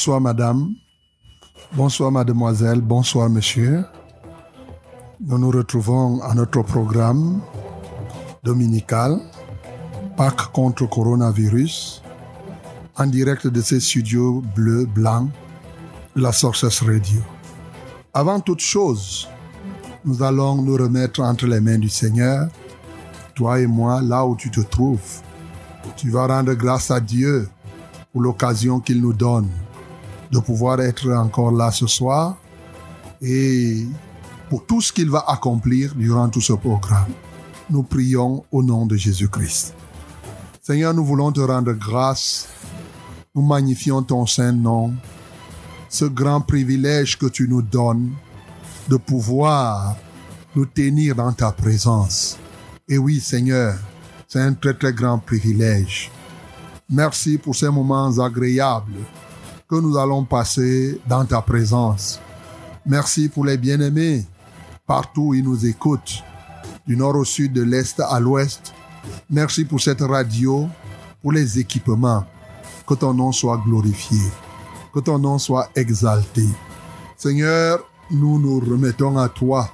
Bonsoir madame, bonsoir mademoiselle, bonsoir monsieur. Nous nous retrouvons à notre programme dominical Pâques contre coronavirus en direct de ces studios bleu blanc de la Sources Radio. Avant toute chose, nous allons nous remettre entre les mains du Seigneur, toi et moi, là où tu te trouves. Tu vas rendre grâce à Dieu pour l'occasion qu'il nous donne de pouvoir être encore là ce soir et pour tout ce qu'il va accomplir durant tout ce programme. Nous prions au nom de Jésus-Christ. Seigneur, nous voulons te rendre grâce. Nous magnifions ton saint nom. Ce grand privilège que tu nous donnes de pouvoir nous tenir dans ta présence. Et oui, Seigneur, c'est un très très grand privilège. Merci pour ces moments agréables que nous allons passer dans ta présence. Merci pour les bien-aimés partout où ils nous écoutent, du nord au sud, de l'est à l'ouest. Merci pour cette radio, pour les équipements. Que ton nom soit glorifié, que ton nom soit exalté. Seigneur, nous nous remettons à toi,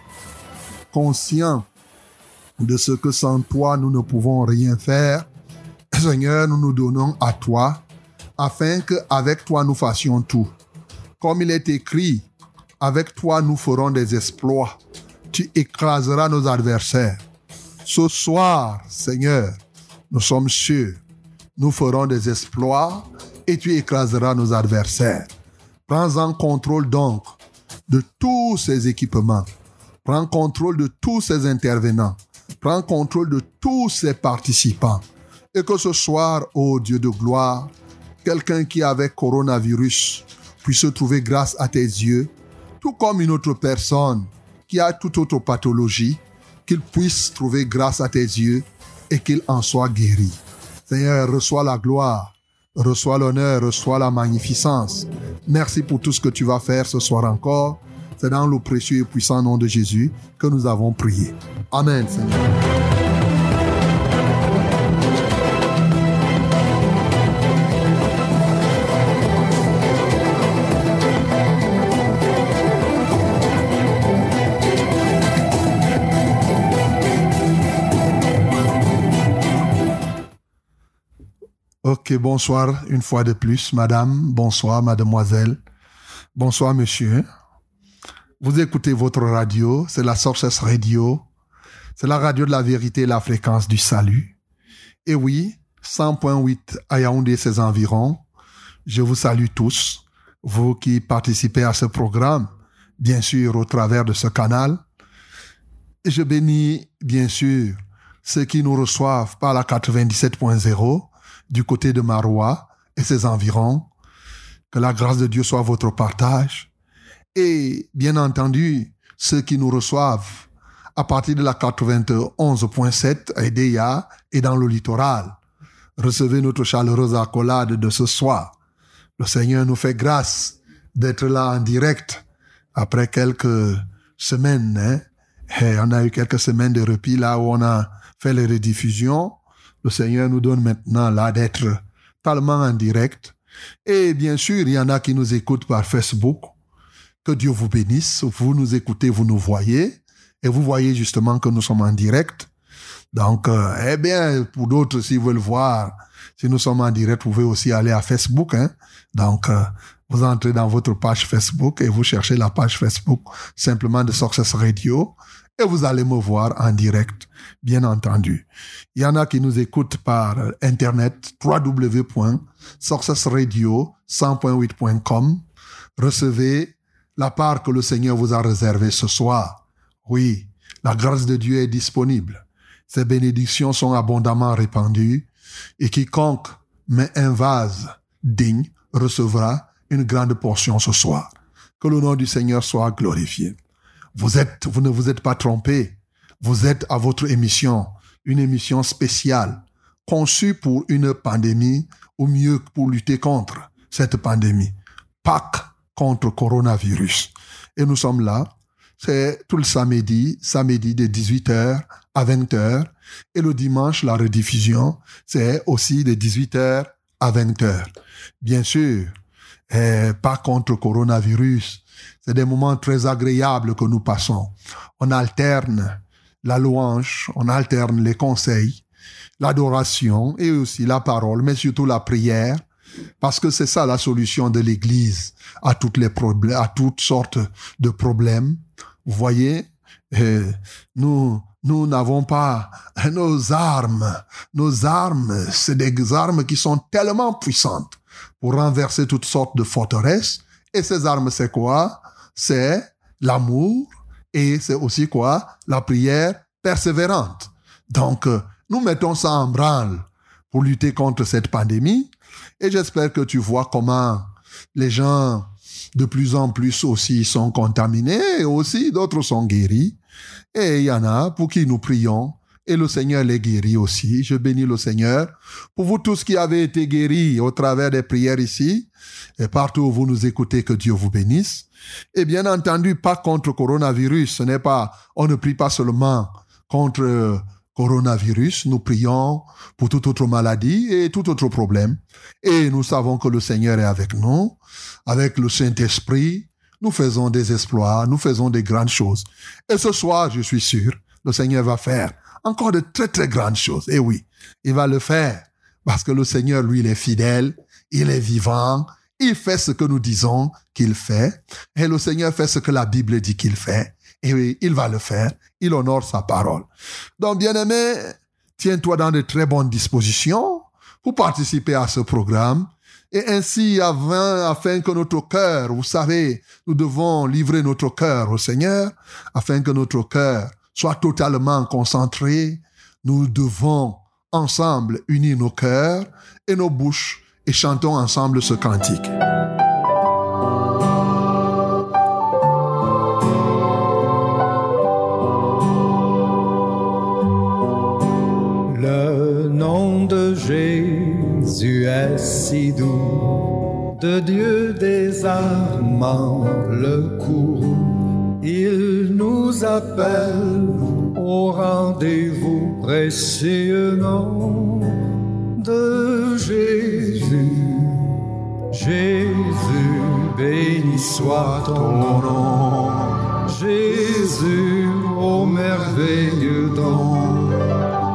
conscients de ce que sans toi nous ne pouvons rien faire. Seigneur, nous nous donnons à toi afin qu'avec toi nous fassions tout. Comme il est écrit, avec toi nous ferons des exploits. Tu écraseras nos adversaires. Ce soir, Seigneur, nous sommes sûrs, nous ferons des exploits et tu écraseras nos adversaires. Prends en contrôle donc de tous ces équipements. Prends contrôle de tous ces intervenants. Prends contrôle de tous ces participants. Et que ce soir, ô Dieu de gloire, quelqu'un qui avec coronavirus puisse trouver grâce à tes yeux, tout comme une autre personne qui a toute autre pathologie, qu'il puisse trouver grâce à tes yeux et qu'il en soit guéri. Seigneur, reçois la gloire, reçois l'honneur, reçois la magnificence. Merci pour tout ce que tu vas faire ce soir encore. C'est dans le précieux et puissant nom de Jésus que nous avons prié. Amen. Bonsoir une fois de plus, madame. Bonsoir, mademoiselle. Bonsoir, monsieur. Vous écoutez votre radio, c'est la Sources Radio. C'est la radio de la vérité et la fréquence du salut. Et oui, 100.8 à Yaoundé ses environs. Je vous salue tous, vous qui participez à ce programme, bien sûr au travers de ce canal. Je bénis, bien sûr, ceux qui nous reçoivent par la 97.0 du côté de Marois et ses environs. Que la grâce de Dieu soit votre partage. Et bien entendu, ceux qui nous reçoivent à partir de la 91.7 à Edea et dans le littoral. Recevez notre chaleureuse accolade de ce soir. Le Seigneur nous fait grâce d'être là en direct après quelques semaines. Hein? Et on a eu quelques semaines de repos là où on a fait les rediffusions le Seigneur nous donne maintenant là d'être tellement en direct. Et bien sûr, il y en a qui nous écoutent par Facebook. Que Dieu vous bénisse. Vous nous écoutez, vous nous voyez. Et vous voyez justement que nous sommes en direct. Donc, euh, eh bien, pour d'autres, s'ils veulent voir Si nous sommes en direct, vous pouvez aussi aller à Facebook. Hein? Donc, euh, vous entrez dans votre page Facebook et vous cherchez la page Facebook simplement de Success Radio et vous allez me voir en direct, bien entendu. Il y en a qui nous écoutent par Internet, www.successradio100.8.com. Recevez la part que le Seigneur vous a réservée ce soir. Oui, la grâce de Dieu est disponible. Ses bénédictions sont abondamment répandues et quiconque met un vase digne recevra une grande portion ce soir. Que le nom du Seigneur soit glorifié. Vous êtes, vous ne vous êtes pas trompé. Vous êtes à votre émission, une émission spéciale, conçue pour une pandémie, ou mieux pour lutter contre cette pandémie. Pâques contre coronavirus. Et nous sommes là. C'est tout le samedi, samedi de 18h à 20h. Et le dimanche, la rediffusion, c'est aussi de 18h à 20h. Bien sûr, eh, pas contre coronavirus. C'est des moments très agréables que nous passons. On alterne la louange, on alterne les conseils, l'adoration et aussi la parole, mais surtout la prière, parce que c'est ça la solution de l'Église à toutes les problèmes, à toutes sortes de problèmes. Vous voyez, eh, nous nous n'avons pas nos armes. Nos armes, c'est des armes qui sont tellement puissantes pour renverser toutes sortes de forteresses. Et ces armes, c'est quoi? C'est l'amour et c'est aussi quoi? La prière persévérante. Donc, euh, nous mettons ça en branle pour lutter contre cette pandémie. Et j'espère que tu vois comment les gens de plus en plus aussi sont contaminés et aussi d'autres sont guéris. Et il y en a pour qui nous prions et le Seigneur les guérit aussi. Je bénis le Seigneur pour vous tous qui avez été guéris au travers des prières ici et partout où vous nous écoutez, que Dieu vous bénisse. Et bien entendu, pas contre coronavirus. Ce n'est pas, on ne prie pas seulement contre coronavirus. Nous prions pour toute autre maladie et tout autre problème. Et nous savons que le Seigneur est avec nous, avec le Saint-Esprit. Nous faisons des exploits, nous faisons des grandes choses. Et ce soir, je suis sûr, le Seigneur va faire encore de très très grandes choses. Et oui, il va le faire parce que le Seigneur, lui, il est fidèle, il est vivant, il fait ce que nous disons qu'il fait, et le Seigneur fait ce que la Bible dit qu'il fait, et oui, il va le faire, il honore sa parole. Donc, bien-aimé, tiens-toi dans de très bonnes dispositions pour participer à ce programme, et ainsi, afin, afin que notre cœur, vous savez, nous devons livrer notre cœur au Seigneur, afin que notre cœur soit totalement concentré, nous devons ensemble unir nos cœurs et nos bouches et chantons ensemble ce cantique. Le nom de Jésus est si doux, de Dieu désarmant le courroux il nous appelle au rendez-vous précieux nom de Jésus. Jésus, béni soit ton nom. Jésus, ô merveilleux don.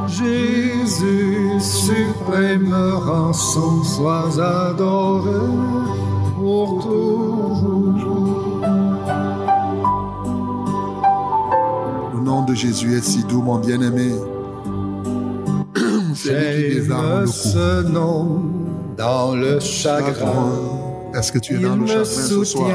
Jésus, suprême rançon, sois adoré pour toujours. de Jésus est si doux, mon bien-aimé. J'aime ce nom dans le chagrin. Est-ce que tu es dans le chagrin ce soir?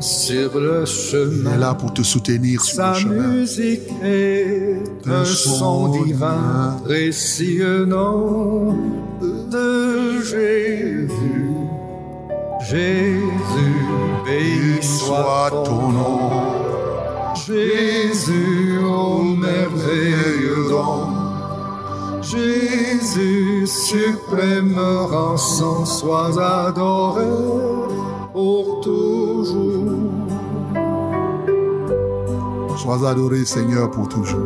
sur le chemin. Il est là pour te soutenir sur Sa le chemin. musique est un son divin, précieux nom de Jésus. Jésus, béni soit ton nom. Jésus, ô merveilleux don. Jésus, suprême rançon, sois adoré pour toujours. Sois adoré, Seigneur, pour toujours.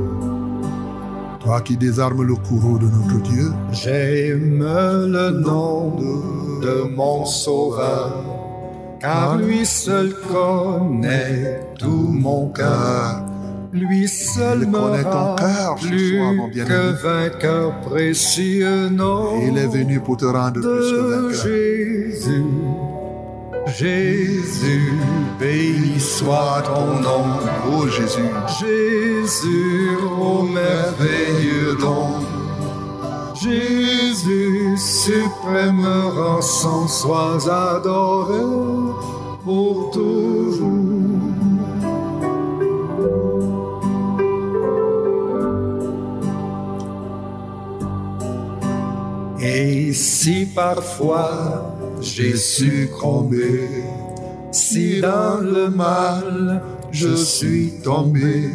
Toi qui désarmes le courroux de notre Dieu, J'aime le nom de, de mon sauveur, car lui seul connaît tout mon cœur. Lui seul me connaît ton rend cœur plus mon que vainqueur précieux nom il est venu pour te rendre plus que de vainqueur. Jésus. Jésus, béni soit ton nom. Oh Jésus, Jésus, ô merveilleux don. Jésus, suprême rançon, sois adoré pour toujours. Et si parfois j'ai succombé, si dans le mal je suis tombé,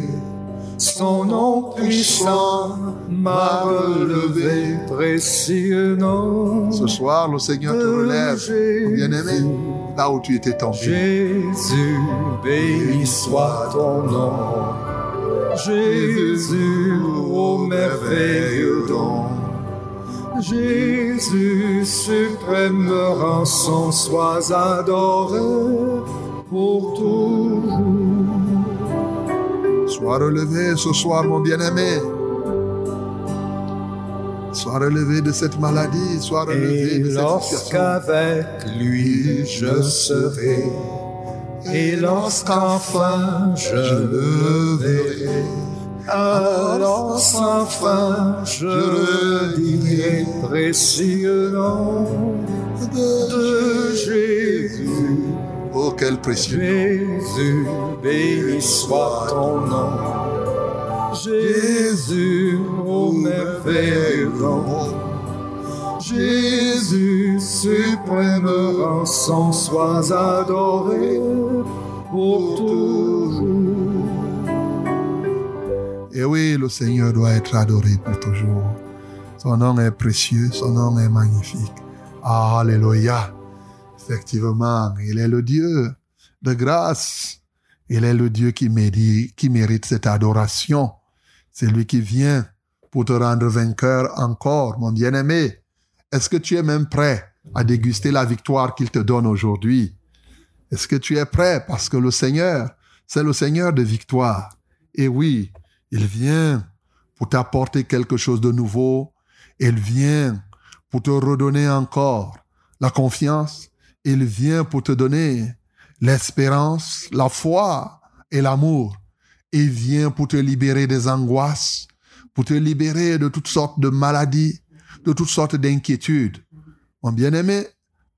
son nom puissant m'a relevé, précieux nom. ce soir, le Seigneur te relève, bien-aimé, là où tu étais tombé. Jésus, béni soit ton nom. Jésus, ô merveilleux don. Jésus, suprême rançon, sois adoré pour toujours. Sois relevé ce soir, mon bien-aimé. Sois relevé de cette maladie, sois relevé Et de cette situation. lorsqu'avec lui je serai, et lorsqu'enfin je le verrai, alors sans fin je le dirai, précieux nom de Jésus. Oh, quel précieux. Jésus, béni soit ton nom. Jésus, ô merveilleux nom. Jésus, suprême rançon, sois adoré pour toujours. Et oui, le Seigneur doit être adoré pour toujours. Son nom est précieux, son nom est magnifique. Alléluia. Effectivement, il est le Dieu de grâce. Il est le Dieu qui mérite, qui mérite cette adoration. C'est lui qui vient pour te rendre vainqueur encore, mon bien-aimé. Est-ce que tu es même prêt à déguster la victoire qu'il te donne aujourd'hui? Est-ce que tu es prêt? Parce que le Seigneur, c'est le Seigneur de victoire. Et oui, il vient pour t'apporter quelque chose de nouveau. Il vient pour te redonner encore la confiance. Il vient pour te donner l'espérance, la foi et l'amour. Il vient pour te libérer des angoisses, pour te libérer de toutes sortes de maladies, de toutes sortes d'inquiétudes. Mon bien-aimé,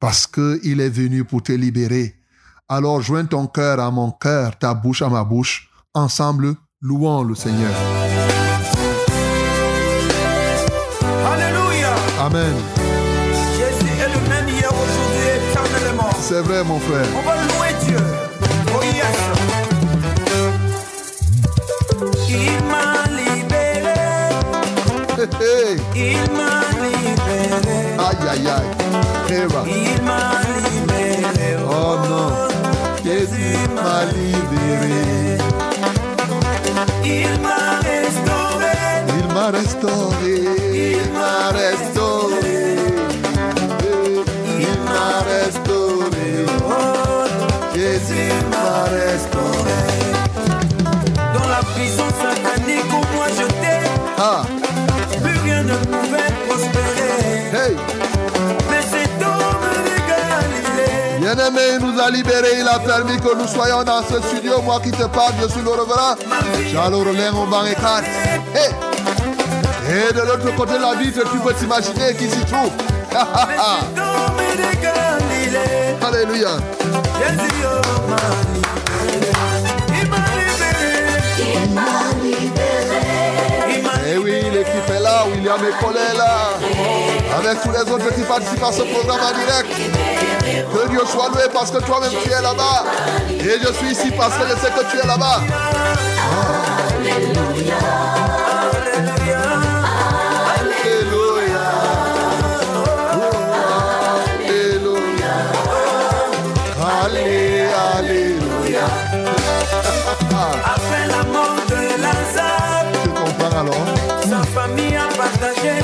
parce qu'il est venu pour te libérer. Alors joins ton cœur à mon cœur, ta bouche à ma bouche. Ensemble, louons le Seigneur. Alléluia. Amen. Jésus est le même hier, aujourd'hui et éternellement. C'est vrai, mon frère. On va louer Dieu. Oh yes. Il m'a libéré. Hey, hey. Il m'a libéré. Aïe, aïe, aïe. Eva. Il m'a libéré. Oh non. Jésus m'a libéré. Il m'a restauré. Il m'a restauré. Il m'a restauré. Bien-aimé, il nous a libérés. Il a permis que nous soyons dans ce studio. Moi qui te parle, je suis le reverend. Charles Rollin au banc et quatre. Hey. Et de l'autre côté de la vitre, tu peux t'imaginer qui s'y trouve. Alléluia. Et oui, l'équipe est là, William et Paul est là. Avec tous les autres qui participent à ce programme en direct. Que Dieu soit loué parce que toi-même tu es là-bas. Et je suis ici parce que je sais que tu es là-bas. Alléluia. Alléluia. Allé, Alléluia. Après la mort de Lazare, Tu comprends alors? sa famille a partagé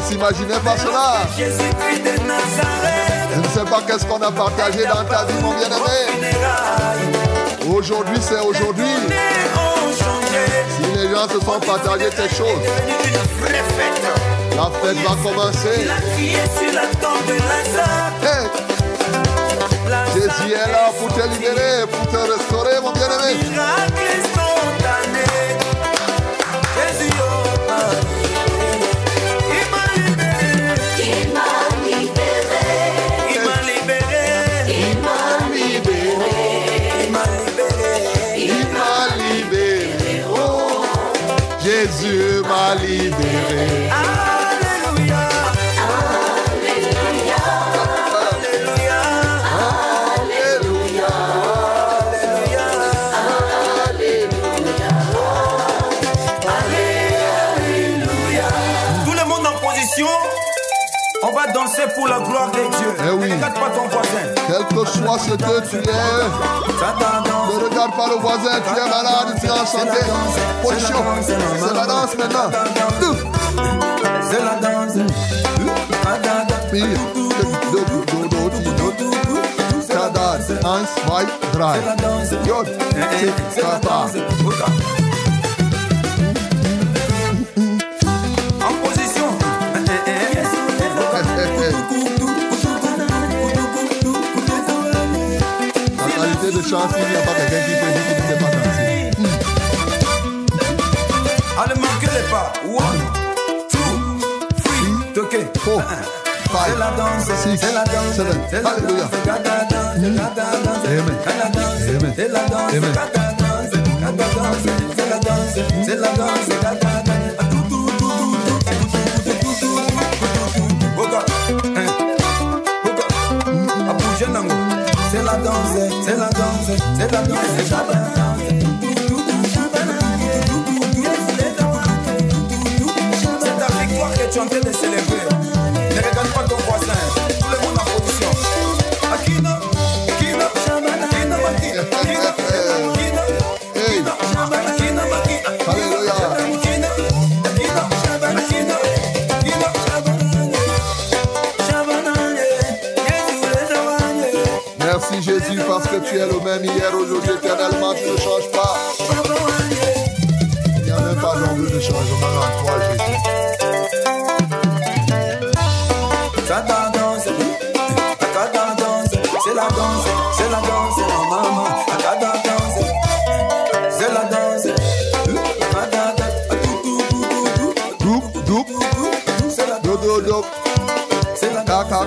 ne s'imaginait pas cela. Je ne sais pas qu'est-ce qu'on a partagé dans ta vie, mon bien-aimé. Aujourd'hui, c'est aujourd'hui. Si les gens se sont partagés quelque chose, la fête va commencer. Hey, Jésus est là pour te libérer, pour te restaurer, mon bien-aimé. Soit ce que tu es, danse. ne regarde pas le voisin, tu es malade, tu es en santé. Position, c'est la danse maintenant. C'est la danse. vier, deux, deux, deux, deux, deux. Tada, eins, zwei, drei. Jod, six, tata. de chance, il n'y a pas quelqu'un qui te dit qu'il ne sait pas danser. Mm. Allez, marquez les pas. One, two, three, toquez. Four, five, six, seven. Alléluia. Amen. Amen. Amen. Amen. C'est la danse, c'est la danse, c'est la danse, c'est la danse. C'est ta victoire que tu es en train de célébrer. Ne regarde pas ton voisin. Tu es le même hier, aujourd'hui, éternellement, tu ne changes pas. Il n'y a même pas d'ombre de changement en toi, Jésus. Ça danse, danse, c'est la danse, c'est la danse, maman, danse, c'est la danse. C'est la c'est la kaka,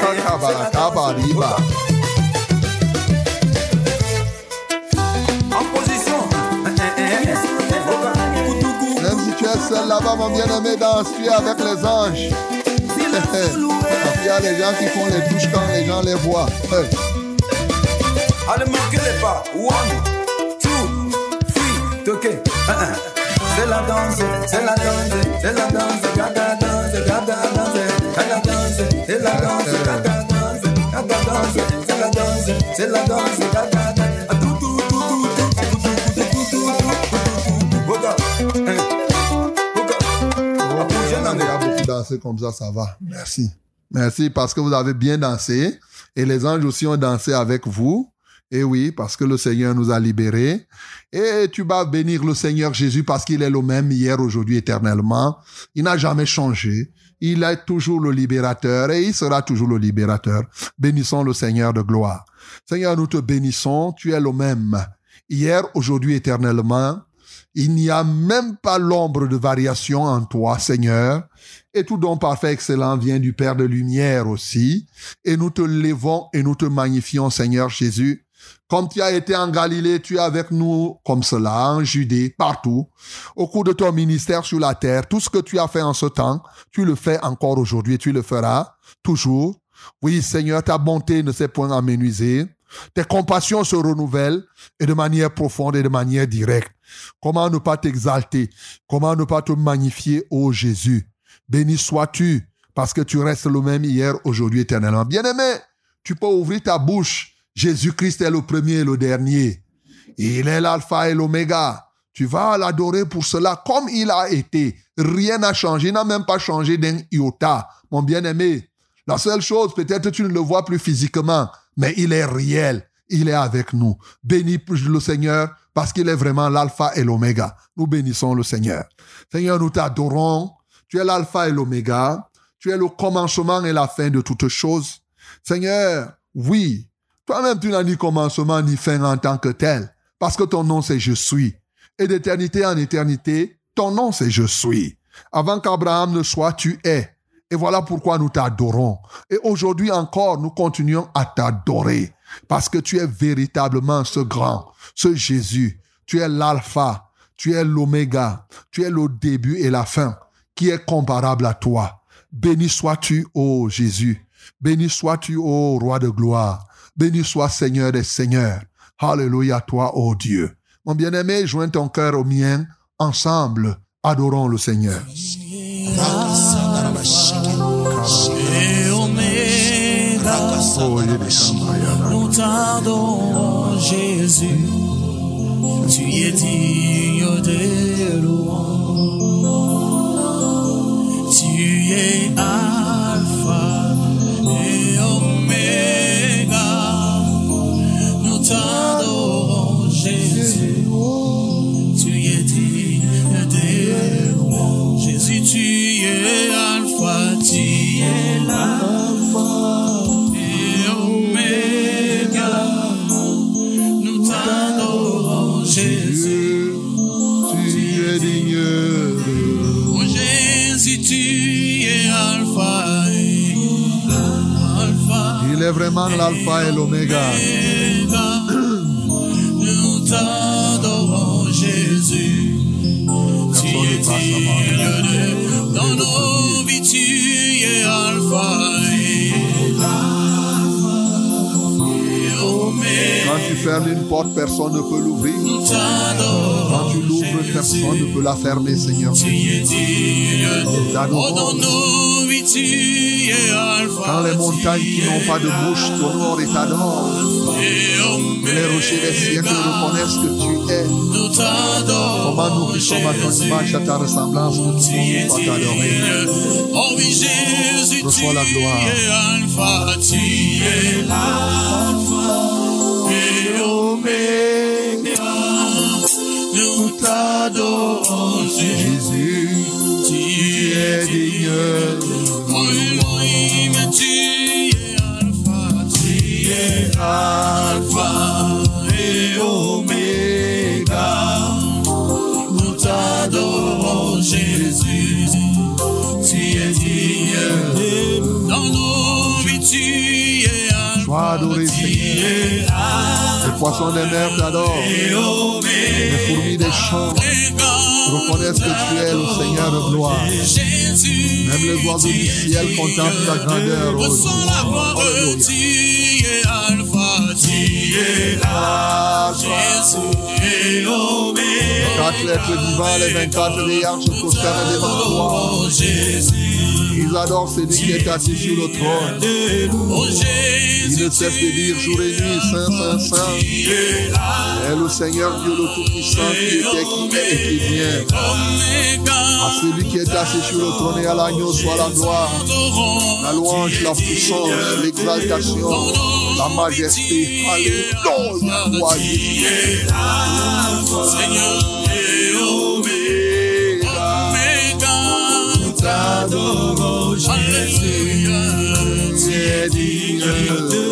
kakabara, kabariba. En là-bas, mon bien-aimé, danse, avec les anges. Il y a les gens qui font les touches quand les gens les voient. Hey. Allez, marquez les pas. One, two, three, toquez. Un, un. C'est la danse, c'est la danse, c'est la danse, gata danse, gata danse, gata danse, c'est la danse, gata danse, gata danse, c'est la danse, c'est la danse, gata danse. Dansé comme ça, ça va. Merci. Merci parce que vous avez bien dansé et les anges aussi ont dansé avec vous. Et oui, parce que le Seigneur nous a libérés. Et tu vas bénir le Seigneur Jésus parce qu'il est le même hier, aujourd'hui, éternellement. Il n'a jamais changé. Il est toujours le libérateur et il sera toujours le libérateur. Bénissons le Seigneur de gloire. Seigneur, nous te bénissons. Tu es le même. Hier, aujourd'hui, éternellement. Il n'y a même pas l'ombre de variation en toi, Seigneur. Et tout don parfait excellent vient du Père de lumière aussi. Et nous te levons et nous te magnifions, Seigneur Jésus. Comme tu as été en Galilée, tu es avec nous comme cela, en Judée, partout. Au cours de ton ministère sur la terre, tout ce que tu as fait en ce temps, tu le fais encore aujourd'hui, tu le feras toujours. Oui, Seigneur, ta bonté ne s'est point amenuisée. Tes compassions se renouvellent et de manière profonde et de manière directe. Comment ne pas t'exalter? Comment ne pas te magnifier, ô Jésus? Béni sois-tu, parce que tu restes le même hier, aujourd'hui, éternellement. Bien-aimé, tu peux ouvrir ta bouche. Jésus-Christ est le premier et le dernier. Il est l'alpha et l'oméga. Tu vas l'adorer pour cela comme il a été. Rien n'a changé, il n'a même pas changé d'un iota, mon bien-aimé. La seule chose, peut-être tu ne le vois plus physiquement, mais il est réel. Il est avec nous. Bénis le Seigneur parce qu'il est vraiment l'alpha et l'oméga. Nous bénissons le Seigneur. Seigneur, nous t'adorons. Tu es l'alpha et l'oméga. Tu es le commencement et la fin de toutes choses. Seigneur, oui, toi-même tu n'as ni commencement ni fin en tant que tel, parce que ton nom c'est je suis. Et d'éternité en éternité, ton nom c'est je suis. Avant qu'Abraham ne soit, tu es. Et voilà pourquoi nous t'adorons. Et aujourd'hui encore, nous continuons à t'adorer. Parce que tu es véritablement ce grand, ce Jésus. Tu es l'alpha, tu es l'oméga, tu es le début et la fin, qui est comparable à toi. Béni sois-tu, ô Jésus. Béni sois-tu, ô roi de gloire. Béni sois Seigneur des Seigneurs. Alléluia toi, ô Dieu. Mon bien-aimé, joins ton cœur au mien. Ensemble, adorons le Seigneur. Nous t'adorons, Jésus. Tu es digne de louange. Tu es Alpha et Oméga. Nous t'adorons, tu es Alpha, tu es l'Alpha et Oméga. Nous t'adorons, Jésus. Tu es digne Oh Jésus, tu es Alpha et Alpha Il est vraiment l'alpha et l'oméga. Omega. Nous t'adorons, Jésus. Tu es digne dans nos vies, tu es Alpha et et Omega. Quand tu fermes une porte, personne ne peut l'ouvrir. Quand tu l'ouvres, personne ne peut la fermer, Seigneur. Oh, dans T'adorons. nos vies, tu es Alpha. Quand les montagnes qui n'ont pas de bouche t'honorent et t'adorent, et que les rochers des siècles reconnaissent que tu es. Nous t'adorons. Comment nous qui sommes à ton image, à ta ressemblance, nous pouvons t'adorer. Oh oui, Jésus, Reçois la gloire. Alpha, tu es l'Alpha et Oméga. Nous t'adorons, Jésus, tu es digne. Oh Elohim, tu es Alpha, tu es Alpha et Oméga. Jésus. Tu es digne. Dans nos vies, tu es. Sois adoré, Seigneur. Les poissons des mers t'adorent. Les fourmis des champs reconnaissent que tu es le Seigneur de gloire. Même les oiseaux du ciel contemplent ta grandeur. ô Quatre êtres vivants, les 24 veillards se prosternent devant toi. Ils adorent celui qui est assis sur le trône. Ils ne cessent de dire jour et nuit, Saint, Saint, Saint. est le Seigneur Dieu le Tout-Puissant qui était, qui est et qui vient. À celui qui est assis sur le trône et à l'agneau soit la gloire, la louange, la puissance, l'exaltation, la majesté. Alléluia. Seigneur et Oméga. Oméga. T'adorons, Alléluia. tu es digne de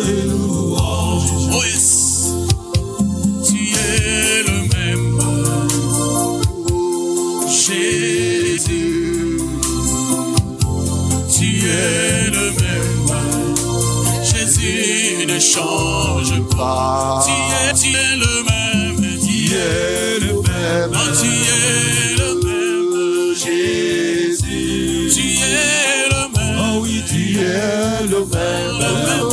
change pas. Tu es, tu es le même. Tu es le même. Oh, tu es le même. Jésus. Tu es le même. Oh oui, tu es le même. le même.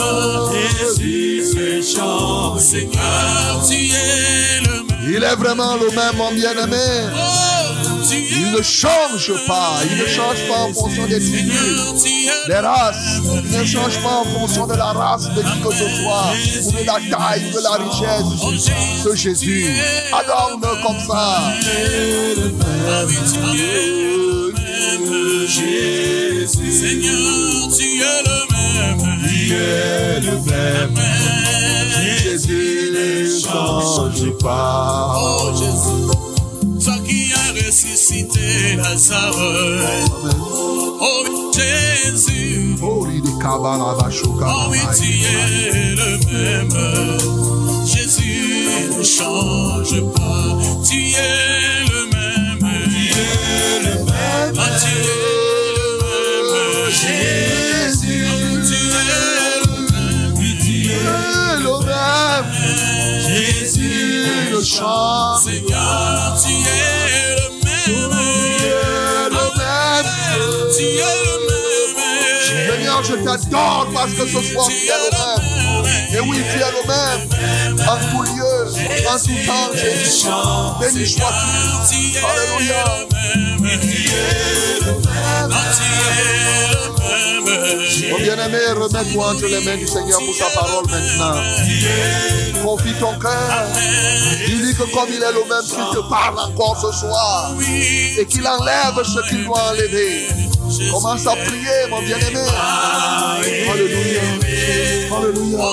Jésus ne change. Seigneur, tu es le même. Il est vraiment le même, mon bien-aimé. Oh, Il ne change pas. Il ne change pas en fonction des tribus, des races. Il ne change pas en fonction de la race de qui que ce soit, ou de la taille, de la richesse. Ce Jésus, adore-le comme ça. Jésus. Seigneur, tu es le même. Tu es le même. Jésus ne change pas. Oh Jésus, ressuscité Lazare. Oh Jésus, Oh, kabalabashoka. oh oui, tu es le même. Jésus ne change pas. Tu es le même. Tu es le même. Ah, tu es le même. Jésus, tu es le même. Tu es le même. Jésus, le chant. Seigneur, tu t'adore parce que ce soir tu es le même. Et oui, tu es le même. En tout lieu, en tout temps, Jésus. Béni sois-tu. Alléluia. Mon bien-aimé, remets-toi entre les mains du Seigneur pour sa parole maintenant. Confie ton cœur. Dis-lui que comme il est le même, qu'il te parle encore ce soir. Et qu'il enlève ce qu'il doit enlever. Commence à prier, mon bien-aimé. Alléluia. Alléluia.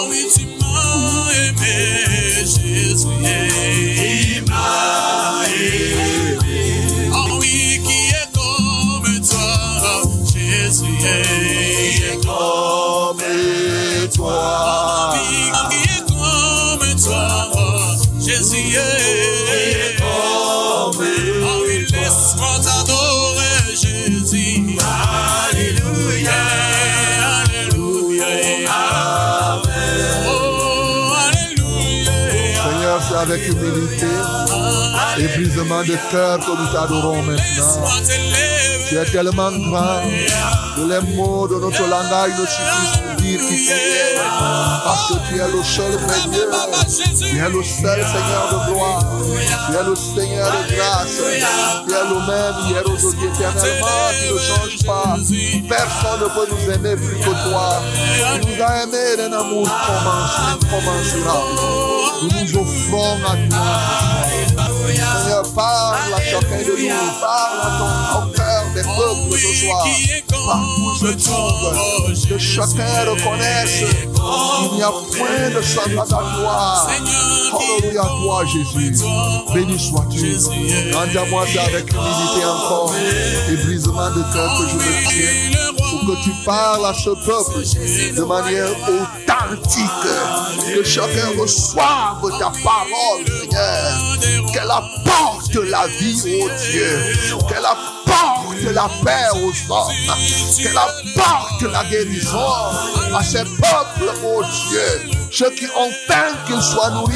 Jésus. Il m'a aimé. Est comme toi. Qui est comme toi, Jésus. Est comme Oh oui, laisse-moi t'adorer, Jésus. Alléluia. Alléluia. Oh, Alléluia. Seigneur, c'est avec humilité et brisement de cœur que nous t'adorons maintenant. Tu es tellement grand que les mots de notre langage ne suffisent pour dire qui tu es. Parce que tu es le seul vrai. Tu es le seul Seigneur de gloire. Tu es le Seigneur de grâce. Tu es le même hier, aujourd'hui, éternellement. Tu ne changes pas. Personne ne peut nous aimer plus que toi. Tu nous as aimés d'un amour incommensurable. Nous nous offrons à toi. Seigneur, parle à chacun de nous. Parle à ton au cœur des peuples ce soir. Partout se trouve, que chacun reconnaisse qu'il n'y a point de semblable à toi. Alléluia à toi, Jésus. Béni sois-tu. Quant à moi, c'est avec humilité encore et brisement de cœur que je me tiens pour que tu parles à ce peuple de manière authentique. Que chacun reçoive ta parole, Seigneur. Qu'elle apporte la vie aux Dieu. Qu'elle apporte la paix aux hommes. Qu'elle apporte la guérison à ces peuples, ô Dieu. Ceux qui ont faim, qu'ils soient nourris.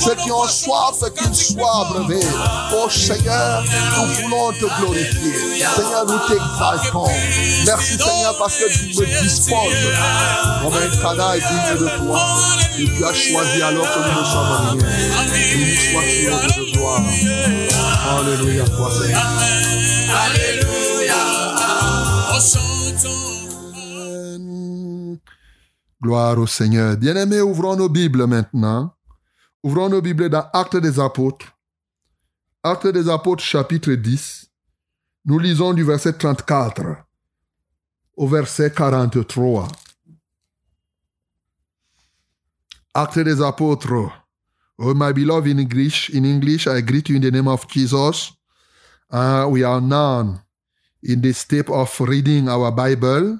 Ceux qui ont soif, qu'ils soient abreuvés. Oh Seigneur, nous voulons te glorifier. Seigneur, nous t'exaltons. Merci Seigneur parce que tu me disposes comme un digne de toi. Et tu as choisi alors que nous ne sommes rien. Sois-tu, ô Alléluia, toi Seigneur. Alléluia. Gloire au Seigneur. Bien-aimés, ouvrons nos Bibles maintenant. Ouvrons nos Bibles dans Actes des Apôtres. Actes des Apôtres, chapitre 10. Nous lisons du verset 34 au verset 43. Actes des Apôtres. Oh, my beloved, in English, in English, I greet you in the name of Jesus. Uh, we are now in the step of reading our Bible.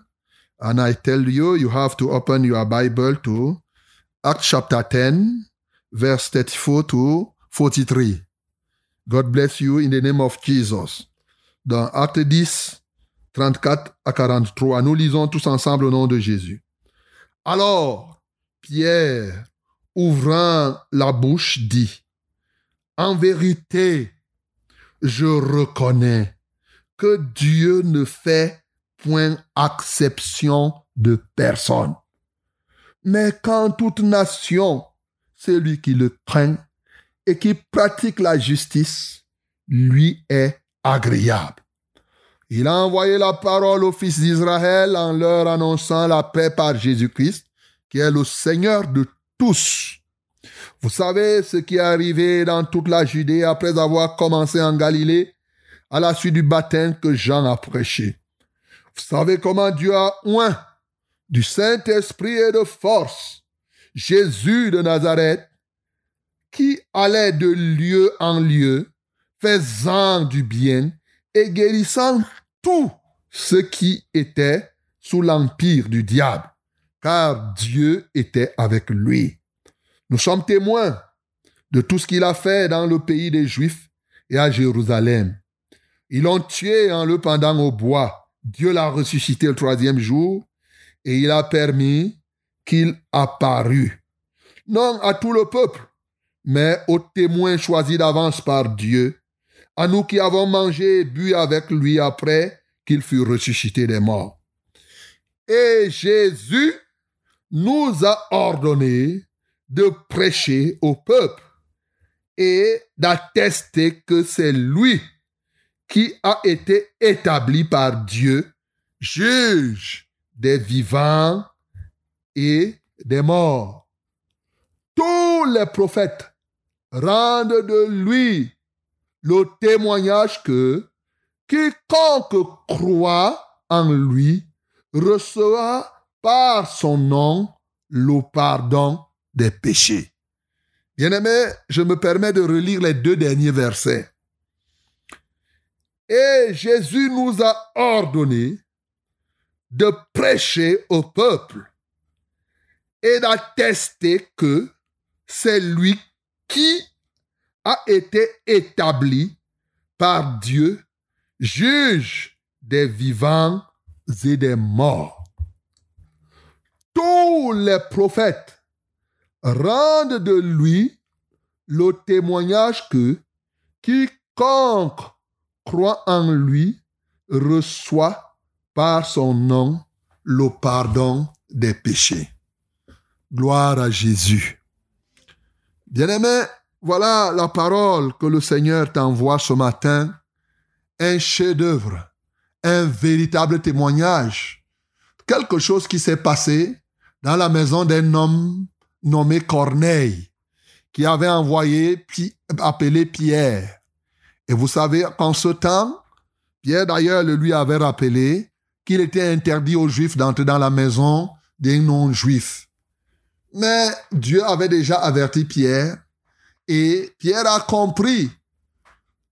And I tell you, you have to open your Bible to Acts chapter 10, verse 34 to 43. God bless you in the name of Jesus. Dans Acte 10, 34 à 43, nous lisons tous ensemble au nom de Jésus. Alors, Pierre, ouvrant la bouche, dit, En vérité, je reconnais que Dieu ne fait point acception de personne. Mais quand toute nation, celui qui le craint et qui pratique la justice, lui est agréable. Il a envoyé la parole aux fils d'Israël en leur annonçant la paix par Jésus-Christ, qui est le Seigneur de tous. Vous savez ce qui est arrivé dans toute la Judée après avoir commencé en Galilée, à la suite du baptême que Jean a prêché. Vous savez comment Dieu a oint du Saint-Esprit et de force Jésus de Nazareth, qui allait de lieu en lieu, faisant du bien et guérissant tout ce qui était sous l'empire du diable, car Dieu était avec lui. Nous sommes témoins de tout ce qu'il a fait dans le pays des Juifs et à Jérusalem. Ils l'ont tué en le pendant au bois. Dieu l'a ressuscité le troisième jour et il a permis qu'il apparût. Non à tout le peuple, mais aux témoins choisis d'avance par Dieu, à nous qui avons mangé et bu avec lui après qu'il fut ressuscité des morts. Et Jésus nous a ordonné de prêcher au peuple et d'attester que c'est lui qui a été établi par Dieu, juge des vivants et des morts. Tous les prophètes rendent de lui le témoignage que quiconque croit en lui recevra par son nom le pardon des péchés. Bien-aimé, je me permets de relire les deux derniers versets. Et Jésus nous a ordonné de prêcher au peuple et d'attester que c'est lui qui a été établi par Dieu, juge des vivants et des morts. Les prophètes rendent de lui le témoignage que quiconque croit en lui reçoit par son nom le pardon des péchés. Gloire à Jésus. Bien-aimé, voilà la parole que le Seigneur t'envoie ce matin, un chef-d'œuvre, un véritable témoignage, quelque chose qui s'est passé dans la maison d'un homme nommé Corneille, qui avait envoyé, appelé Pierre. Et vous savez qu'en ce temps, Pierre d'ailleurs le lui avait rappelé qu'il était interdit aux Juifs d'entrer dans la maison des non-Juifs. Mais Dieu avait déjà averti Pierre et Pierre a compris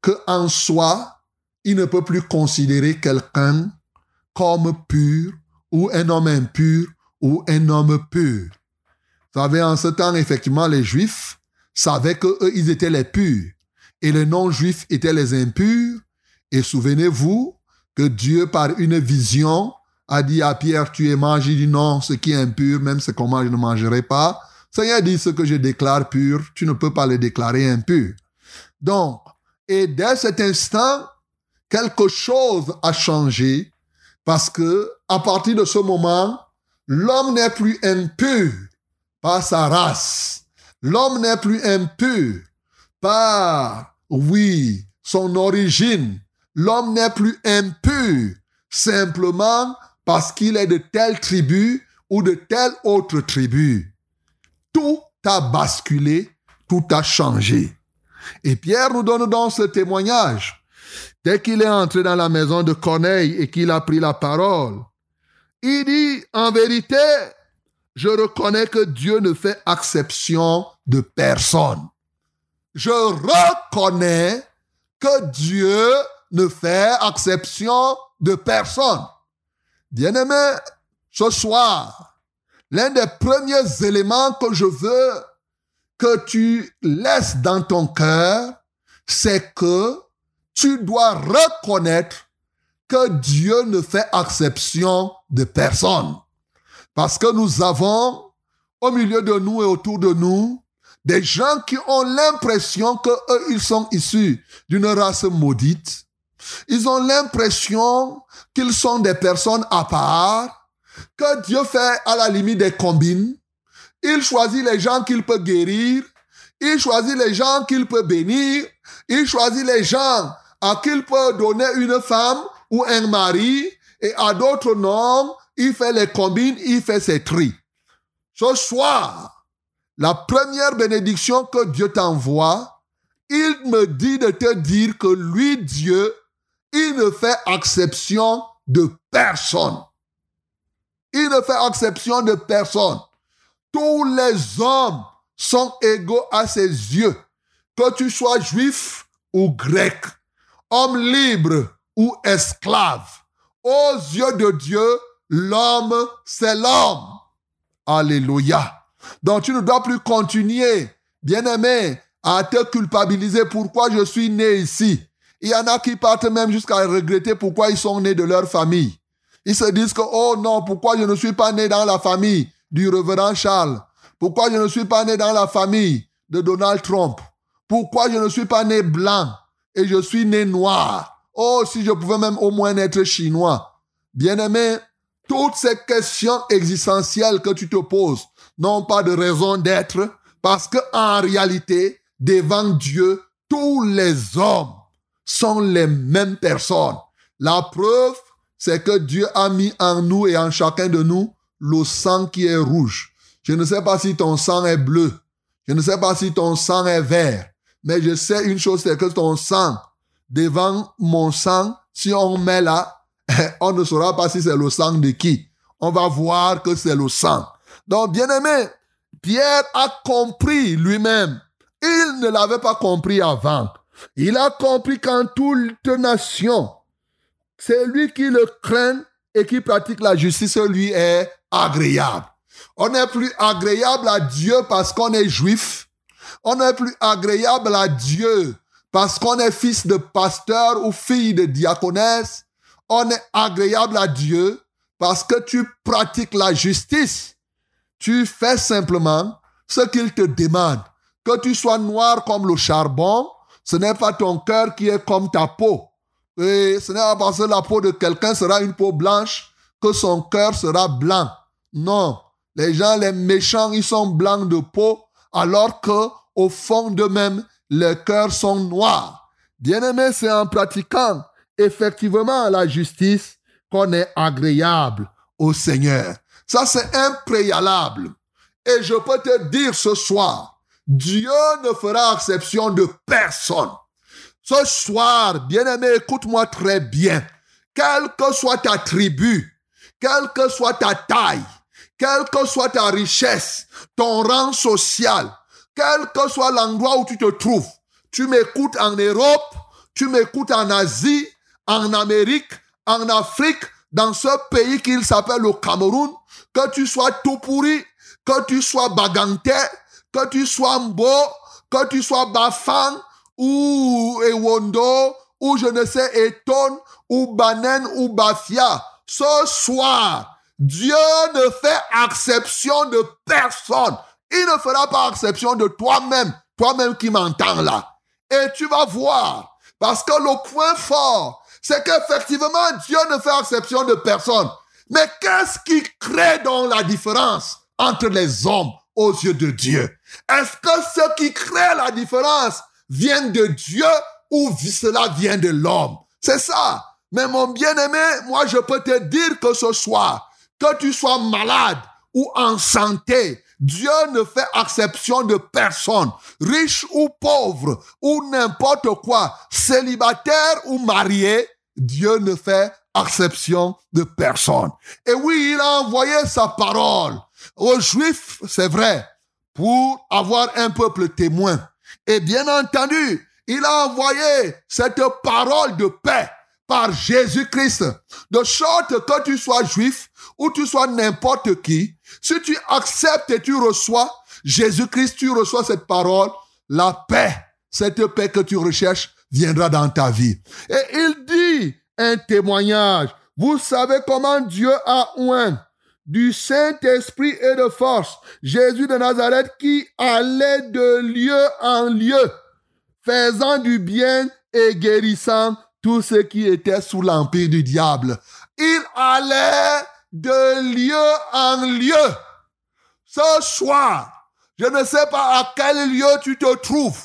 que en soi, il ne peut plus considérer quelqu'un comme pur ou un homme impur ou un homme pur. Vous savez, en ce temps, effectivement, les Juifs savaient que eux, ils étaient les purs et les non-Juifs étaient les impurs. Et souvenez-vous que Dieu, par une vision, a dit à Pierre, tu es mangé. Dit non, ce qui est impur, même ce qu'on mange, je ne mangerai pas. Seigneur dit ce que je déclare pur, tu ne peux pas le déclarer impur. Donc, et dès cet instant, quelque chose a changé parce que à partir de ce moment, l'homme n'est plus impur par sa race. L'homme n'est plus impur par, oui, son origine. L'homme n'est plus impur simplement parce qu'il est de telle tribu ou de telle autre tribu. Tout a basculé, tout a changé. Et Pierre nous donne donc ce témoignage. Dès qu'il est entré dans la maison de Corneille et qu'il a pris la parole, il dit, en vérité, je reconnais que Dieu ne fait exception de personne. Je reconnais que Dieu ne fait exception de personne. Bien-aimé, ce soir, l'un des premiers éléments que je veux que tu laisses dans ton cœur, c'est que tu dois reconnaître que Dieu ne fait exception de personne. Parce que nous avons au milieu de nous et autour de nous des gens qui ont l'impression que eux, ils sont issus d'une race maudite. Ils ont l'impression qu'ils sont des personnes à part, que Dieu fait à la limite des combines. Il choisit les gens qu'il peut guérir. Il choisit les gens qu'il peut bénir. Il choisit les gens à qui il peut donner une femme ou un mari, et à d'autres non, il fait les combines, il fait ses tris. Ce soir, la première bénédiction que Dieu t'envoie, il me dit de te dire que lui, Dieu, il ne fait exception de personne. Il ne fait exception de personne. Tous les hommes sont égaux à ses yeux, que tu sois juif ou grec, homme libre ou esclave. Aux yeux de Dieu, l'homme, c'est l'homme. Alléluia. Donc tu ne dois plus continuer, bien-aimé, à te culpabiliser pourquoi je suis né ici. Il y en a qui partent même jusqu'à regretter pourquoi ils sont nés de leur famille. Ils se disent que, oh non, pourquoi je ne suis pas né dans la famille du révérend Charles? Pourquoi je ne suis pas né dans la famille de Donald Trump? Pourquoi je ne suis pas né blanc et je suis né noir? Oh, si je pouvais même au moins être chinois. Bien-aimé, toutes ces questions existentielles que tu te poses n'ont pas de raison d'être parce que en réalité, devant Dieu, tous les hommes sont les mêmes personnes. La preuve, c'est que Dieu a mis en nous et en chacun de nous le sang qui est rouge. Je ne sais pas si ton sang est bleu. Je ne sais pas si ton sang est vert. Mais je sais une chose, c'est que ton sang, devant mon sang, si on met là, on ne saura pas si c'est le sang de qui. On va voir que c'est le sang. Donc, bien aimé, Pierre a compris lui-même. Il ne l'avait pas compris avant. Il a compris qu'en toute nation, c'est lui qui le craint et qui pratique la justice lui est agréable. On n'est plus agréable à Dieu parce qu'on est juif. On n'est plus agréable à Dieu parce qu'on est fils de pasteur ou fille de diaconesse. On est agréable à Dieu parce que tu pratiques la justice. Tu fais simplement ce qu'il te demande. Que tu sois noir comme le charbon, ce n'est pas ton cœur qui est comme ta peau. Et ce n'est pas parce que la peau de quelqu'un sera une peau blanche que son cœur sera blanc. Non. Les gens, les méchants, ils sont blancs de peau, alors que, au fond d'eux-mêmes, leurs cœurs sont noirs. Bien-aimé, c'est en pratiquant effectivement la justice qu'on est agréable au Seigneur. Ça, c'est impréalable. Et je peux te dire ce soir, Dieu ne fera exception de personne. Ce soir, bien-aimé, écoute-moi très bien. Quelle que soit ta tribu, quelle que soit ta taille, quelle que soit ta richesse, ton rang social, quel que soit l'endroit où tu te trouves, tu m'écoutes en Europe, tu m'écoutes en Asie, en Amérique, en Afrique, dans ce pays qu'il s'appelle le Cameroun, que tu sois tout pourri, que tu sois baganté, que tu sois Mbo, que tu sois Bafang, ou Ewondo, ou je ne sais, Eton, ou Banen, ou Bafia. Ce soir, Dieu ne fait exception de personne. Il ne fera pas exception de toi-même, toi-même qui m'entends là. Et tu vas voir, parce que le point fort, c'est qu'effectivement, Dieu ne fait exception de personne. Mais qu'est-ce qui crée donc la différence entre les hommes aux yeux de Dieu? Est-ce que ce qui crée la différence vient de Dieu ou cela vient de l'homme? C'est ça. Mais mon bien-aimé, moi je peux te dire que ce soir, que tu sois malade ou en santé, Dieu ne fait exception de personne, riche ou pauvre, ou n'importe quoi, célibataire ou marié, Dieu ne fait exception de personne. Et oui, il a envoyé sa parole aux Juifs, c'est vrai, pour avoir un peuple témoin. Et bien entendu, il a envoyé cette parole de paix par Jésus-Christ, de sorte que tu sois juif ou tu sois n'importe qui, si tu acceptes et tu reçois Jésus-Christ, tu reçois cette parole, la paix, cette paix que tu recherches viendra dans ta vie. Et il dit un témoignage. Vous savez comment Dieu a oint du Saint-Esprit et de force Jésus de Nazareth qui allait de lieu en lieu, faisant du bien et guérissant tous ceux qui étaient sous l'empire du diable. Il allait de lieu en lieu. Ce soir, je ne sais pas à quel lieu tu te trouves.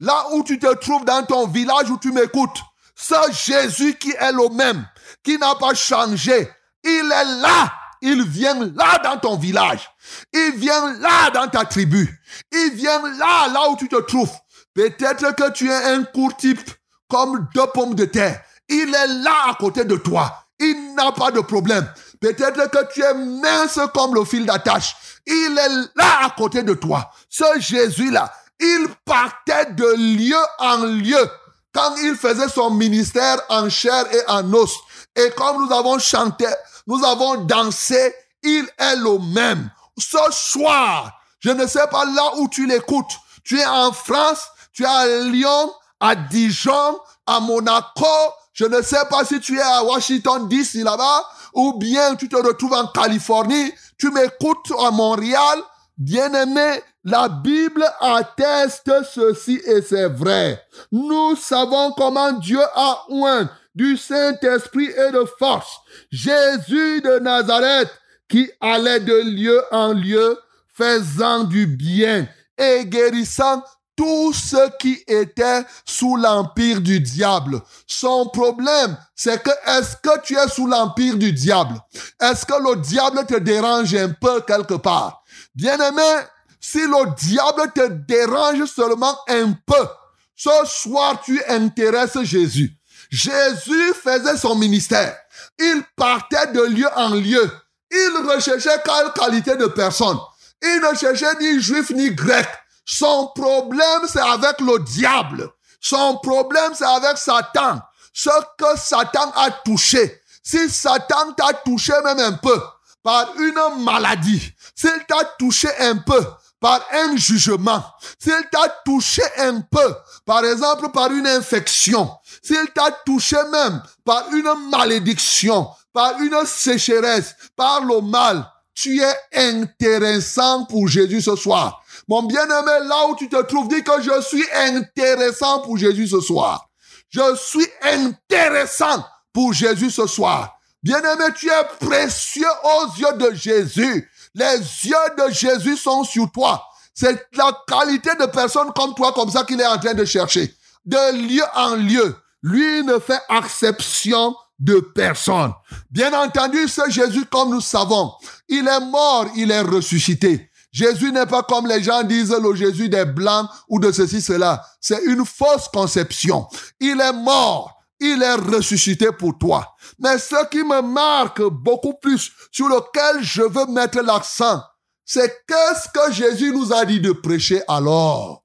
Là où tu te trouves dans ton village où tu m'écoutes. Ce Jésus qui est le même, qui n'a pas changé, il est là. Il vient là dans ton village. Il vient là dans ta tribu. Il vient là, là où tu te trouves. Peut-être que tu es un court type comme deux pommes de terre. Il est là à côté de toi. Il n'a pas de problème. Peut-être que tu es mince comme le fil d'attache. Il est là à côté de toi. Ce Jésus-là, il partait de lieu en lieu quand il faisait son ministère en chair et en os. Et comme nous avons chanté, nous avons dansé, il est le même. Ce soir, je ne sais pas là où tu l'écoutes. Tu es en France, tu es à Lyon, à Dijon, à Monaco. Je ne sais pas si tu es à Washington DC là-bas, ou bien tu te retrouves en Californie. Tu m'écoutes à Montréal. Bien-aimé, la Bible atteste ceci et c'est vrai. Nous savons comment Dieu a oint du Saint-Esprit et de force Jésus de Nazareth qui allait de lieu en lieu faisant du bien et guérissant tous ceux qui étaient sous l'empire du diable. Son problème, c'est que est-ce que tu es sous l'empire du diable? Est-ce que le diable te dérange un peu quelque part? Bien-aimé, si le diable te dérange seulement un peu, ce soir tu intéresses Jésus. Jésus faisait son ministère. Il partait de lieu en lieu. Il recherchait quelle qualité de personne. Il ne cherchait ni juif ni grec. Son problème, c'est avec le diable. Son problème, c'est avec Satan. Ce que Satan a touché. Si Satan t'a touché même un peu par une maladie, s'il t'a touché un peu par un jugement, s'il t'a touché un peu, par exemple par une infection, s'il t'a touché même par une malédiction, par une sécheresse, par le mal, tu es intéressant pour Jésus ce soir. Mon bien-aimé, là où tu te trouves, dis que je suis intéressant pour Jésus ce soir. Je suis intéressant pour Jésus ce soir. Bien-aimé, tu es précieux aux yeux de Jésus. Les yeux de Jésus sont sur toi. C'est la qualité de personnes comme toi, comme ça qu'il est en train de chercher. De lieu en lieu. Lui ne fait exception de personne. Bien entendu, ce Jésus, comme nous savons, il est mort, il est ressuscité. Jésus n'est pas comme les gens disent le Jésus des Blancs ou de ceci, cela. C'est une fausse conception. Il est mort, il est ressuscité pour toi. Mais ce qui me marque beaucoup plus, sur lequel je veux mettre l'accent, c'est qu'est-ce que Jésus nous a dit de prêcher alors?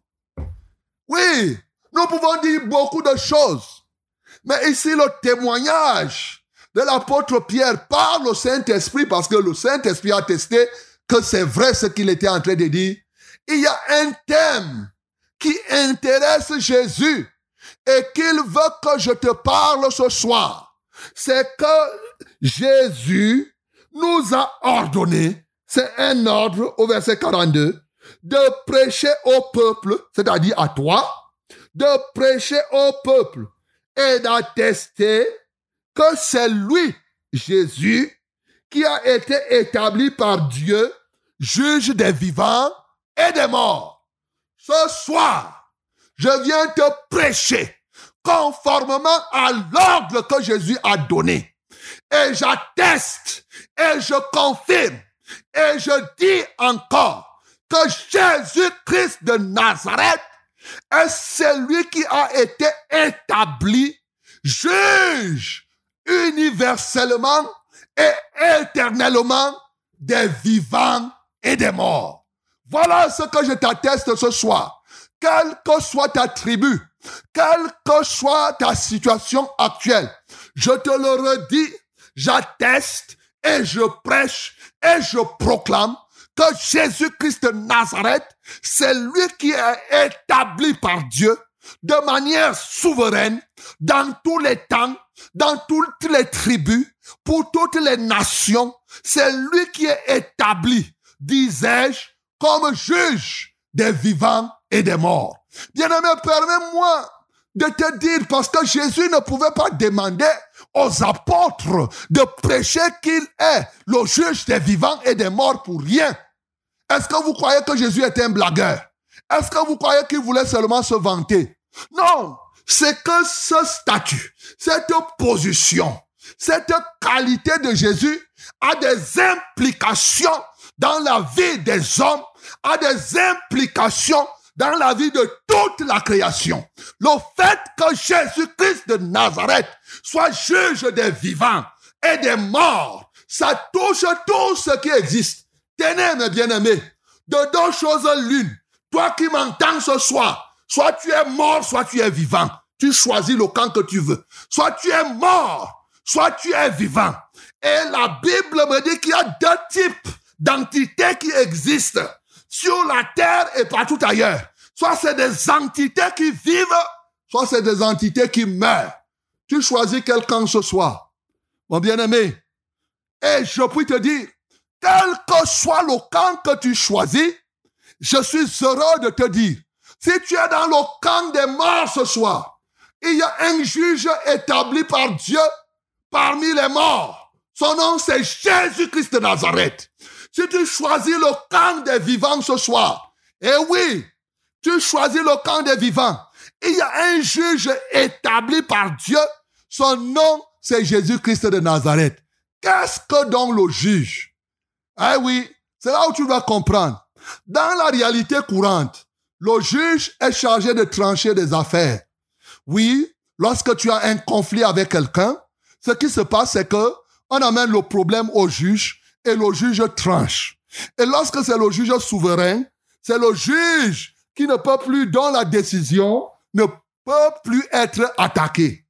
Oui, nous pouvons dire beaucoup de choses. Mais ici, le témoignage de l'apôtre Pierre par le Saint-Esprit, parce que le Saint-Esprit a testé que c'est vrai ce qu'il était en train de dire. Il y a un thème qui intéresse Jésus et qu'il veut que je te parle ce soir. C'est que Jésus nous a ordonné, c'est un ordre au verset 42, de prêcher au peuple, c'est-à-dire à toi, de prêcher au peuple et d'attester que c'est lui, Jésus, qui a été établi par Dieu, juge des vivants et des morts. Ce soir, je viens te prêcher conformément à l'ordre que Jésus a donné. Et j'atteste et je confirme et je dis encore que Jésus-Christ de Nazareth est celui qui a été établi juge universellement et éternellement des vivants et des morts. Voilà ce que je t'atteste ce soir. Quelle que soit ta tribu, quelle que soit ta situation actuelle, je te le redis, j'atteste et je prêche et je proclame que Jésus-Christ de Nazareth, c'est lui qui est établi par Dieu de manière souveraine dans tous les temps, dans toutes les tribus, pour toutes les nations. C'est lui qui est établi, disais-je, comme juge des vivants et des morts. Bien-aimé, permets-moi de te dire, parce que Jésus ne pouvait pas demander aux apôtres de prêcher qu'il est le juge des vivants et des morts pour rien. Est-ce que vous croyez que Jésus était un blagueur? Est-ce que vous croyez qu'il voulait seulement se vanter? Non, c'est que ce statut, cette position, cette qualité de Jésus a des implications dans la vie des hommes, a des implications dans la vie de toute la création. Le fait que Jésus-Christ de Nazareth soit juge des vivants et des morts, ça touche tout ce qui existe. Tenez, mes bien-aimés, de deux choses l'une. Toi qui m'entends ce soir, soit tu es mort, soit tu es vivant. Tu choisis le camp que tu veux. Soit tu es mort, soit tu es vivant. Et la Bible me dit qu'il y a deux types d'entités qui existent sur la terre et partout ailleurs. Soit c'est des entités qui vivent, soit c'est des entités qui meurent. Tu choisis quel camp ce soir. Mon bien-aimé, et je puis te dire, quel que soit le camp que tu choisis, je suis heureux de te dire, si tu es dans le camp des morts ce soir, il y a un juge établi par Dieu parmi les morts. Son nom, c'est Jésus-Christ de Nazareth. Si tu choisis le camp des vivants ce soir, et oui, tu choisis le camp des vivants, il y a un juge établi par Dieu. Son nom, c'est Jésus-Christ de Nazareth. Qu'est-ce que donc le juge? Eh oui, c'est là où tu vas comprendre. Dans la réalité courante, le juge est chargé de trancher des affaires. Oui, lorsque tu as un conflit avec quelqu'un, ce qui se passe, c'est que on amène le problème au juge et le juge tranche. Et lorsque c'est le juge souverain, c'est le juge qui ne peut plus, dans la décision, ne peut plus être attaqué.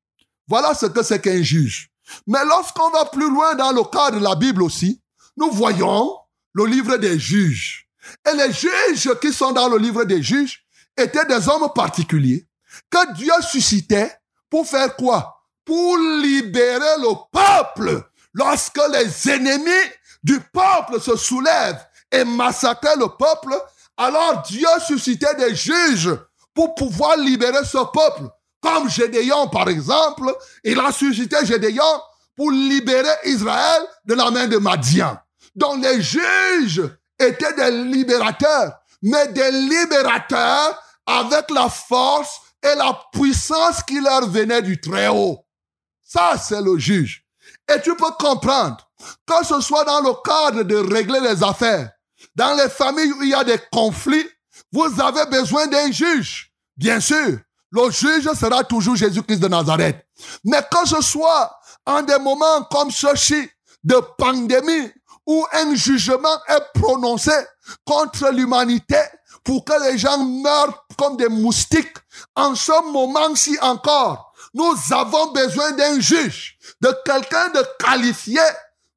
Voilà ce que c'est qu'un juge. Mais lorsqu'on va plus loin dans le cadre de la Bible aussi, nous voyons le livre des juges. Et les juges qui sont dans le livre des juges étaient des hommes particuliers que Dieu suscitait pour faire quoi? Pour libérer le peuple lorsque les ennemis du peuple se soulèvent et massacrent le peuple. Alors Dieu suscitait des juges pour pouvoir libérer ce peuple. Comme Gédéon, par exemple, il a suscité Gédéon pour libérer Israël de la main de Madian. Donc les juges étaient des libérateurs, mais des libérateurs avec la force et la puissance qui leur venait du Très-Haut. Ça, c'est le juge. Et tu peux comprendre, que ce soit dans le cadre de régler les affaires, dans les familles où il y a des conflits, vous avez besoin d'un juge. Bien sûr, le juge sera toujours Jésus-Christ de Nazareth. Mais que ce soit en des moments comme ceci, de pandémie, où un jugement est prononcé contre l'humanité pour que les gens meurent comme des moustiques. En ce moment-ci encore, nous avons besoin d'un juge, de quelqu'un de qualifié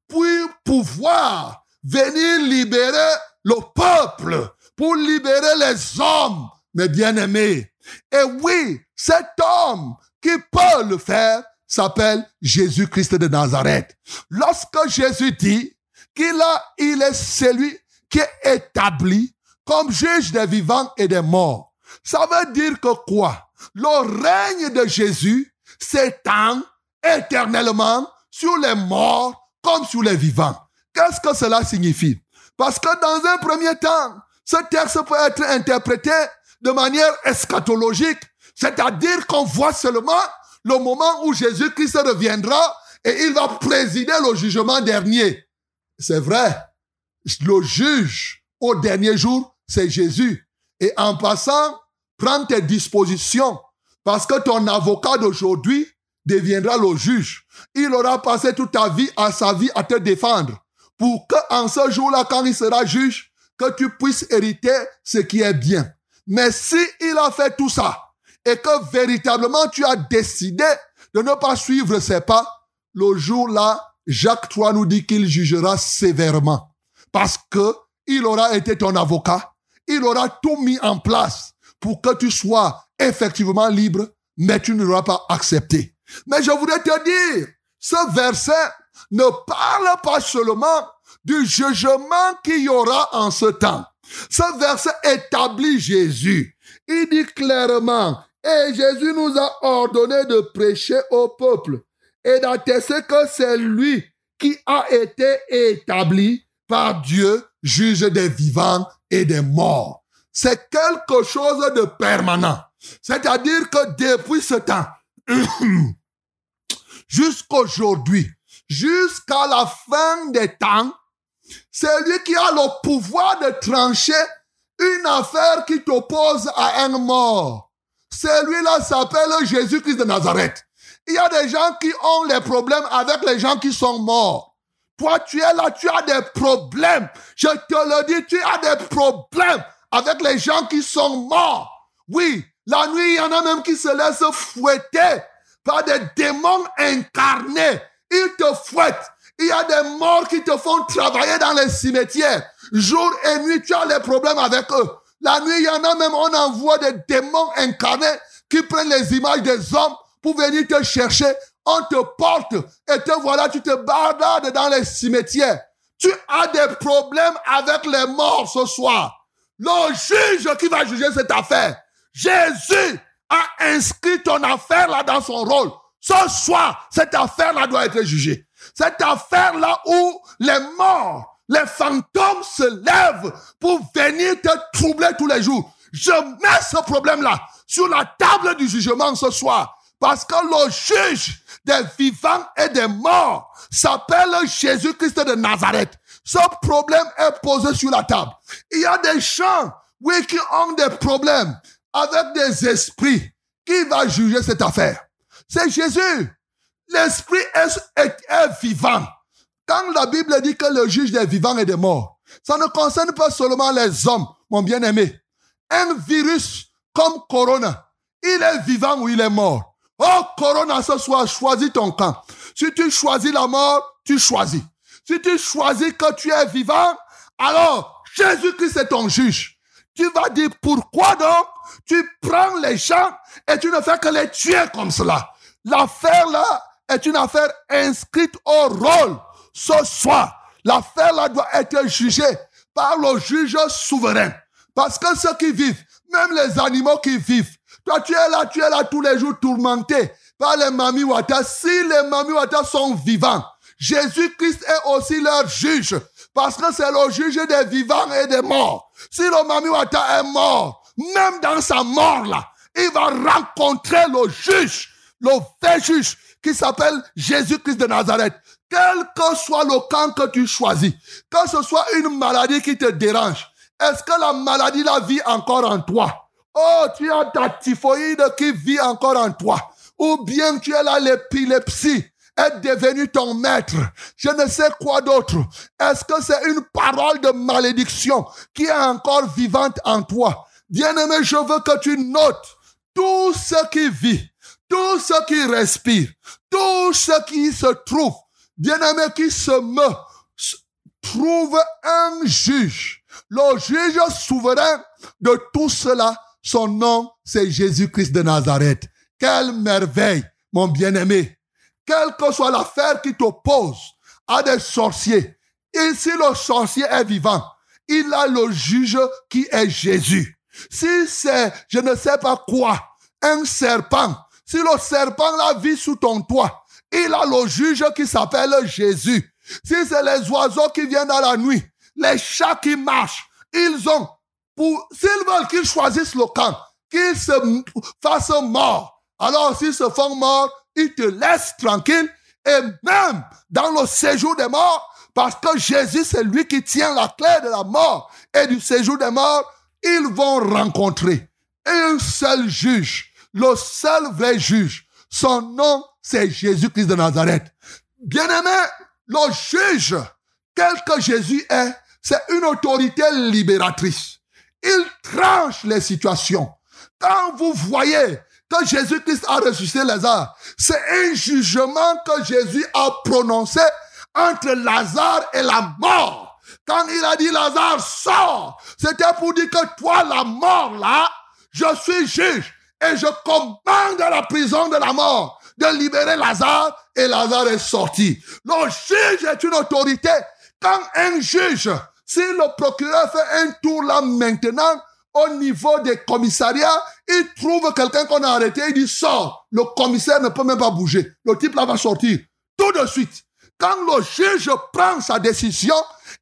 pour pouvoir venir libérer le peuple, pour libérer les hommes, mes bien-aimés. Et oui, cet homme qui peut le faire s'appelle Jésus-Christ de Nazareth. Lorsque Jésus dit, qu'il a, il est celui qui est établi comme juge des vivants et des morts. Ça veut dire que quoi? Le règne de Jésus s'étend éternellement sur les morts comme sur les vivants. Qu'est-ce que cela signifie? Parce que dans un premier temps, ce texte peut être interprété de manière eschatologique, c'est-à-dire qu'on voit seulement le moment où Jésus-Christ reviendra et il va présider le jugement dernier. C'est vrai. Le juge au dernier jour, c'est Jésus. Et en passant, prends tes dispositions parce que ton avocat d'aujourd'hui deviendra le juge. Il aura passé toute ta vie à sa vie à te défendre pour que en ce jour-là, quand il sera juge, que tu puisses hériter ce qui est bien. Mais si il a fait tout ça et que véritablement tu as décidé de ne pas suivre ses pas, le jour-là, Jacques 3 nous dit qu'il jugera sévèrement parce que il aura été ton avocat, il aura tout mis en place pour que tu sois effectivement libre, mais tu ne l'auras pas accepté. Mais je voudrais te dire, ce verset ne parle pas seulement du jugement qu'il y aura en ce temps. Ce verset établit Jésus. Il dit clairement, et Jésus nous a ordonné de prêcher au peuple et d'attester que c'est lui qui a été établi par Dieu, juge des vivants et des morts. C'est quelque chose de permanent. C'est-à-dire que depuis ce temps, jusqu'aujourd'hui, jusqu'à la fin des temps, c'est lui qui a le pouvoir de trancher une affaire qui t'oppose à un mort. Celui-là s'appelle Jésus-Christ de Nazareth. Il y a des gens qui ont les problèmes avec les gens qui sont morts. Toi, tu es là, tu as des problèmes. Je te le dis, tu as des problèmes avec les gens qui sont morts. Oui, la nuit, il y en a même qui se laissent fouetter par des démons incarnés. Ils te fouettent. Il y a des morts qui te font travailler dans les cimetières. Jour et nuit, tu as les problèmes avec eux. La nuit, il y en a même, on envoie des démons incarnés qui prennent les images des hommes pour venir te chercher. On te porte et te voilà, tu te bardades dans les cimetières. Tu as des problèmes avec les morts ce soir. Le juge qui va juger cette affaire, Jésus a inscrit ton affaire là dans son rôle. Ce soir, cette affaire-là doit être jugée. Cette affaire-là où les morts, les fantômes se lèvent pour venir te troubler tous les jours. Je mets ce problème-là sur la table du jugement ce soir. Parce que le juge des vivants et des morts s'appelle Jésus-Christ de Nazareth. Ce problème est posé sur la table. Il y a des gens, oui, qui ont des problèmes avec des esprits. Qui va juger cette affaire? C'est Jésus. L'esprit est, vivant. Quand la Bible dit que le juge des vivants et des morts, ça ne concerne pas seulement les hommes, mon bien-aimé. Un virus comme Corona, il est vivant ou il est mort? Oh, Corona, ce soir, choisis ton camp. Si tu choisis la mort, tu choisis. Si tu choisis que tu es vivant, alors Jésus-Christ est ton juge. Tu vas dire pourquoi donc tu prends les gens et tu ne fais que les tuer comme cela? L'affaire là est une affaire inscrite au rôle. Ce soir, l'affaire là doit être jugée par le juge souverain. Parce que ceux qui vivent, même les animaux qui vivent, toi tu es là, tu es là tous les jours tourmenté par les mamiwata. Si les mamiwata sont vivants, Jésus-Christ est aussi leur juge. Parce que c'est le juge des vivants et des morts. Si le mamiwata est mort, même dans sa mort là, il va rencontrer le juge, le vrai juge qui s'appelle Jésus-Christ de Nazareth. Quel que soit le camp que tu choisis, que ce soit une maladie qui te dérange, est-ce que la maladie la vit encore en toi? Oh, tu as ta typhoïde qui vit encore en toi. Ou bien tu es l'épilepsie est devenu ton maître. Je ne sais quoi d'autre. Est-ce que c'est une parole de malédiction qui est encore vivante en toi? Bien-aimé, je veux que tu notes tout ce qui vit, tout ce qui respire, tout ce qui se trouve, bien-aimé qui se meut, trouve un juge. Le juge souverain de tout cela, son nom, c'est Jésus-Christ de Nazareth. Quelle merveille, mon bien-aimé. Quelle que soit l'affaire qui t'oppose à des sorciers, ici le sorcier est vivant, il a le juge qui est Jésus. Si c'est, je ne sais pas quoi, un serpent, si le serpent la vit sous ton toit, il a le juge qui s'appelle Jésus. Si c'est les oiseaux qui viennent dans la nuit, les chats qui marchent, ils ont, pour, s'ils veulent qu'ils choisissent le camp, qu'ils se fassent morts, alors s'ils se font morts, ils te laissent tranquille et même dans le séjour des morts, parce que Jésus, c'est lui qui tient la clé de la mort et du séjour des morts, ils vont rencontrer un seul juge, le seul vrai juge. Son nom, c'est Jésus-Christ de Nazareth. Bien-aimé, le juge, quel que Jésus est, c'est une autorité libératrice. Il tranche les situations. Quand vous voyez que Jésus-Christ a ressuscité Lazare, c'est un jugement que Jésus a prononcé entre Lazare et la mort. Quand il a dit Lazare, sort, c'était pour dire que toi, la mort, là, je suis juge et je commande la prison de la mort de libérer Lazare et Lazare est sorti. Le juge est une autorité. Quand un juge, si le procureur fait un tour là maintenant, au niveau des commissariats, il trouve quelqu'un qu'on a arrêté, il dit sort. Le commissaire ne peut même pas bouger. Le type là va sortir tout de suite. Quand le juge prend sa décision,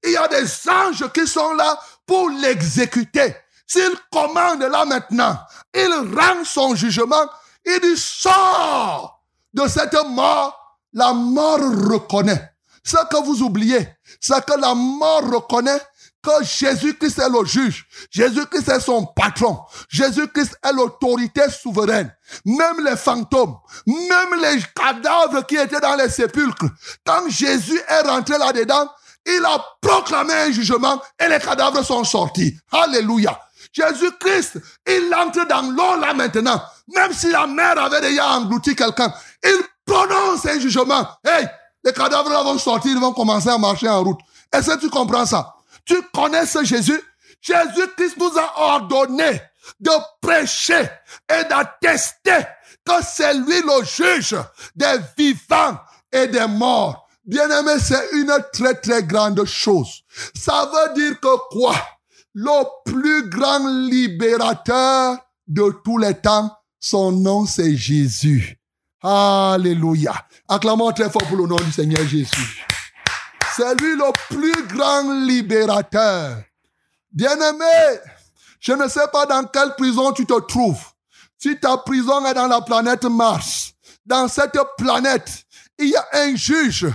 il y a des anges qui sont là pour l'exécuter. s'il commande là maintenant, il rend son jugement, il dit, sors de cette mort. La mort reconnaît. Ce que vous oubliez, c'est que la mort reconnaît que Jésus-Christ est le juge. Jésus-Christ est son patron. Jésus-Christ est l'autorité souveraine. Même les fantômes, même les cadavres qui étaient dans les sépulcres, quand Jésus est rentré là-dedans, il a proclamé un jugement et les cadavres sont sortis. Alléluia. Jésus-Christ, il entre dans l'eau là maintenant. Même si la mer avait déjà englouti quelqu'un, il prononce un jugement. Hey, les cadavres là vont sortir, ils vont commencer à marcher en route. Est-ce que tu comprends ça? Tu connais ce Jésus? Jésus-Christ nous a ordonné de prêcher et d'attester que c'est lui le juge des vivants et des morts. Bien-aimé, c'est une très très grande chose. Ça veut dire que quoi? Le plus grand libérateur de tous les temps, son nom c'est Jésus. Alléluia. Acclamons très fort pour le nom du Seigneur Jésus. C'est lui le plus grand libérateur. Bien-aimé, je ne sais pas dans quelle prison tu te trouves. Si ta prison est dans la planète Mars, dans cette planète, il y a un juge.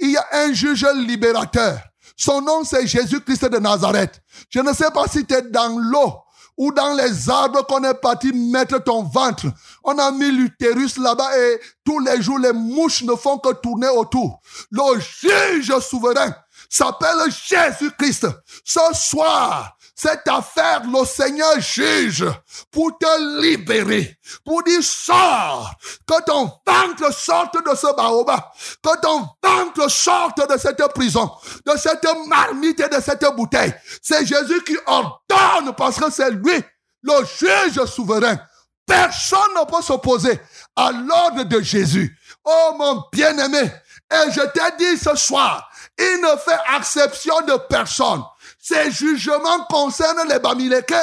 Il y a un juge libérateur. Son nom, c'est Jésus-Christ de Nazareth. Je ne sais pas si tu es dans l'eau ou dans les arbres qu'on est parti mettre ton ventre. On a mis l'utérus là-bas et tous les jours, les mouches ne font que tourner autour. Le juge souverain s'appelle Jésus-Christ. Ce soir, cette affaire, le Seigneur juge pour te libérer, pour dire sors, que ton ventre sorte de ce baobab, que ton ventre sorte de cette prison, de cette marmite et de cette bouteille. C'est Jésus qui ordonne parce que c'est lui, le juge souverain. Personne ne peut s'opposer à l'ordre de Jésus. Oh mon bien-aimé, et je t'ai dit ce soir, il ne fait exception de personne. Ces jugements concernent les Bamileke,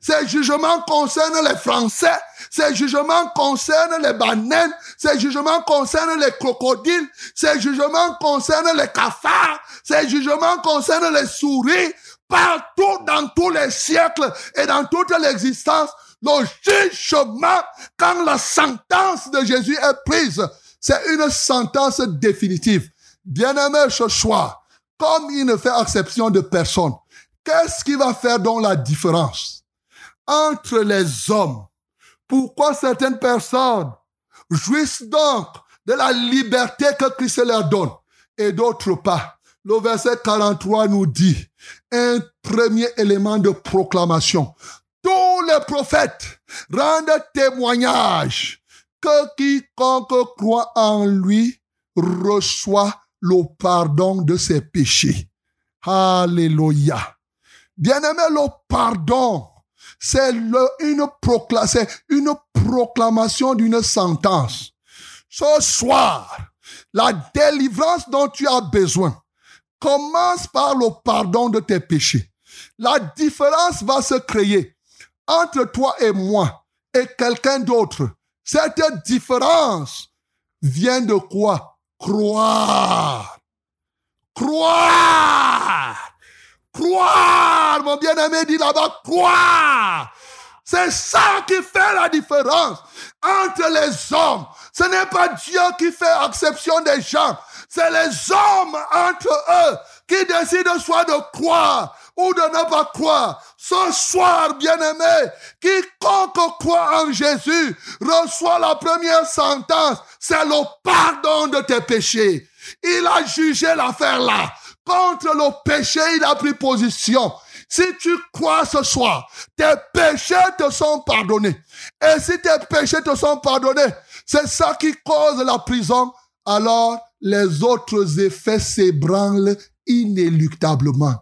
ces jugements concernent les Français, ces jugements concernent les bananes, ces jugements concernent les crocodiles, ces jugements concernent les cafards, ces jugements concernent les souris, partout dans tous les siècles et dans toute l'existence, le jugement, quand la sentence de Jésus est prise, c'est une sentence définitive. Bien-aimé ce soir, comme il ne fait exception de personne, qu'est-ce qui va faire donc la différence entre les hommes? Pourquoi certaines personnes jouissent donc de la liberté que Christ leur donne et d'autres pas? Le verset 43 nous dit un premier élément de proclamation. Tous les prophètes rendent témoignage que quiconque croit en lui reçoit le pardon de ses péchés. Alléluia. Bien-aimé, le pardon, c'est une, une proclamation d'une sentence. Ce soir, la délivrance dont tu as besoin commence par le pardon de tes péchés. La différence va se créer entre toi et moi et quelqu'un d'autre. Cette différence vient de quoi? Croire. Croire. Croire, mon bien-aimé dit là-bas, croire. C'est ça qui fait la différence entre les hommes. Ce n'est pas Dieu qui fait exception des gens. C'est les hommes entre eux qui décident soit de croire ou de ne pas croire. Ce soir, bien-aimé, quiconque croit en Jésus reçoit la première sentence, c'est le pardon de tes péchés. Il a jugé l'affaire là. Contre le péché, il a pris position. Si tu crois ce soir, tes péchés te sont pardonnés. Et si tes péchés te sont pardonnés, c'est ça qui cause la prison. Alors, les autres effets s'ébranlent inéluctablement.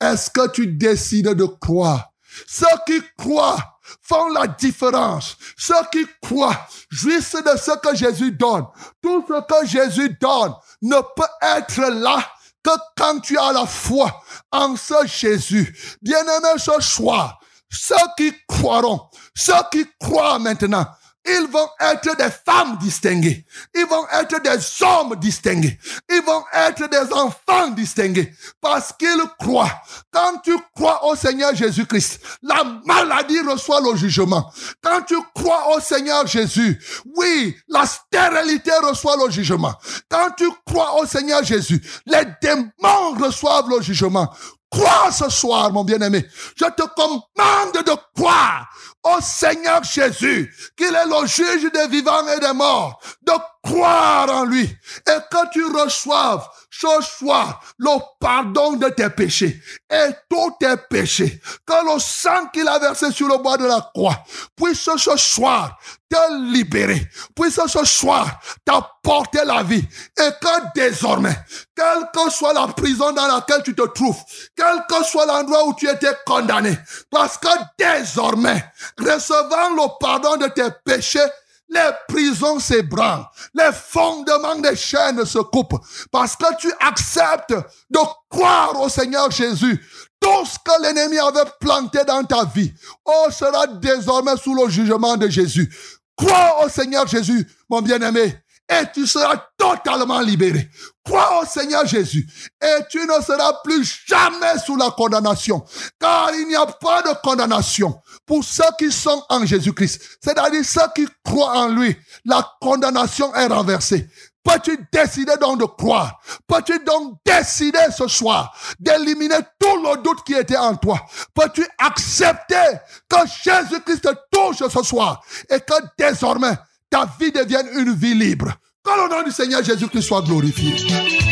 Est-ce que tu décides de croire? Ceux qui croient font la différence. Ceux qui croient jouissent de ce que Jésus donne. Tout ce que Jésus donne ne peut être là que quand tu as la foi en ce Jésus. Bien-aimé ce soir, ceux qui croiront, ceux qui croient maintenant, ils vont être des femmes distinguées. Ils vont être des hommes distingués. Ils vont être des enfants distingués parce qu'ils croient. Quand tu crois au Seigneur Jésus-Christ, la maladie reçoit le jugement. Quand tu crois au Seigneur Jésus, oui, la stérilité reçoit le jugement. Quand tu crois au Seigneur Jésus, les démons reçoivent le jugement. Crois ce soir, mon bien-aimé. Je te commande de croire au Seigneur Jésus, qu'il est le juge des vivants et des morts, de croire en lui. Et que tu reçoives ce soir le pardon de tes péchés et tous tes péchés, que le sang qu'il a versé sur le bois de la croix puisse ce soir te libérer, puisse ce soir t'apporter la vie et que désormais, quelle que soit la prison dans laquelle tu te trouves, quel que soit l'endroit où tu étais condamné, parce que désormais, recevant le pardon de tes péchés, les prisons s'ébranlent, les fondements des chaînes se coupent, parce que tu acceptes de croire au Seigneur Jésus. Tout ce que l'ennemi avait planté dans ta vie, oh, sera désormais sous le jugement de Jésus. Crois au Seigneur Jésus, mon bien-aimé, et tu seras totalement libéré. Crois au Seigneur Jésus et tu ne seras plus jamais sous la condamnation, car il n'y a pas de condamnation pour ceux qui sont en Jésus-Christ, c'est-à-dire ceux qui croient en lui. La condamnation est renversée. Peux-tu décider donc de croire? Peux-tu donc décider ce soir d'éliminer tout le doute qui était en toi? Peux-tu accepter que Jésus-Christ te touche ce soir et que désormais ta vie devienne une vie libre? Que le nom du Seigneur Jésus-Christ soit glorifié.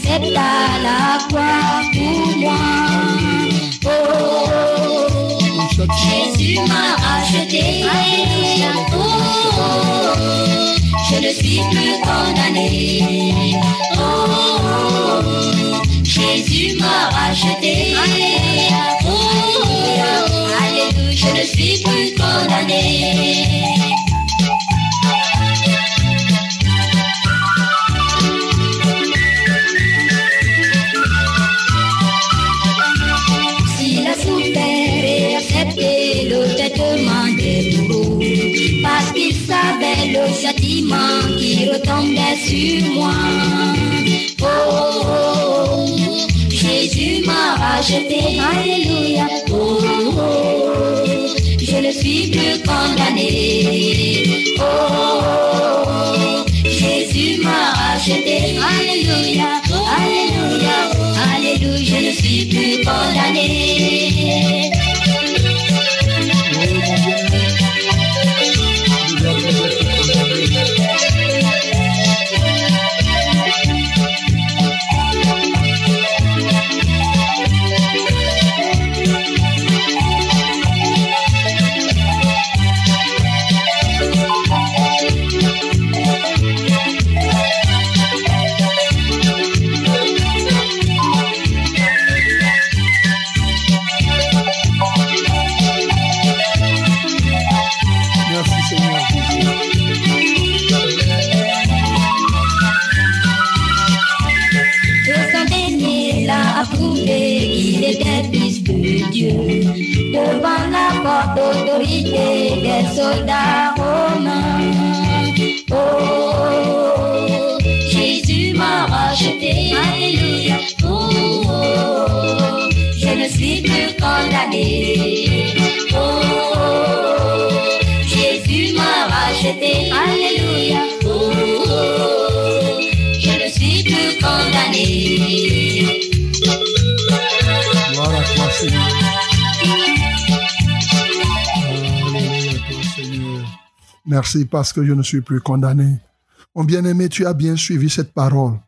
Qui accepta la croix pour moi. Oh, Jésus m'a racheté. Oh, je ne suis plus condamné. Oh, Jésus m'a racheté. Oh. Je ne suis plus condamné. Qui retombait sur moi. Oh, oh, oh, Jésus m'a racheté, Alléluia. Oh, oh, je ne suis plus condamné. Oh, Jésus m'a racheté, Alléluia. Alléluia. Alléluia, je ne suis plus condamné. Oh, Jésus racheté. Alléluia. Oh oh, oh, oh, je ne suis plus condamné. Merci parce que je ne suis plus condamné. Mon bien-aimé, tu as bien suivi cette parole.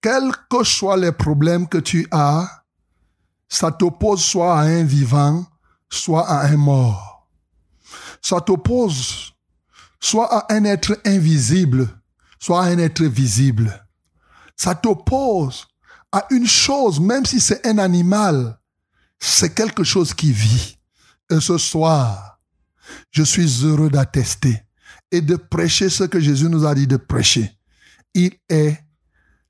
Quels que soient les problèmes que tu as, ça t'oppose soit à un vivant, soit à un mort. Ça t'oppose soit à un être invisible, soit à un être visible. Ça t'oppose à une chose, même si c'est un animal, c'est quelque chose qui vit. Et ce soir, je suis heureux d'attester et de prêcher ce que Jésus nous a dit de prêcher. Il est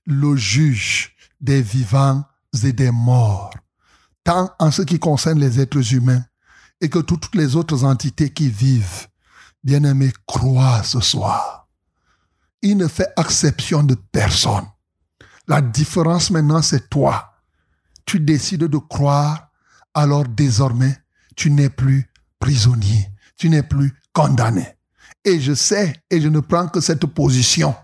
le juge des vivants et des morts, tant en ce qui concerne les êtres humains et que toutes les autres entités qui vivent. Bien-aimés, crois ce soir. Il ne fait exception de personne. La différence maintenant, c'est toi. Tu décides de croire, alors désormais, tu n'es plus prisonnier, tu n'es plus condamné. Et je sais, et je ne prends que cette position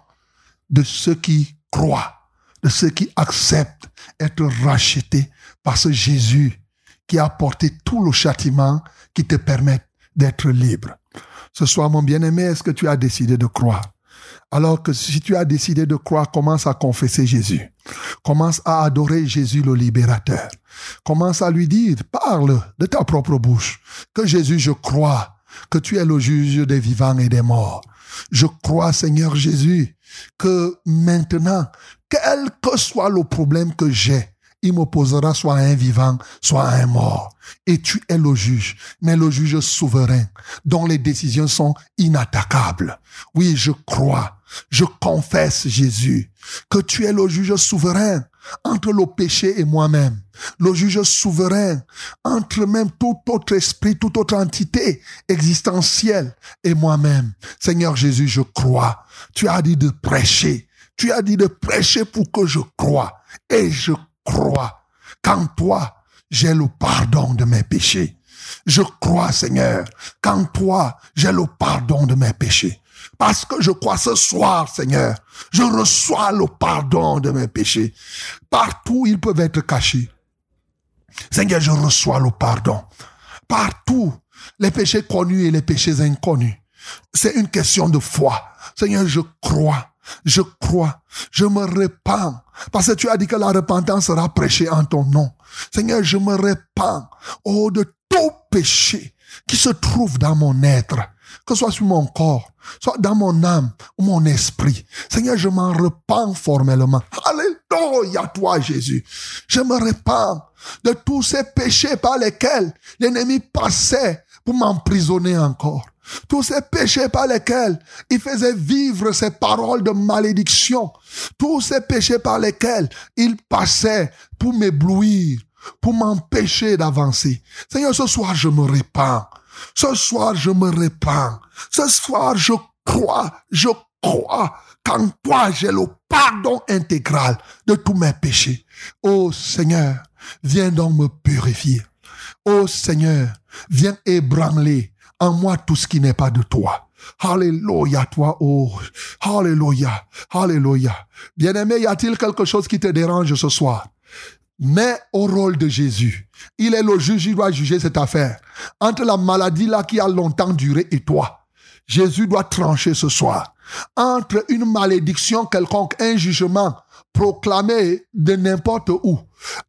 de ceux qui croient, de ceux qui acceptent être rachetés par ce Jésus qui a porté tout le châtiment qui te permet d'être libre. Ce soir, mon bien-aimé, est-ce que tu as décidé de croire? Alors que si tu as décidé de croire, commence à confesser Jésus. Commence à adorer Jésus le libérateur. Commence à lui dire, parle de ta propre bouche, que Jésus, je crois que tu es le juge des vivants et des morts. Je crois, Seigneur Jésus, que maintenant, quel que soit le problème que j'ai, il m'opposera soit à un vivant, soit à un mort. Et tu es le juge, mais le juge souverain, dont les décisions sont inattaquables. Oui, je crois, je confesse, Jésus, que tu es le juge souverain entre le péché et moi-même, le juge souverain entre même tout autre esprit, toute autre entité existentielle et moi-même. Seigneur Jésus, je crois. Tu as dit de prêcher. Tu as dit de prêcher pour que je croie. Et je crois qu'en toi, j'ai le pardon de mes péchés. Je crois, Seigneur, qu'en toi, j'ai le pardon de mes péchés. Parce que je crois ce soir, Seigneur, je reçois le pardon de mes péchés. Partout, ils peuvent être cachés. Seigneur, je reçois le pardon. Partout, les péchés connus et les péchés inconnus. C'est une question de foi. Seigneur, je crois. Je crois. Je me répands. Parce que tu as dit que la repentance sera prêchée en ton nom. Seigneur, je me répands. Oh, de tout péché qui se trouve dans mon être. Que ce soit sur mon corps, soit dans mon âme ou mon esprit. Seigneur, je m'en repens formellement. Alléluia, toi, Jésus. Je me repens de tous ces péchés par lesquels l'ennemi passait pour m'emprisonner encore. Tous ces péchés par lesquels il faisait vivre ces paroles de malédiction. Tous ces péchés par lesquels il passait pour m'éblouir, pour m'empêcher d'avancer. Seigneur, ce soir, je me répands. Ce soir, je me répands. Ce soir, je crois, je crois qu'en toi, j'ai le pardon intégral de tous mes péchés. Oh Seigneur, viens donc me purifier. Oh Seigneur, viens ébranler en moi tout ce qui n'est pas de toi. Alléluia, toi, oh, Alléluia, Alléluia. Bien-aimé, y a-t-il quelque chose qui te dérange ce soir? Mais au rôle de Jésus. Il est le juge, il doit juger cette affaire. Entre la maladie là qui a longtemps duré et toi. Jésus doit trancher ce soir. Entre une malédiction quelconque, un jugement proclamé de n'importe où.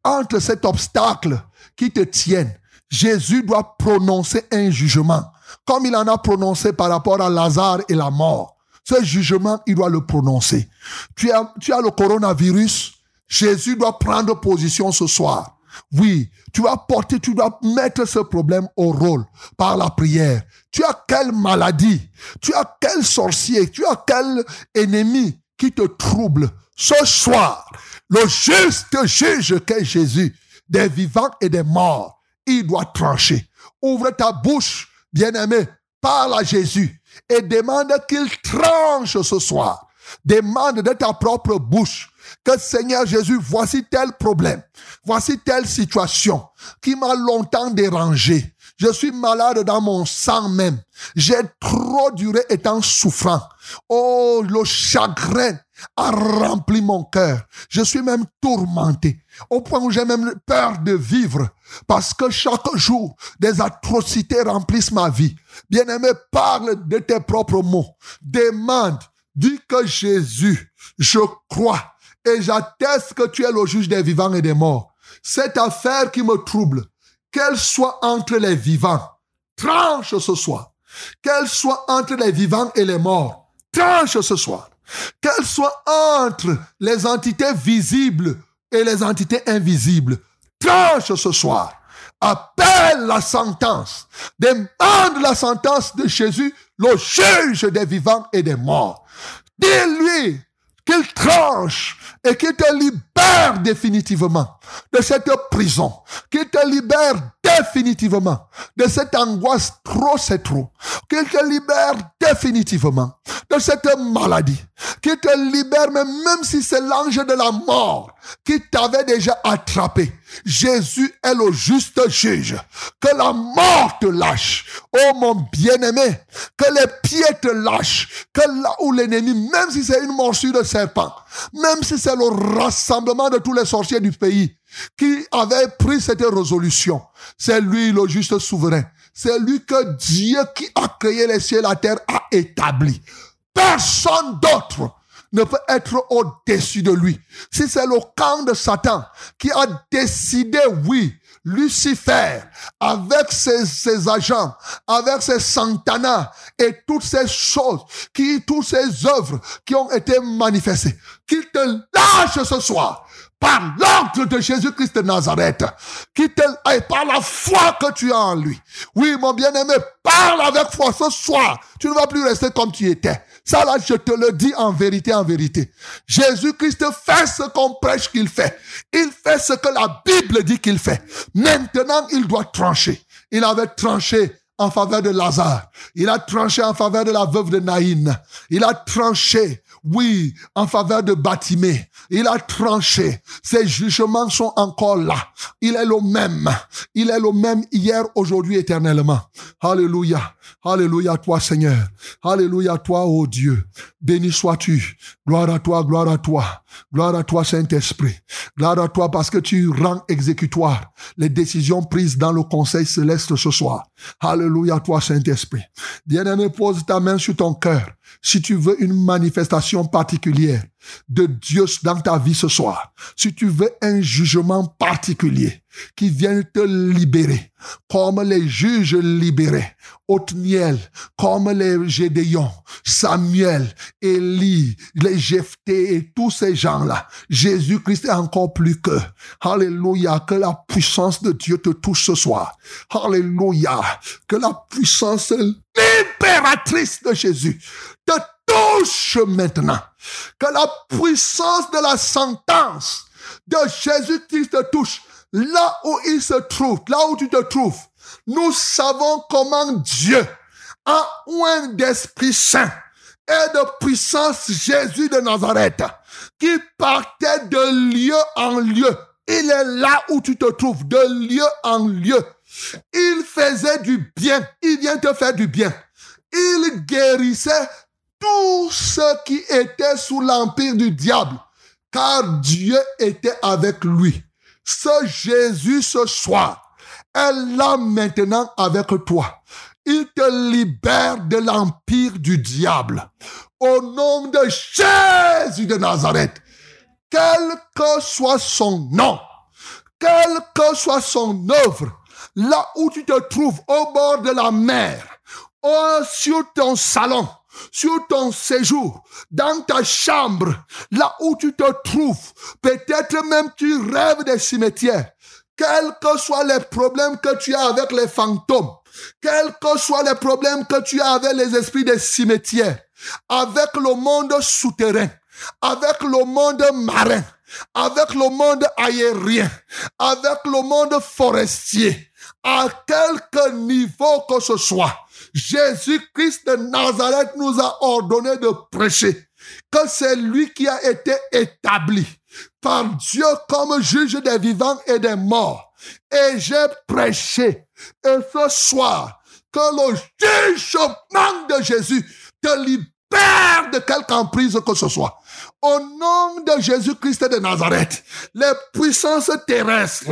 Entre cet obstacle qui te tienne, Jésus doit prononcer un jugement. Comme il en a prononcé par rapport à Lazare et la mort. Ce jugement, il doit le prononcer. Tu as, tu as le coronavirus, Jésus doit prendre position ce soir. Oui, tu dois porter, tu dois mettre ce problème au rôle par la prière. Tu as quelle maladie, tu as quel sorcier, tu as quel ennemi qui te trouble. Ce soir, le juste juge qu'est Jésus, des vivants et des morts, il doit trancher. Ouvre ta bouche, bien-aimé, parle à Jésus et demande qu'il tranche ce soir. Demande de ta propre bouche que Seigneur Jésus, voici tel problème, voici telle situation qui m'a longtemps dérangé. Je suis malade dans mon sang même. J'ai trop duré étant souffrant. Oh, le chagrin a rempli mon cœur. Je suis même tourmenté. Au point où j'ai même peur de vivre. Parce que chaque jour, des atrocités remplissent ma vie. Bien-aimé, parle de tes propres mots. Demande. Dis que Jésus, je crois et j'atteste que tu es le juge des vivants et des morts. Cette affaire qui me trouble, qu'elle soit entre les vivants, tranche ce soir. Qu'elle soit entre les vivants et les morts, tranche ce soir. Qu'elle soit entre les entités visibles et les entités invisibles, tranche ce soir. Appelle la sentence. Demande la sentence de Jésus, le juge des vivants et des morts. Dis-lui qu'il tranche et qu'il te libère définitivement de cette prison, qu'il te libère définitivement de cette angoisse trop c'est trop, qu'il te libère définitivement de cette maladie, qu'il te libère même, même si c'est l'ange de la mort qui t'avait déjà attrapé. Jésus est le juste juge. Que la mort te lâche. Oh mon bien-aimé, que les pieds te lâchent. Que là où l'ennemi, même si c'est une morsure de serpent, même si c'est le rassemblement de tous les sorciers du pays qui avait pris cette résolution, c'est lui le juste souverain. C'est lui que Dieu qui a créé les cieux et la terre a établi. Personne d'autre ne peut être au-dessus de lui. Si c'est le camp de Satan qui a décidé, oui, Lucifer, avec ses, agents, avec ses santanas et toutes ces choses, qui, toutes ces œuvres qui ont été manifestées, qu'il te lâche ce soir par l'ordre de Jésus-Christ de Nazareth, qui et par la foi que tu as en lui. Oui, mon bien-aimé, parle avec foi ce soir. Tu ne vas plus rester comme tu étais. Ça là, je te le dis en vérité, en vérité. Jésus-Christ fait ce qu'on prêche qu'il fait. Il fait ce que la Bible dit qu'il fait. Maintenant, il doit trancher. Il avait tranché en faveur de Lazare. Il a tranché en faveur de la veuve de Naïn. Il a tranché oui, en faveur de Batimé. Il a tranché. Ses jugements sont encore là. Il est le même. Il est le même hier, aujourd'hui, éternellement. Alléluia. Alléluia toi, Seigneur. Alléluia toi, ô Dieu. Béni sois-tu. Gloire à toi, gloire à toi. Gloire à toi, Saint-Esprit. Gloire à toi parce que tu rends exécutoire les décisions prises dans le conseil céleste ce soir. Alléluia toi, Saint-Esprit. Bien-aimé, pose ta main sur ton cœur si tu veux une manifestation particulière de Dieu dans ta vie ce soir, si tu veux un jugement particulier qui vienne te libérer, comme les juges libérés, Othniel, comme les Gédéons, Samuel, Élie, les Jephthé et tous ces gens-là, Jésus-Christ est encore plus que. Alléluia, que la puissance de Dieu te touche ce soir. Alléluia, que la puissance libératrice de Jésus te touche maintenant. Que la puissance de la sentence de Jésus-Christ te touche là où il se trouve, là où tu te trouves. Nous savons comment Dieu a un d'Esprit Saint et de puissance Jésus de Nazareth qui partait de lieu en lieu. Il est là où tu te trouves, de lieu en lieu. Il faisait du bien. Il vient te faire du bien. Il guérissait tous ceux qui étaient sous l'empire du diable, car Dieu était avec lui. Ce Jésus ce soir est là maintenant avec toi. Il te libère de l'empire du diable. Au nom de Jésus de Nazareth, quel que soit son nom, quelle que soit son œuvre, là où tu te trouves, au bord de la mer, sur ton salon, sur ton séjour, dans ta chambre, là où tu te trouves, peut-être même tu rêves des cimetières, quels que soient les problèmes que tu as avec les fantômes, quels que soient les problèmes que tu as avec les esprits des cimetières, avec le monde souterrain, avec le monde marin, avec le monde aérien, avec le monde forestier, à quelque niveau que ce soit, Jésus-Christ de Nazareth nous a ordonné de prêcher que c'est lui qui a été établi par Dieu comme juge des vivants et des morts. Et j'ai prêché. Et ce soir, que le jugement de Jésus te libère de quelque emprise que ce soit. Au nom de Jésus-Christ de Nazareth, les puissances terrestres,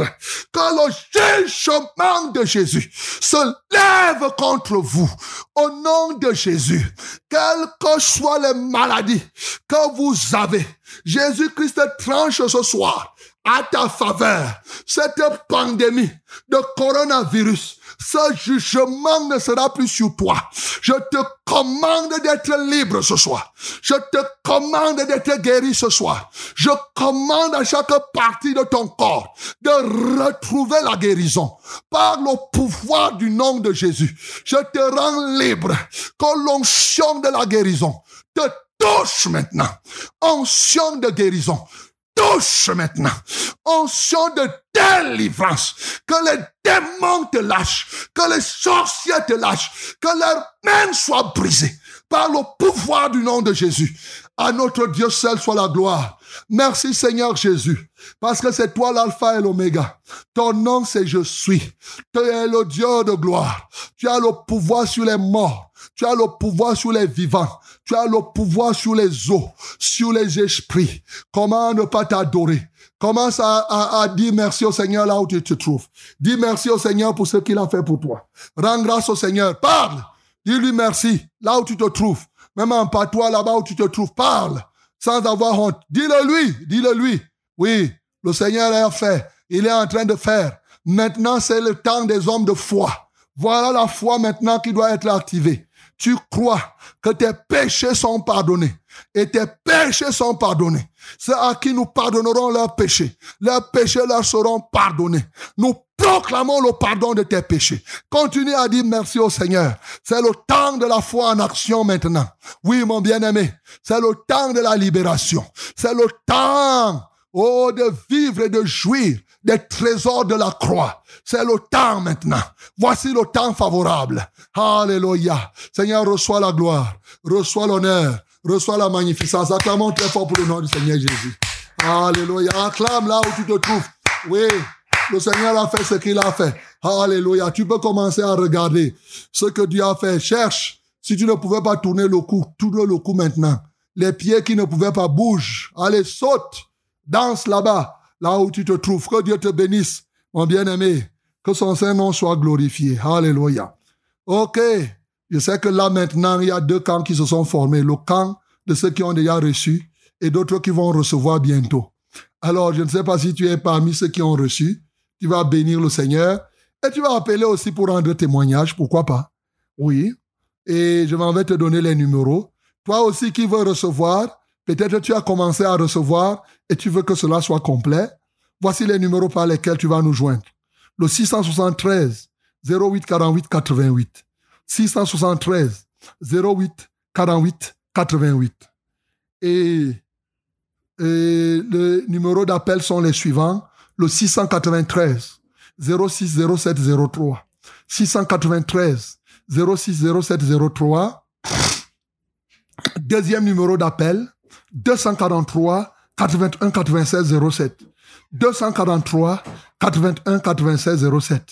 que le jugement de Jésus se lève contre vous. Au nom de Jésus, quelles que soient les maladies que vous avez, Jésus-Christ tranche ce soir à ta faveur cette pandémie de coronavirus ce jugement ne sera plus sur toi. Je te commande d'être libre ce soir. Je te commande d'être guéri ce soir. Je commande à chaque partie de ton corps de retrouver la guérison par le pouvoir du nom de Jésus. Je te rends libre. Que l'onction de la guérison te touche maintenant. Onction de guérison touche maintenant. Onction de délivrance. Que les démons te lâchent. Que les sorciers te lâchent. Que leurs mains soient brisées par le pouvoir du nom de Jésus. À notre Dieu seul soit la gloire. Merci Seigneur Jésus, parce que c'est toi l'alpha et l'oméga. Ton nom c'est je suis. Tu es le Dieu de gloire. Tu as le pouvoir sur les morts. Tu as le pouvoir sur les vivants. Tu as le pouvoir sur les eaux, sur les esprits. Comment ne pas t'adorer? Commence à, dire merci au Seigneur là où tu te trouves. Dis merci au Seigneur pour ce qu'il a fait pour toi. Rends grâce au Seigneur. Parle. Dis-lui merci là où tu te trouves. Même en patois là-bas où tu te trouves. Parle sans avoir honte. Dis-le lui. Dis-le lui. Oui, le Seigneur a fait. Il est en train de faire. Maintenant, c'est le temps des hommes de foi. Voilà la foi maintenant qui doit être activée tu crois que tes péchés sont pardonnés et tes péchés sont pardonnés. C'est à qui nous pardonnerons leurs péchés. Leurs péchés leur seront pardonnés. Nous proclamons le pardon de tes péchés. Continue à dire merci au Seigneur. C'est le temps de la foi en action maintenant. Oui, mon bien-aimé, c'est le temps de la libération. C'est le temps, oh, de vivre et de jouir des trésors de la croix. C'est le temps maintenant. Voici le temps favorable. Alléluia. Seigneur, reçois la gloire, reçois l'honneur, reçois la magnificence. Acclamons très fort pour le nom du Seigneur Jésus. Alléluia. Acclame là où tu te trouves. Oui, le Seigneur a fait ce qu'il a fait. Alléluia. Tu peux commencer à regarder ce que Dieu a fait. Cherche. Si tu ne pouvais pas tourner le cou, tourne le cou maintenant. Les pieds qui ne pouvaient pas bougent. Allez, saute. Danse là-bas là où tu te trouves. Que Dieu te bénisse, mon bien-aimé. Que son Saint-Nom soit glorifié. Alléluia. OK. Je sais que là maintenant, il y a deux camps qui se sont formés. Le camp de ceux qui ont déjà reçu et d'autres qui vont recevoir bientôt. Alors, je ne sais pas si tu es parmi ceux qui ont reçu. Tu vas bénir le Seigneur et tu vas appeler aussi pour rendre témoignage. Pourquoi pas? Oui. Et je m'en vais te donner les numéros. Toi aussi qui veux recevoir, Peut-être tu as commencé à recevoir et tu veux que cela soit complet. Voici les numéros par lesquels tu vas nous joindre. Le 673 08 48 88. 673 08 48 88. Et, et les numéros d'appel sont les suivants. Le 693 06 07 03. 693 06 07 03. Deuxième numéro d'appel, 243 81 96 07. 243 81 96 07.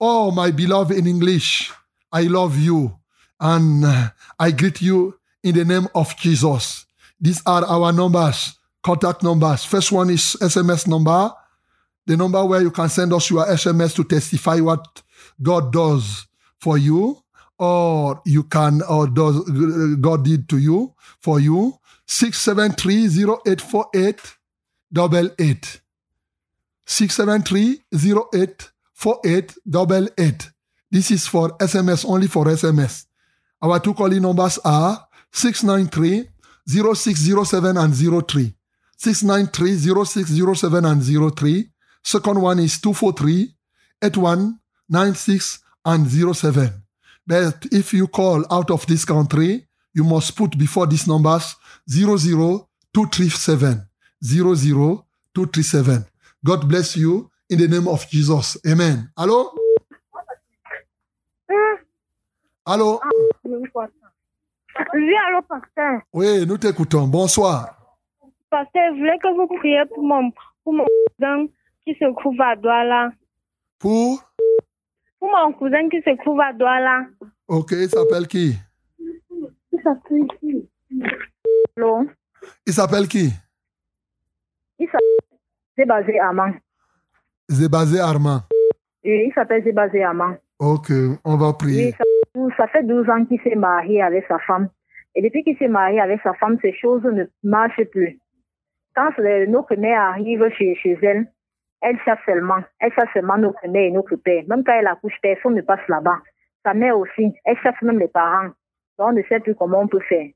Oh, my beloved in English, I love you and uh, I greet you in the name of Jesus. These are our numbers, contact numbers. First one is SMS number, the number where you can send us your SMS to testify what God does for you or you can or does God did to you for you 673-0848 double eight. 673-0848 double eight. This is for SMS, only for SMS. Our two calling numbers are 693 0607 and 03. 693 0607 and 03. Second one is 243 8196 and 07. But if you call out of this country, you must put before these numbers 00237. 00237. God bless you in the name of Jesus. Amen. Allô? Allô Oui, allô, pasteur. Oui, nous t'écoutons. Bonsoir. Pasteur, je voulais que vous priez pour mon, pour mon cousin qui se trouve à Douala. Pour? Pour mon cousin qui se trouve à Douala. Ok, il s'appelle qui? Il s'appelle qui? Allô? Il s'appelle qui? Il s'appelle Zébazé Aman. Zébazé Armand. Oui, il s'appelle Zébazé Aman. Ok, on va Oui, prier. ça, ça fait 12 ans qu'il s'est marié avec sa femme. Et depuis qu'il s'est marié avec sa femme, ces choses ne marchent plus. Quand les- notre mère arrive chez, chez elle, elle chasse seulement. Elle chasse seulement notre mère et notre père. Même quand elle accouche, personne ne passe là-bas. Sa mère aussi, elle chasse même les parents. Donc, on ne sait plus comment on peut faire.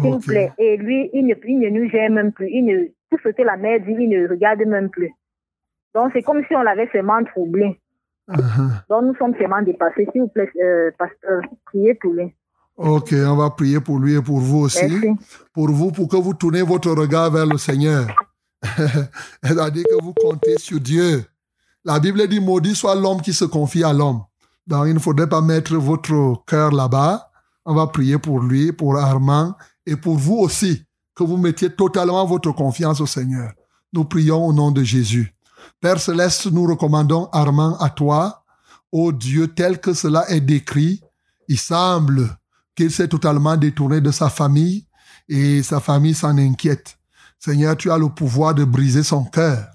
S'il vous plaît. Et lui, il ne, il ne nous gère même plus. Il ne, tout ce que la mère dit, il ne regarde même plus. Donc, c'est comme si on l'avait seulement troublé. Uh-huh. Donc, nous sommes seulement dépassés. S'il vous plaît, euh, pasteur, priez pour lui. Ok, on va prier pour lui et pour vous aussi. Merci. Pour vous, pour que vous tournez votre regard vers le Seigneur. C'est-à-dire que vous comptez sur Dieu. La Bible dit, maudit soit l'homme qui se confie à l'homme. Donc, il ne faudrait pas mettre votre cœur là-bas. On va prier pour lui, pour Armand et pour vous aussi, que vous mettiez totalement votre confiance au Seigneur. Nous prions au nom de Jésus. Père céleste, nous recommandons Armand à toi. Ô Dieu, tel que cela est décrit, il semble qu'il s'est totalement détourné de sa famille et sa famille s'en inquiète. Seigneur, tu as le pouvoir de briser son cœur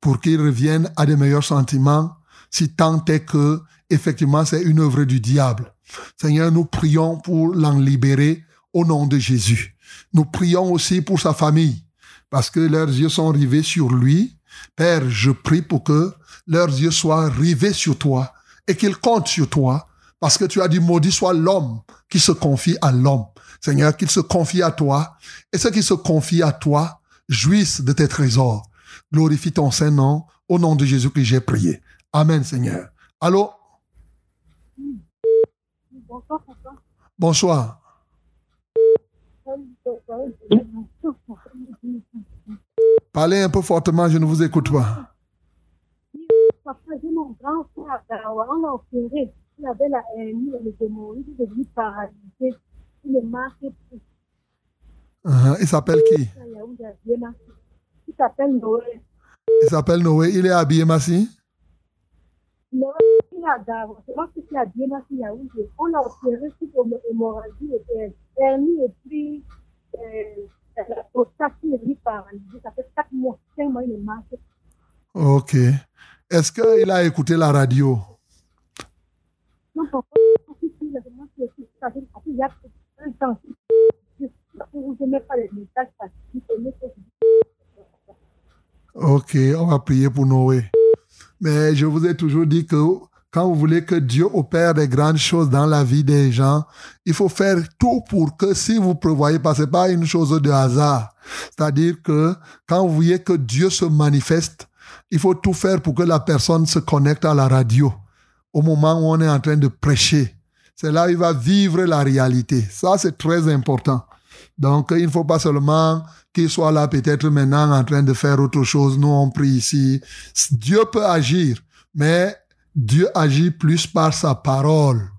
pour qu'il revienne à de meilleurs sentiments, si tant est que, effectivement, c'est une œuvre du diable. Seigneur, nous prions pour l'en libérer au nom de Jésus. Nous prions aussi pour sa famille, parce que leurs yeux sont rivés sur lui. Père, je prie pour que leurs yeux soient rivés sur toi et qu'ils comptent sur toi, parce que tu as dit, maudit soit l'homme qui se confie à l'homme. Seigneur, qu'il se confie à toi, et ceux qui se confient à toi jouissent de tes trésors. Glorifie ton Saint-Nom, au nom de Jésus que j'ai prié. Amen, Seigneur. Allô? Bonsoir. Parlez un peu fortement, je ne vous écoute pas. Papa, j'ai mon grand frère on l'a opéré. Il avait la hernie, le démon, il est devenu paralysé. Il plus. Uh-huh. Il s'appelle qui? Il s'appelle Noé. Il s'appelle Noé. Il est habillé, Massi? Noé, il est à qui suis à Biéma, à Yaoundé. On l'a opéré sur une hémorragie et hernie et puis euh, la prostate qui est devenue paralysée. Ça fait 4 mois, 5 mois, il ne marche plus. Ok. Est-ce qu'il a écouté la radio? Non, y a un temps. Pas les messages parce Ok, on va prier pour Noé. Mais je vous ai toujours dit que quand vous voulez que Dieu opère des grandes choses dans la vie des gens, il faut faire tout pour que si vous prévoyez pas, c'est pas une chose de hasard. C'est-à-dire que quand vous voyez que Dieu se manifeste, il faut tout faire pour que la personne se connecte à la radio au moment où on est en train de prêcher. C'est là où il va vivre la réalité. Ça, c'est très important. Donc, il ne faut pas seulement qu'il soit là peut-être maintenant en train de faire autre chose. Nous, on prie ici. Dieu peut agir, mais Dieu agit plus par sa parole.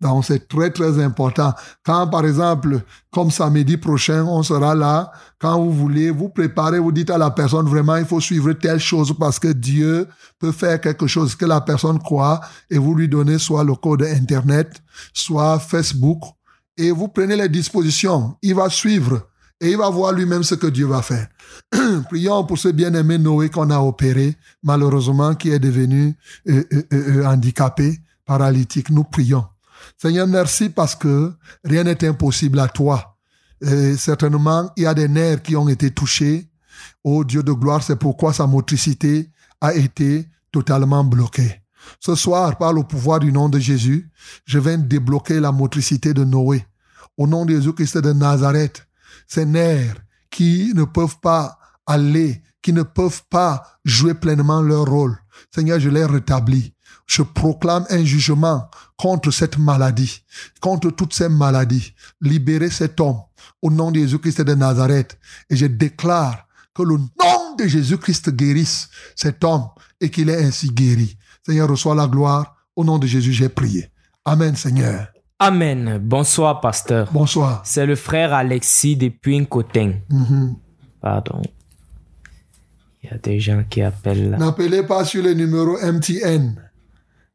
Donc, c'est très, très important. Quand, par exemple, comme samedi prochain, on sera là, quand vous voulez, vous préparez, vous dites à la personne, vraiment, il faut suivre telle chose parce que Dieu peut faire quelque chose que la personne croit et vous lui donnez soit le code Internet, soit Facebook, et vous prenez les dispositions. Il va suivre et il va voir lui-même ce que Dieu va faire. Prions pour ce bien-aimé Noé qu'on a opéré, malheureusement, qui est devenu euh, euh, euh, handicapé, paralytique. Nous prions. Seigneur, merci parce que rien n'est impossible à toi. Certainement, il y a des nerfs qui ont été touchés. Oh Dieu de gloire, c'est pourquoi sa motricité a été totalement bloquée. Ce soir, par le pouvoir du nom de Jésus, je viens débloquer la motricité de Noé. Au nom de Jésus-Christ de Nazareth, ces nerfs qui ne peuvent pas aller, qui ne peuvent pas jouer pleinement leur rôle. Seigneur, je les rétablis. Je proclame un jugement contre cette maladie, contre toutes ces maladies. Libérez cet homme au nom de Jésus-Christ de Nazareth. Et je déclare que le nom de Jésus-Christ guérisse cet homme et qu'il est ainsi guéri. Seigneur, reçois la gloire. Au nom de Jésus, j'ai prié. Amen, Seigneur. Amen. Bonsoir, pasteur. Bonsoir. C'est le frère Alexis depuis Nkoteng. Mhm. Pardon. Il y a des gens qui appellent là. N'appelez pas sur le numéro MTN.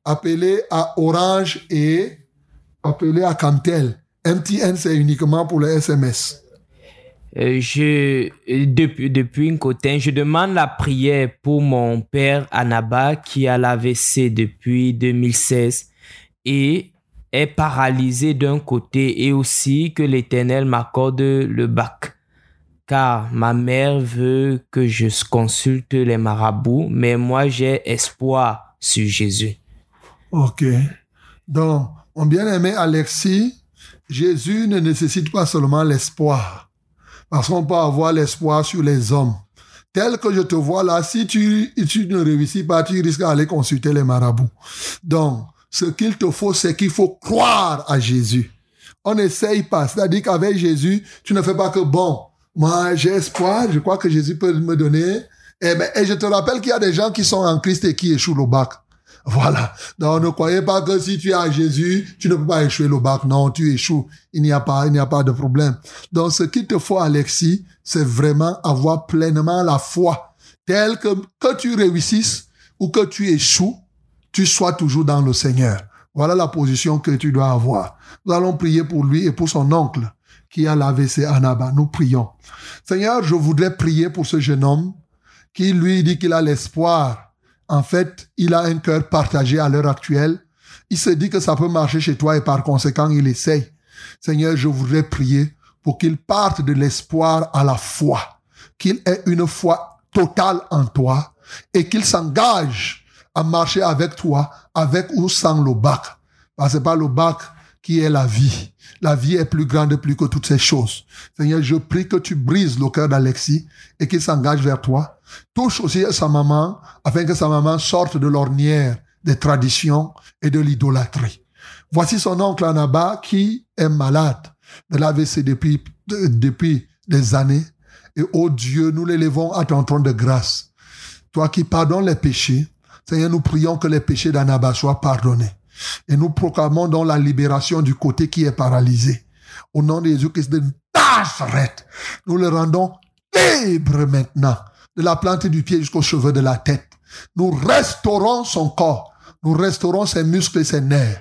Appelez à Orange et appelez à Cantel. MTN, c'est uniquement pour les SMS. Euh, je, euh, depuis, depuis je demande la prière pour mon père Anaba qui a l'AVC depuis 2016 et est paralysé d'un côté et aussi que l'Éternel m'accorde le bac. Car ma mère veut que je consulte les marabouts, mais moi j'ai espoir sur Jésus. Ok. Donc, mon bien-aimé Alexis, Jésus ne nécessite pas seulement l'espoir. Parce qu'on peut avoir l'espoir sur les hommes. Tel que je te vois là, si tu, tu ne réussis pas, tu risques d'aller consulter les marabouts. Donc, ce qu'il te faut, c'est qu'il faut croire à Jésus. On n'essaye pas. C'est-à-dire qu'avec Jésus, tu ne fais pas que bon. Moi, j'ai espoir. Je crois que Jésus peut me donner. Et, ben, et je te rappelle qu'il y a des gens qui sont en Christ et qui échouent le bac. Voilà. Donc, ne croyez pas que si tu es à Jésus, tu ne peux pas échouer le bac. Non, tu échoues. Il n'y a pas, il n'y a pas de problème. Donc, ce qu'il te faut, Alexis, c'est vraiment avoir pleinement la foi. Telle que, que tu réussisses ou que tu échoues, tu sois toujours dans le Seigneur. Voilà la position que tu dois avoir. Nous allons prier pour lui et pour son oncle qui a l'AVC Anaba. Nous prions. Seigneur, je voudrais prier pour ce jeune homme qui lui dit qu'il a l'espoir. En fait, il a un cœur partagé à l'heure actuelle. Il se dit que ça peut marcher chez toi et par conséquent, il essaye. Seigneur, je voudrais prier pour qu'il parte de l'espoir à la foi, qu'il ait une foi totale en toi et qu'il s'engage à marcher avec toi, avec ou sans le bac. Parce que pas le bac qui est la vie. La vie est plus grande plus que toutes ces choses. Seigneur, je prie que tu brises le cœur d'Alexis et qu'il s'engage vers toi. Touche aussi sa maman afin que sa maman sorte de l'ornière des traditions et de l'idolâtrie. Voici son oncle Anaba qui est malade de l'AVC depuis, de- depuis des années. Et oh Dieu, nous l'élevons à ton trône de grâce. Toi qui pardonnes les péchés, Seigneur, nous prions que les péchés d'Anaba soient pardonnés. Et nous proclamons donc la libération du côté qui est paralysé. Au nom de Jésus-Christ de Nazareth, nous le rendons libre maintenant, de la plante du pied jusqu'aux cheveux de la tête. Nous restaurons son corps, nous restaurons ses muscles et ses nerfs.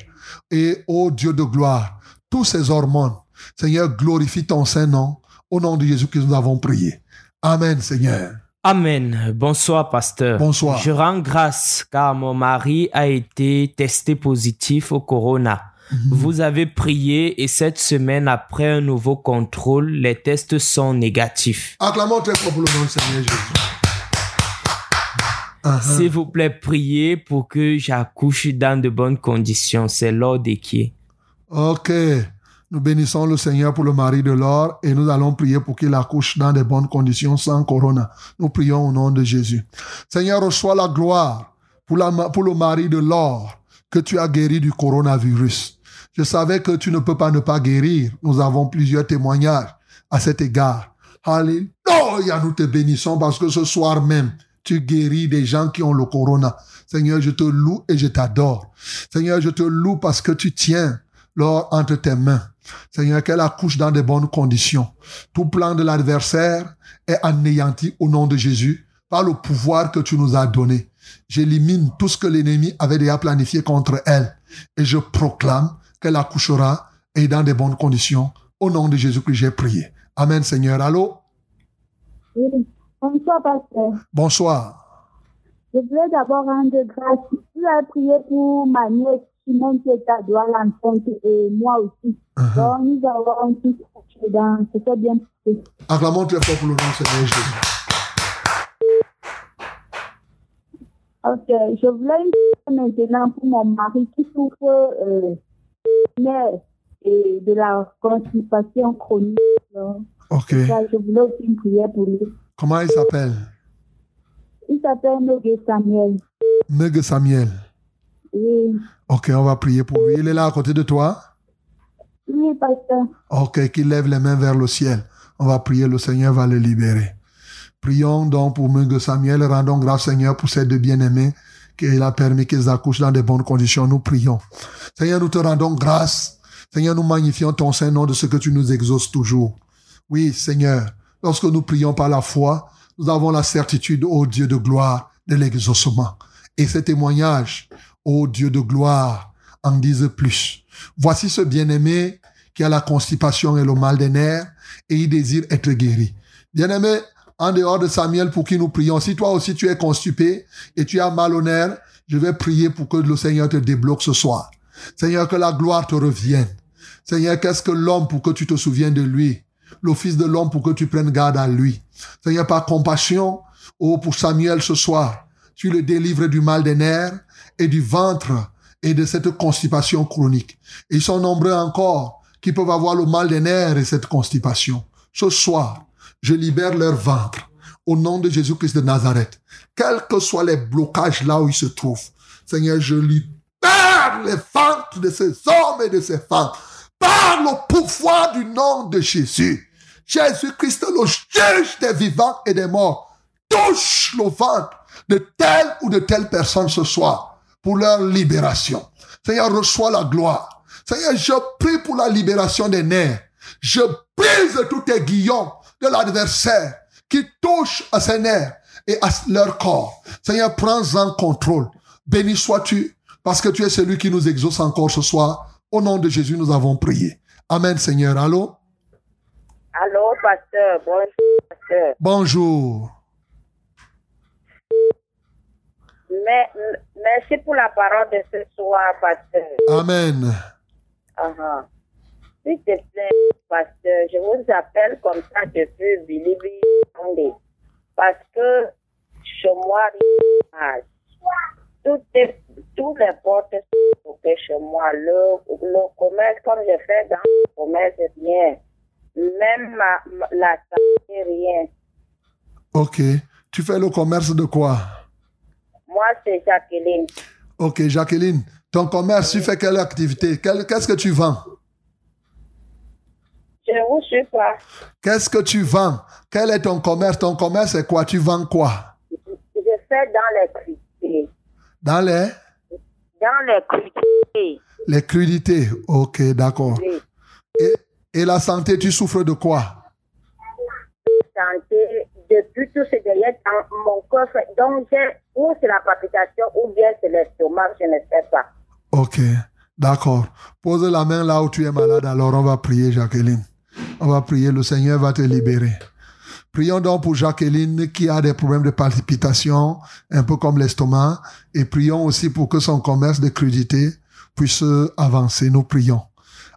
Et, ô Dieu de gloire, tous ses hormones, Seigneur, glorifie ton Saint-Nom. Au nom de Jésus-Christ, nous avons prié. Amen, Seigneur. Amen. Bonsoir, pasteur. Bonsoir. Je rends grâce car mon mari a été testé positif au corona. Mhm. Vous avez prié et cette semaine, après un nouveau contrôle, les tests sont négatifs. Acclamons très fort pour le nom du Seigneur Jésus. Uh-huh. S'il vous plaît, priez pour que j'accouche dans de bonnes conditions. C'est l'ordre qui Ok. Nous bénissons le Seigneur pour le mari de l'or et nous allons prier pour qu'il accouche dans de bonnes conditions sans corona. Nous prions au nom de Jésus. Seigneur, reçois la gloire pour, la, pour le mari de l'or que tu as guéri du coronavirus. Je savais que tu ne peux pas ne pas guérir. Nous avons plusieurs témoignages à cet égard. Alléluia, nous te bénissons parce que ce soir même, tu guéris des gens qui ont le corona. Seigneur, je te loue et je t'adore. Seigneur, je te loue parce que tu tiens l'or entre tes mains. Seigneur, qu'elle accouche dans de bonnes conditions. Tout plan de l'adversaire est anéanti au nom de Jésus par le pouvoir que tu nous as donné. J'élimine tout ce que l'ennemi avait déjà planifié contre elle et je proclame qu'elle accouchera et dans de bonnes conditions. Au nom de Jésus que j'ai prié. Amen, Seigneur. Allô? Oui. Bonsoir, pasteur. Bonsoir. Je voulais d'abord rendre grâce. Tu as prié pour ma Chimène qui est à et moi aussi. Uh-huh. Donc, nous avons tous accouché dans, c'était bien passé. Acclamons très fort pour le nom de Seigneur Jésus. Ok, je voulais une maintenant pour mon mari qui souffre euh, et de la constipation chronique. Donc, Ok. ça, je voulais aussi une prière pour lui. Comment il s'appelle? Il s'appelle Nogué Samuel. Meg Samuel. Oui, Ok, on va prier pour lui. Il est là à côté de toi? oui, pasteur. Ok, qu'il lève les mains vers le ciel. On va prier, le Seigneur va le libérer. Prions donc pour Meg Samuel. Rendons grâce, Seigneur, pour ces deux bien-aimés qu'il a permis qu'ils accouchent dans de bonnes conditions. Nous prions. Seigneur, nous te rendons grâce. Seigneur, nous magnifions ton saint nom de ce que tu nous exauces toujours. Oui, Seigneur, lorsque nous prions par la foi, nous avons la certitude, ô Dieu de gloire, de l'exaucement. Et ces témoignages, ô Dieu de gloire, en disent plus. Voici ce bien-aimé qui a la constipation et le mal des nerfs et il désire être guéri. Bien-aimé, en dehors de Samuel pour qui nous prions, si toi aussi tu es constipé et tu as mal aux nerfs, je vais prier pour que le Seigneur te débloque ce soir. Seigneur, que la gloire te revienne. Seigneur, qu'est-ce que l'homme pour que tu te souviennes de lui? Le Fils de l'homme pour que tu prennes garde à lui. Seigneur, par compassion, oh, pour Samuel ce soir, tu le délivres du mal des nerfs et du ventre et de cette constipation chronique. Ils sont nombreux encore qui peuvent avoir le mal des nerfs et cette constipation. Ce soir, je libère leur ventre au nom de Jésus-Christ de Nazareth. Quels que soient les blocages là où ils se trouvent, Seigneur, je libère les ventres de ces hommes et de ces femmes par le pouvoir du nom de Jésus. Jésus-Christ, le juge des vivants et des morts, touche le ventre de telle ou de telle personne ce soir pour leur libération. Seigneur, reçois la gloire. Seigneur, je prie pour la libération des nerfs. Je brise tous tes guillons de l'adversaire qui touchent à ses nerfs et à leur corps. Seigneur, prends en contrôle. Béni sois-tu parce que tu es celui qui nous exauce encore ce soir. Au nom de Jésus, nous avons prié. Amen, Seigneur. Allô? Allô, pasteur. Bonjour, pasteur. Bonjour. Mais, merci pour la parole de ce soir, pasteur. Amen. Uh -huh. S'il te plaît, pasteur, je vous appelle comme ça depuis Billy Parce que chez moi, tout est, tous les portes sont chez moi. Le, le commerce, comme je fais dans le commerce, rien. Même ma, ma- la santé, rien. Ok. Tu fais le commerce de quoi? Moi, c'est Jacqueline. Ok, Jacqueline. Ton commerce, tu fais quelle activité? Qu'est-ce que tu vends? Je vous suis pas. Qu'est-ce que tu vends? Quel est ton commerce? Ton commerce, c'est quoi? Tu vends quoi? Je fais dans les crudités. Dans les, Dans les crudités. les crudités. Ok, d'accord. Oui. Et, et la santé, tu souffres de quoi? santé depuis tout ce dans mon coffre. Donc, ou c'est la palpitation ou bien c'est l'estomac, je ne sais pas. Ok, d'accord. Pose la main là où tu es malade, alors on va prier, Jacqueline. On va prier, le Seigneur va te libérer. Prions donc pour Jacqueline qui a des problèmes de palpitation, un peu comme l'estomac, et prions aussi pour que son commerce de crudité puisse avancer. Nous prions.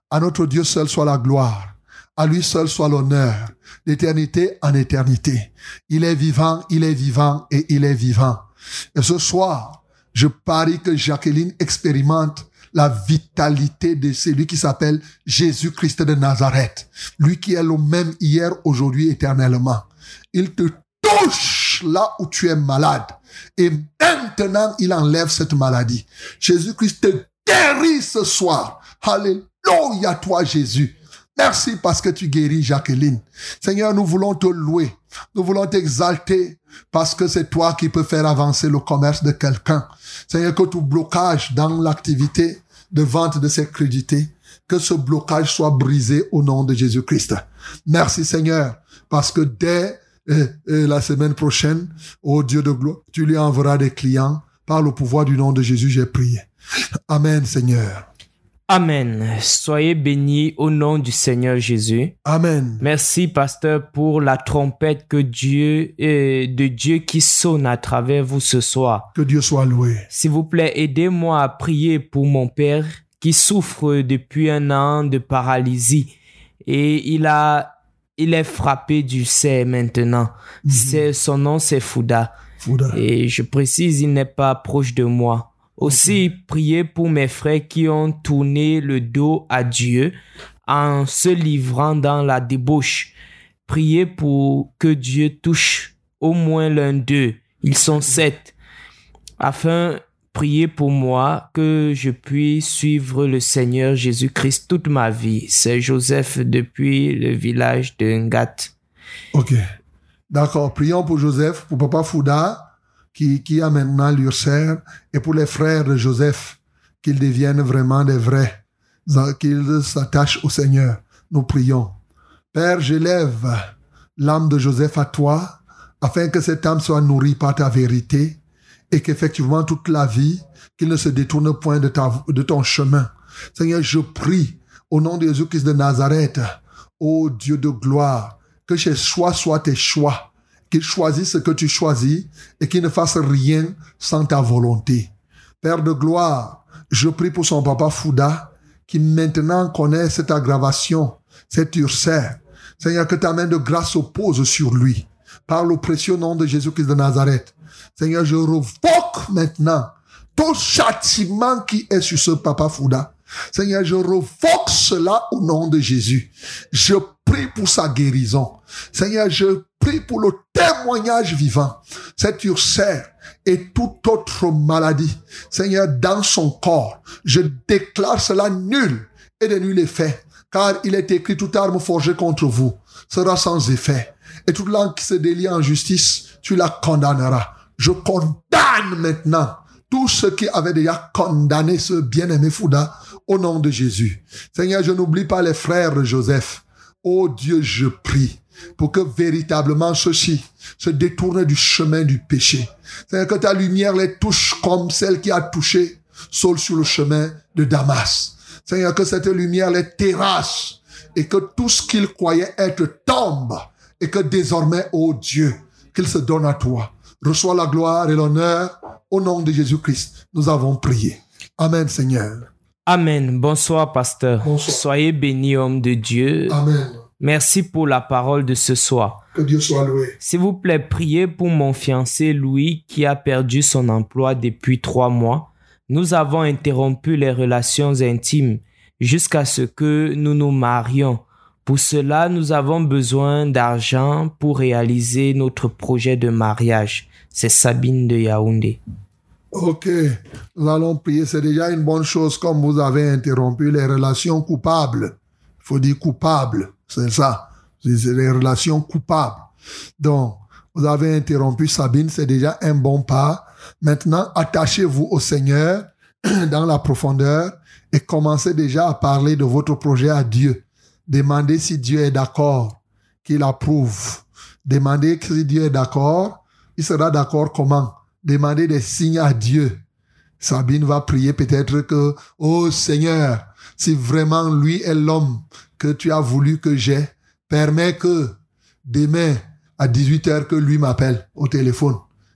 À notre Dieu seul soit la gloire. À lui seul soit l'honneur, d'éternité en éternité. Il est vivant, il est vivant et il est vivant. Et ce soir, je parie que Jacqueline expérimente la vitalité de celui qui s'appelle Jésus-Christ de Nazareth. Lui qui est le même hier, aujourd'hui, éternellement. Il te touche là où tu es malade. Et maintenant, il enlève cette maladie. Jésus-Christ te guérit ce soir. Alléluia toi, Jésus. Merci parce que tu guéris Jacqueline. Seigneur, nous voulons te louer. Nous voulons t'exalter parce que c'est toi qui peux faire avancer le commerce de quelqu'un. Seigneur, que tout blocage dans l'activité de vente de ces crédités, que ce blocage soit brisé au nom de Jésus-Christ. Merci Seigneur, parce que dès euh, euh, la semaine prochaine, ô Dieu de gloire, tu lui enverras des clients. Par le pouvoir du nom de Jésus, j'ai prié. Amen Seigneur. Amen. Soyez bénis au nom du Seigneur Jésus. Amen. Merci, pasteur, pour la trompette que Dieu, de Dieu qui sonne à travers vous ce soir. Que Dieu soit loué. S'il vous plaît, aidez-moi à prier pour mon père qui souffre depuis un an de paralysie et il a, il est frappé du cerf maintenant. C'est, son nom c'est Fouda. Fouda. Et je précise, il n'est pas proche de moi. Aussi, priez pour mes frères qui ont tourné le dos à Dieu en se livrant dans la débauche. Priez pour que Dieu touche au moins l'un d'eux. Ils sont sept. Afin, priez pour moi que je puisse suivre le Seigneur Jésus-Christ toute ma vie. C'est Joseph depuis le village de Ngat. Ok. D'accord. Prions pour Joseph, pour Papa Fouda, qui, a maintenant l'ulcère, et pour les frères de Joseph, qu'ils deviennent vraiment des vrais, qu'ils s'attachent au Seigneur. Nous prions. Père, j'élève l'âme de Joseph à toi, afin que cette âme soit nourrie par ta vérité, et qu'effectivement toute la vie, qu'il ne se détourne point de, ta, de ton chemin. Seigneur, je prie au nom de Jésus-Christ de Nazareth, ô Dieu de gloire, que chez choix soient tes choix, qu'il choisisse ce que tu choisis et qu'il ne fasse rien sans ta volonté. Père de gloire, je prie pour son papa Fouda, qui maintenant connaît cette aggravation, cette ulcère. Seigneur, que ta main de grâce oppose sur lui. Par le précieux nom de Jésus-Christ de Nazareth. Seigneur, je revoque maintenant tout châtiment qui est sur ce papa Fouda. Seigneur, je revoque cela au nom de Jésus. Prie pour sa guérison. Seigneur, je prie pour le témoignage vivant. Cette ulcère et toute autre maladie. Seigneur, dans son corps, je déclare cela nul et de nul effet. Car il est écrit, toute arme forgée contre vous sera sans effet. Et toute langue qui se délie en justice, tu la condamneras. Je condamne maintenant tous ceux qui avaient déjà condamné ce bien-aimé Fouda au nom de Jésus. Seigneur, je n'oublie pas les frères Joseph. Oh Dieu, je prie pour que véritablement ceux-ci se détournent du chemin du péché. Seigneur, que ta lumière les touche comme celle qui a touché Saul sur le chemin de Damas. Seigneur, que cette lumière les terrasse et que tout ce qu'ils croyaient être tombe et que désormais, oh Dieu, qu'il se donne à toi. Reçois la gloire et l'honneur au nom de Jésus-Christ. Nous avons prié. Amen, Seigneur. Amen. Bonsoir, pasteur. Bonsoir. Soyez bénis, homme de Dieu. Amen. Merci pour la parole de ce soir. Que Dieu soit loué. S'il vous plaît, priez pour mon fiancé Louis qui a perdu son emploi depuis trois mois. Nous avons interrompu les relations intimes jusqu'à ce que nous nous marions. Pour cela, nous avons besoin d'argent pour réaliser notre projet de mariage. C'est Sabine de Yaoundé. Ok, nous allons prier. C'est déjà une bonne chose comme vous avez interrompu les relations coupables. Il faut dire coupables, c'est ça. C'est les relations coupables. Donc, vous avez interrompu Sabine, c'est déjà un bon pas. Maintenant, attachez-vous au Seigneur dans la profondeur et commencez déjà à parler de votre projet à Dieu. Demandez si Dieu est d'accord, qu'il approuve. Demandez si Dieu est d'accord. Il sera d'accord comment? Demandez des signes à Dieu. Sabine va prier peut-être que, oh Seigneur, si vraiment lui est l'homme que tu as voulu que j'ai, permets que demain à 18h que lui m'appelle au téléphone.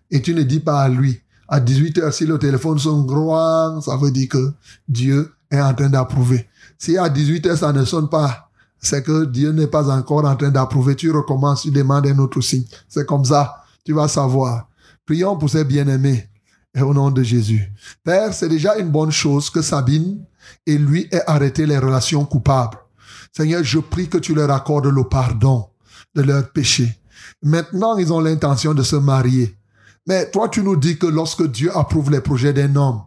Et tu ne dis pas à lui. À 18h, si le téléphone sonne grand, ça veut dire que Dieu est en train d'approuver. Si à 18h ça ne sonne pas, c'est que Dieu n'est pas encore en train d'approuver. Tu recommences, tu demandes un autre signe. C'est comme ça, tu vas savoir. Prions pour ces bien-aimés et au nom de Jésus. Père, c'est déjà une bonne chose que Sabine et lui aient arrêté les relations coupables. Seigneur, je prie que tu leur accordes le pardon de leurs péchés. Maintenant, ils ont l'intention de se marier. Mais toi, tu nous dis que lorsque Dieu approuve les projets d'un homme,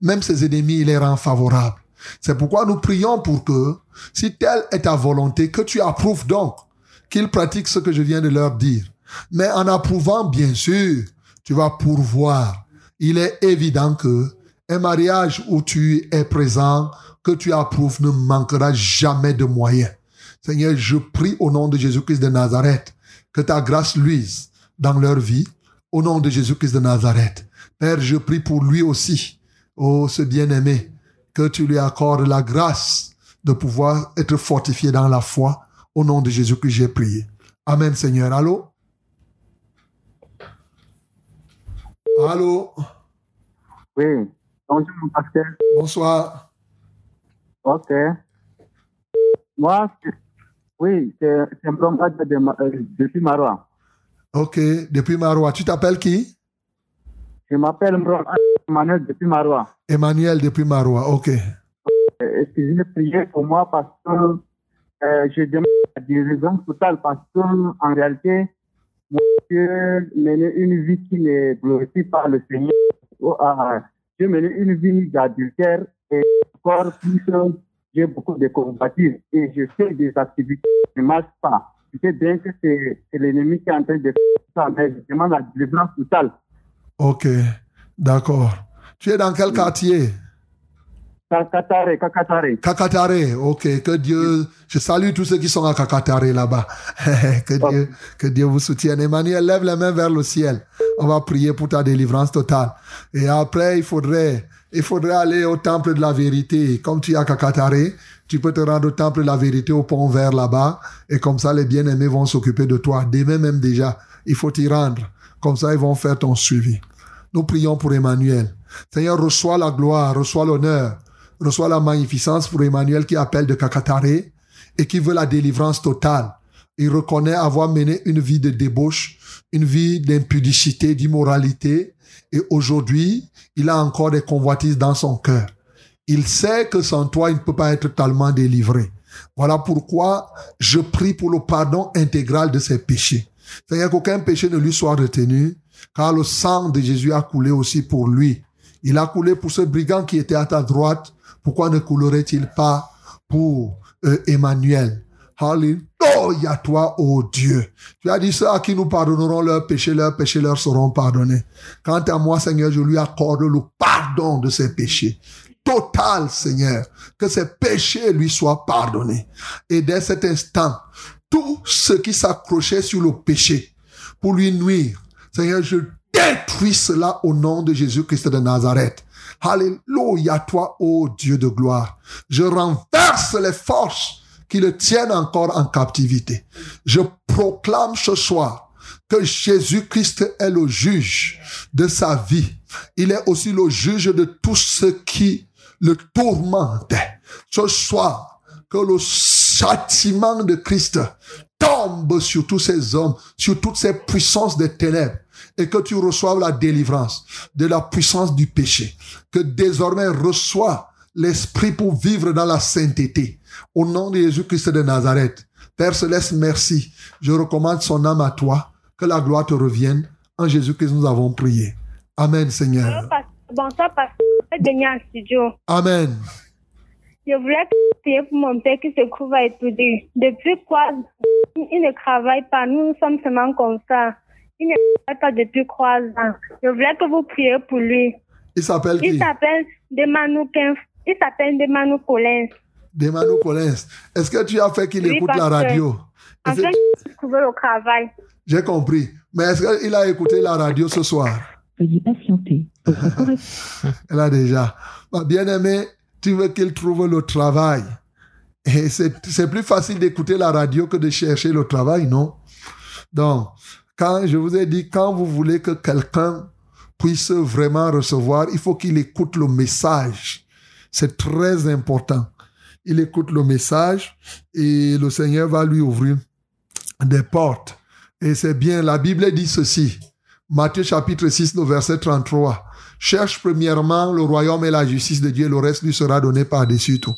même ses ennemis, il les rend favorables. C'est pourquoi nous prions pour que, si telle est ta volonté, que tu approuves donc qu'ils pratiquent ce que je viens de leur dire. Mais en approuvant, bien sûr, tu vas pourvoir. Il est évident que un mariage où tu es présent, que tu approuves, ne manquera jamais de moyens. Seigneur, je prie au nom de Jésus-Christ de Nazareth que ta grâce luise dans leur vie, au nom de Jésus-Christ de Nazareth. Père, je prie pour lui aussi, oh ce bien-aimé, que tu lui accordes la grâce de pouvoir être fortifié dans la foi. Au nom de Jésus-Christ, j'ai prié. Amen, Seigneur. Allô? Allô? Oui. Bonjour, mon pasteur. Bonsoir. Ok. Moi, oui, c'est promenade de, de, depuis Marois. Ok, depuis Marois. Tu t'appelles qui? Je m'appelle Emmanuel depuis Marois. Emmanuel depuis Marois. Ok. Euh, Excusez-moi, priez pour moi parce que euh, je demande la guérison totale parce que en réalité, mon Dieu menait une vie qui ne glorifie pas le Seigneur. Oh, ah, je menais une vie d'adultère et encore plus, j'ai beaucoup de combatives et je fais des activités qui ne marchent pas. Je sais bien que c'est l'ennemi qui est en train de faire ça, mais je demande la délivrance totale. Ok. D'accord. Tu es dans quel quartier? Kakatare, Kakatare. Kakatare, ok. Que Dieu, je salue tous ceux qui sont à Kakatare là-bas. que Dieu, que Dieu vous soutienne. Emmanuel, lève les mains vers le ciel. On va prier pour ta délivrance totale. Et après, il faudrait, il faudrait aller au temple de la vérité. Comme tu es à Kakatare, tu peux te rendre au temple de la vérité au pont vert là-bas. Et comme ça, les bien-aimés vont s'occuper de toi. Demain même déjà, il faut t'y rendre. Comme ça, ils vont faire ton suivi. Nous prions pour Emmanuel. Seigneur, reçois la gloire, reçois l'honneur, reçois la magnificence pour Emmanuel qui appelle de Kakatare et qui veut la délivrance totale. Il reconnaît avoir mené une vie de débauche, une vie d'impudicité, d'immoralité, et aujourd'hui, il a encore des convoitises dans son cœur. Il sait que sans toi, il ne peut pas être totalement délivré. Voilà pourquoi je prie pour le pardon intégral de ses péchés. Seigneur, qu'aucun péché ne lui soit retenu, car le sang de Jésus a coulé aussi pour lui. Il a coulé pour ce brigand qui était à ta droite. Pourquoi ne coulerait-il pas pour euh, Emmanuel? Alléluia toi, ô Dieu. Tu as dit ceux à qui nous pardonnerons leurs péchés, leurs péchés leur seront pardonnés. Quant à moi, Seigneur, je lui accorde le pardon de ses péchés. Total, Seigneur. Que ses péchés lui soient pardonnés. Et dès cet instant, tout ce qui s'accrochait sur le péché pour lui nuire, Seigneur, je détruis cela au nom de Jésus-Christ de Nazareth. Alléluia toi, ô Dieu de gloire. Je renverse les forces qui le tiennent encore en captivité. Je proclame ce soir que Jésus-Christ est le juge de sa vie. Il est aussi le juge de tout ce qui le tourmente. Ce soir, que le châtiment de Christ tombe sur tous ces hommes, sur toutes ces puissances des ténèbres et que tu reçoives la délivrance de la puissance du péché. Que désormais reçois l'esprit pour vivre dans la sainteté. Au nom de Jésus-Christ de Nazareth. Père Céleste, merci. Je recommande son âme à toi. Que la gloire te revienne. En Jésus-Christ, nous avons prié. Amen, Seigneur. Bonsoir, pasteur. en studio. Amen. Je voulais prier pour mon père qui se trouve à étudier. Depuis quoi il ne travaille pas? Nous sommes seulement comme ça. Il ne travaille pas depuis trois ans. Je voulais que vous priez pour lui. Il s'appelle qui? Il s'appelle Demanou Kemf. Il s'appelle Demanou Collins. Demanou Collins. Est-ce que tu as fait qu'il Oui, écoute la radio? En fait, il trouvait au travail. J'ai compris. Mais est-ce qu'il a écouté la radio ce soir? Veuillez patienter. Elle a déjà. Ma bien-aimé, tu veux qu'il trouve le travail. Et c'est c'est plus facile d'écouter la radio que de chercher le travail, non? Donc, quand je vous ai dit, quand vous voulez que quelqu'un puisse vraiment recevoir, il faut qu'il écoute le message. C'est très important. Il écoute le message et le Seigneur va lui ouvrir des portes. Et c'est bien, la Bible dit ceci. Matthieu chapitre 6, le verset 33. Cherche premièrement le royaume et la justice de Dieu, le reste lui sera donné par-dessus tout.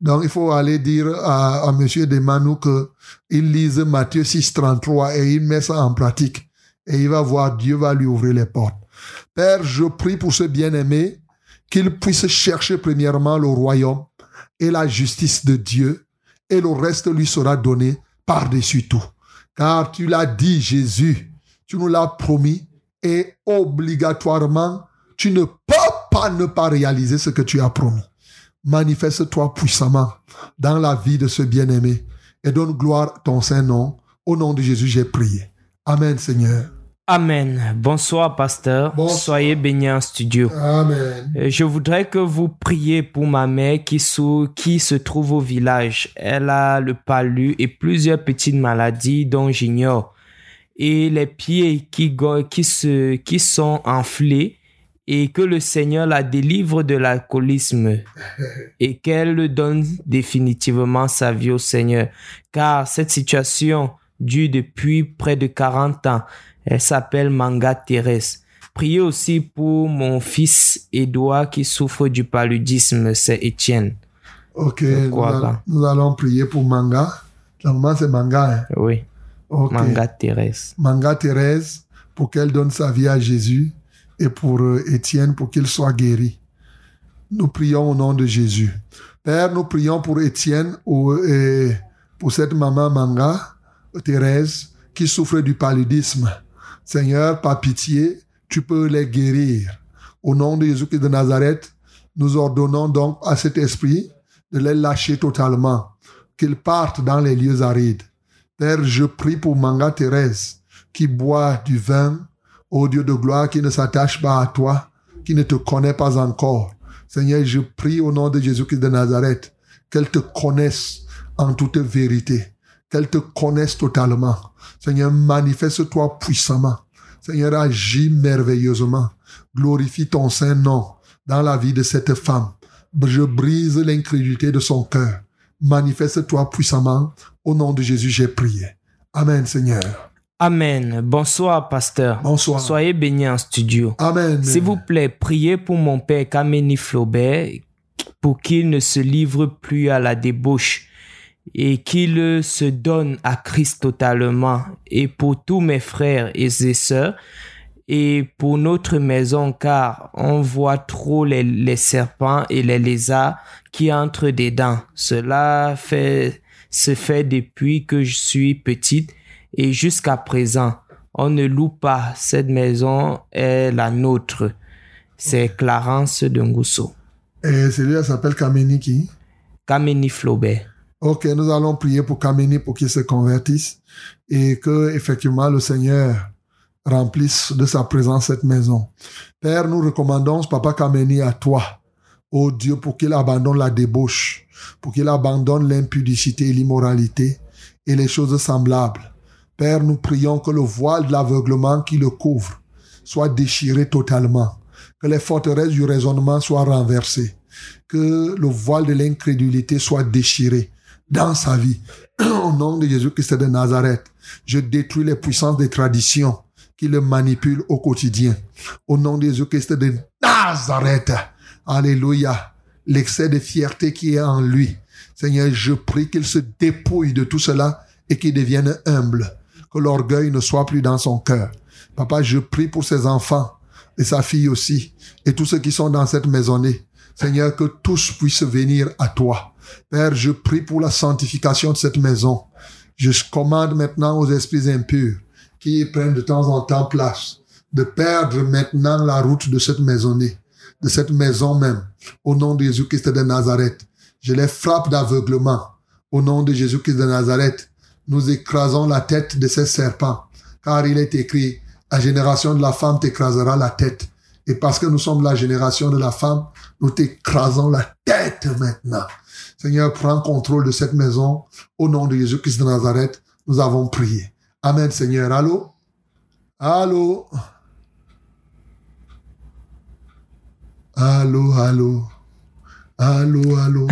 Donc, il faut aller dire à, à monsieur Desmanou que il lise Matthieu 6, 33 et il met ça en pratique. Et il va voir, Dieu va lui ouvrir les portes. Père, je prie pour ce bien-aimé qu'il puisse chercher premièrement le royaume et la justice de Dieu et le reste lui sera donné par-dessus tout. Car tu l'as dit, Jésus, tu nous l'as promis et obligatoirement, tu ne peux pas ne pas réaliser ce que tu as promis. Manifeste-toi puissamment dans la vie de ce bien-aimé et donne gloire à ton Saint-Nom. Au nom de Jésus, j'ai prié. Amen, Seigneur. Amen. Bonsoir, pasteur. Soyez bénis en studio. Amen. Euh, Je voudrais que vous priez pour ma mère qui, se trouve au village. Elle a le palu et plusieurs petites maladies dont j'ignore. Et les pieds qui, go- qui, se, qui sont enflés et que le Seigneur la délivre de l'alcoolisme et qu'elle donne définitivement sa vie au Seigneur. Car cette situation dure depuis près de 40 ans. Elle s'appelle Manga Thérèse. Priez aussi pour mon fils Édouard qui souffre du paludisme, c'est Étienne. Ok, nous, allons- pas. nous allons prier pour Manga. Normalement, c'est Manga. hein? Oui. Ok. Manga Thérèse. Manga Thérèse, pour qu'elle donne sa vie à Jésus, et pour euh, Étienne, pour qu'il soit guéri. Nous prions au nom de Jésus. Père, nous prions pour Étienne, et pour cette maman Manga, Thérèse, qui souffre du paludisme. Seigneur, par pitié, tu peux les guérir. Au nom de Jésus-Christ de Nazareth, Nous ordonnons donc à cet esprit de les lâcher totalement, qu'ils partent dans les lieux arides. Père, je prie pour Manga Thérèse, qui boit du vin, ô Dieu de gloire, qui ne s'attache pas à toi, qui ne te connaît pas encore. Seigneur, je prie au nom de Jésus-Christ de Nazareth, qu'elle te connaisse en toute vérité, qu'elle te connaisse totalement. Seigneur, manifeste-toi puissamment. Seigneur, agis merveilleusement. Glorifie ton saint nom dans la vie de cette femme. Je brise l'incrédulité de son cœur. Manifeste-toi puissamment. Au nom de Jésus, j'ai prié. Amen, Seigneur. Amen. Bonsoir, pasteur. Bonsoir. Soyez bénis en studio. Amen. S'il vous plaît, priez pour mon père Kameni Flaubert pour qu'il ne se livre plus à la débauche et qu'il se donne à Christ totalement et pour tous mes frères et sœurs et pour notre maison car on voit trop les, les serpents et les lézards qui entrent dedans. Cela fait, se fait depuis que je suis petite et jusqu'à présent. On ne loue pas. Cette maison est la nôtre. C'est Clarence de Ngousso. Et celui-là s'appelle Kameni qui? Kameni Flaubert. Ok, nous allons prier pour Kameni pour qu'il se convertisse et que effectivement le Seigneur remplisse de sa présence cette maison. Père, nous recommandons Papa Kameni à toi, ô Dieu, pour qu'il abandonne la débauche, pour qu'il abandonne l'impudicité et l'immoralité et les choses semblables. Père, nous prions que le voile de l'aveuglement qui le couvre soit déchiré totalement, que les forteresses du raisonnement soient renversées, que le voile de l'incrédulité soit déchiré dans sa vie. Au nom de Jésus-Christ de Nazareth, je détruis les puissances des traditions qui le manipulent au quotidien. Au nom de Jésus-Christ de Nazareth, Alléluia, l'excès de fierté qui est en lui. Seigneur, je prie qu'il se dépouille de tout cela et qu'il devienne humble que l'orgueil ne soit plus dans son cœur. Papa, je prie pour ses enfants et sa fille aussi, et tous ceux qui sont dans cette maisonnée. Seigneur, que tous puissent venir à toi. Père, je prie pour la sanctification de cette maison. Je commande maintenant aux esprits impurs qui prennent de temps en temps place de perdre maintenant la route de cette maisonnée, de cette maison même, au nom de Jésus-Christ de Nazareth. Je les frappe d'aveuglement, au nom de Jésus-Christ de Nazareth nous écrasons la tête de ces serpents, car il est écrit, la génération de la femme t'écrasera la tête. Et parce que nous sommes la génération de la femme, nous t'écrasons la tête maintenant. Seigneur, prends contrôle de cette maison. Au nom de Jésus-Christ de Nazareth, nous avons prié. Amen, Seigneur. Allô? Allô? Allô, allô? Allô, allô?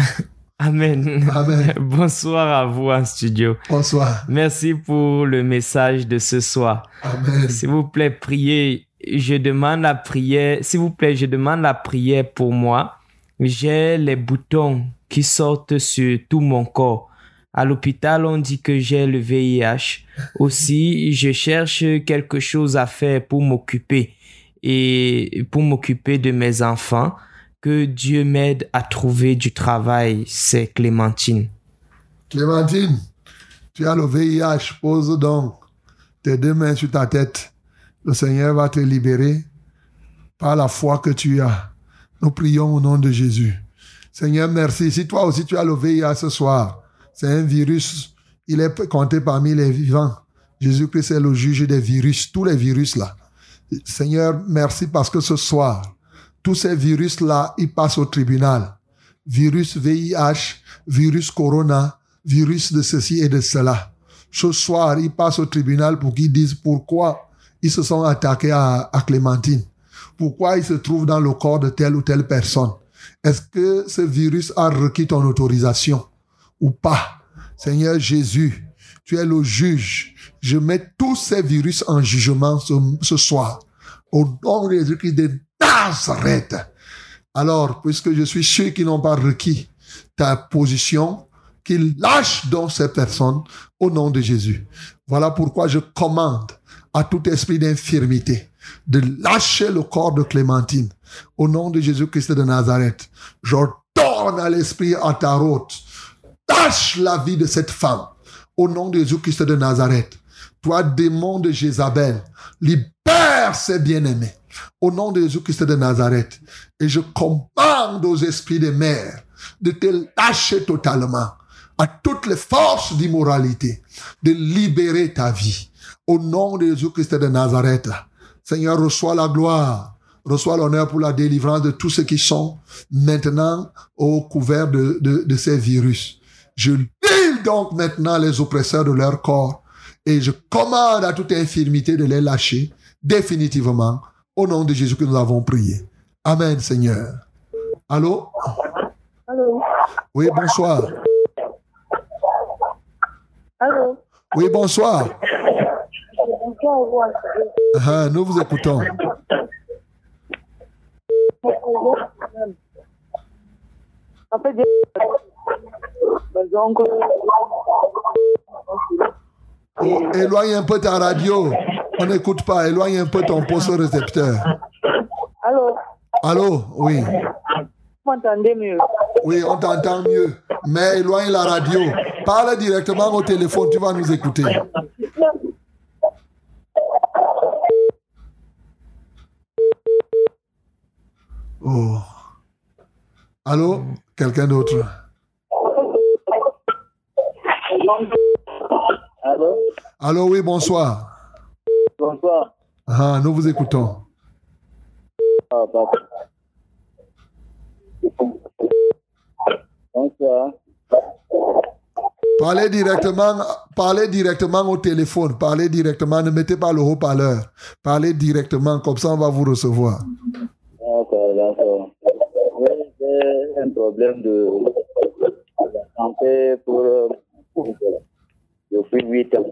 Amen. Amen. Bonsoir à vous en studio. Bonsoir. Merci pour le message de ce soir. Amen. S'il vous plaît, priez. Je demande la prière. S'il vous plaît, je demande la prière pour moi. J'ai les boutons qui sortent sur tout mon corps. À l'hôpital, on dit que j'ai le VIH. Aussi, je cherche quelque chose à faire pour m'occuper et pour m'occuper de mes enfants que Dieu m'aide à trouver du travail, c'est Clémentine. Clémentine, tu as le VIH, pose donc tes deux mains sur ta tête. Le Seigneur va te libérer par la foi que tu as. Nous prions au nom de Jésus. Seigneur, merci. Si toi aussi tu as le VIH ce soir, c'est un virus, il est compté parmi les vivants. Jésus-Christ est le juge des virus, tous les virus là. Seigneur, merci parce que ce soir, tous ces virus-là, ils passent au tribunal. Virus VIH, virus Corona, virus de ceci et de cela. Ce soir, ils passent au tribunal pour qu'ils disent pourquoi ils se sont attaqués à, Clémentine. Pourquoi ils se trouvent dans le corps de telle ou telle personne. Est-ce que ce virus a requis ton autorisation ou pas? Seigneur Jésus, tu es le juge. Je mets tous ces virus en jugement ce, soir. Au nom de Jésus-Christ Nazareth. Alors, puisque je suis sûr qu'ils n'ont pas requis ta position, qu'ils lâchent donc ces personnes au nom de Jésus. Voilà pourquoi je commande à tout esprit d'infirmité de lâcher le corps de Clémentine au nom de Jésus-Christ de Nazareth. J'ordonne à l'esprit Ataroth, lâche la vie de cette femme au nom de Jésus-Christ de Nazareth. Toi, démon de Jézabel, libère ses bien-aimés. Au nom de Jésus-Christ de Nazareth. Et je commande aux esprits des mères de te lâcher totalement à toutes les forces d'immoralité, de libérer ta vie. Au nom de Jésus-Christ de Nazareth. Seigneur, reçois la gloire, reçois l'honneur pour la délivrance de tous ceux qui sont maintenant au couvert de, de, ces virus. Je lis donc maintenant les oppresseurs de leur corps et je commande à toute infirmité de les lâcher définitivement au nom de Jésus que nous avons prié. Amen, Seigneur. Allô? Allô? Oui, bonsoir. Allô? Oui, bonsoir. Ah, nous vous écoutons. Fait éloigne un peu ta radio. On n'écoute pas. Éloigne un peu ton poste récepteur. allô? Allô? Oui. Vous m'entendez mieux? Oui, on t'entend mieux. Mais éloigne la radio. Parle directement au téléphone. Tu vas nous écouter. Oh. Allô? Quelqu'un d'autre? Allô oui, bonsoir. Bonsoir. Ah, nous vous écoutons. Ah, papa. Bonsoir. Parlez directement, parlez directement au téléphone. Parlez directement. Ne mettez pas le haut-parleur. Parlez directement. Comme ça, on va vous recevoir. D'accord, d'accord. Oui, j'ai un problème de santé pour, euh, pour depuis 8 ans.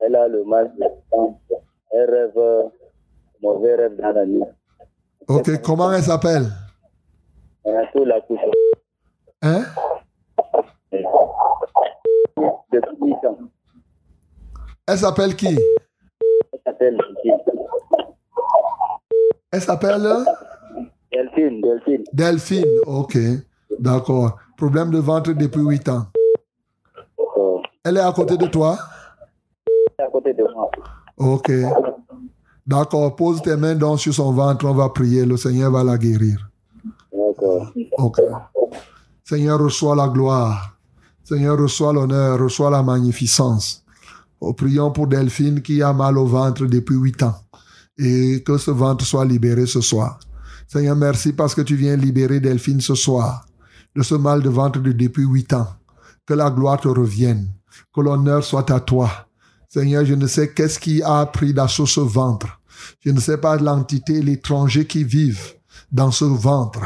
Elle a le mal de. Elle rêve, mauvais rêve dans la nuit. Ok, comment elle s'appelle? Elle a tout la couche. Hein? Depuis 8 ans. Elle s'appelle qui? Elle s'appelle. Elle s'appelle? Delphine, Delphine. Delphine. Ok, d'accord. Problème de ventre depuis 8 ans. Elle est à côté de toi? Elle est à côté de moi. Ok. D'accord. Pose tes mains donc sur son ventre. On va prier. Le Seigneur va la guérir. D'accord. Ok. Seigneur, reçois la gloire. Seigneur, reçois l'honneur, reçois la magnificence. Oh, prions pour Delphine qui a mal au ventre depuis huit ans. Et que ce ventre soit libéré ce soir. Seigneur, merci parce que tu viens libérer Delphine ce soir de ce mal de ventre de depuis huit ans. Que la gloire te revienne. Que l'honneur soit à toi. Seigneur, je ne sais qu'est-ce qui a pris d'assaut ce ventre. Je ne sais pas l'entité, l'étranger qui vivent dans ce ventre.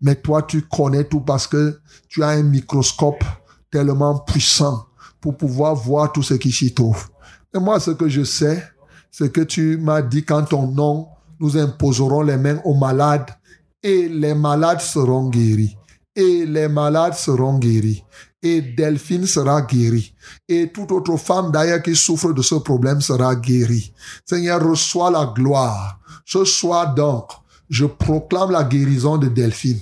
Mais toi, tu connais tout parce que tu as un microscope tellement puissant pour pouvoir voir tout ce qui s'y trouve. Et moi, ce que je sais, c'est que tu m'as dit qu'en ton nom, nous imposerons les mains aux malades et les malades seront guéris. Et les malades seront guéris. Et Delphine sera guérie. Et toute autre femme d'ailleurs qui souffre de ce problème sera guérie. Seigneur, reçois la gloire. Ce soir donc, je proclame la guérison de Delphine.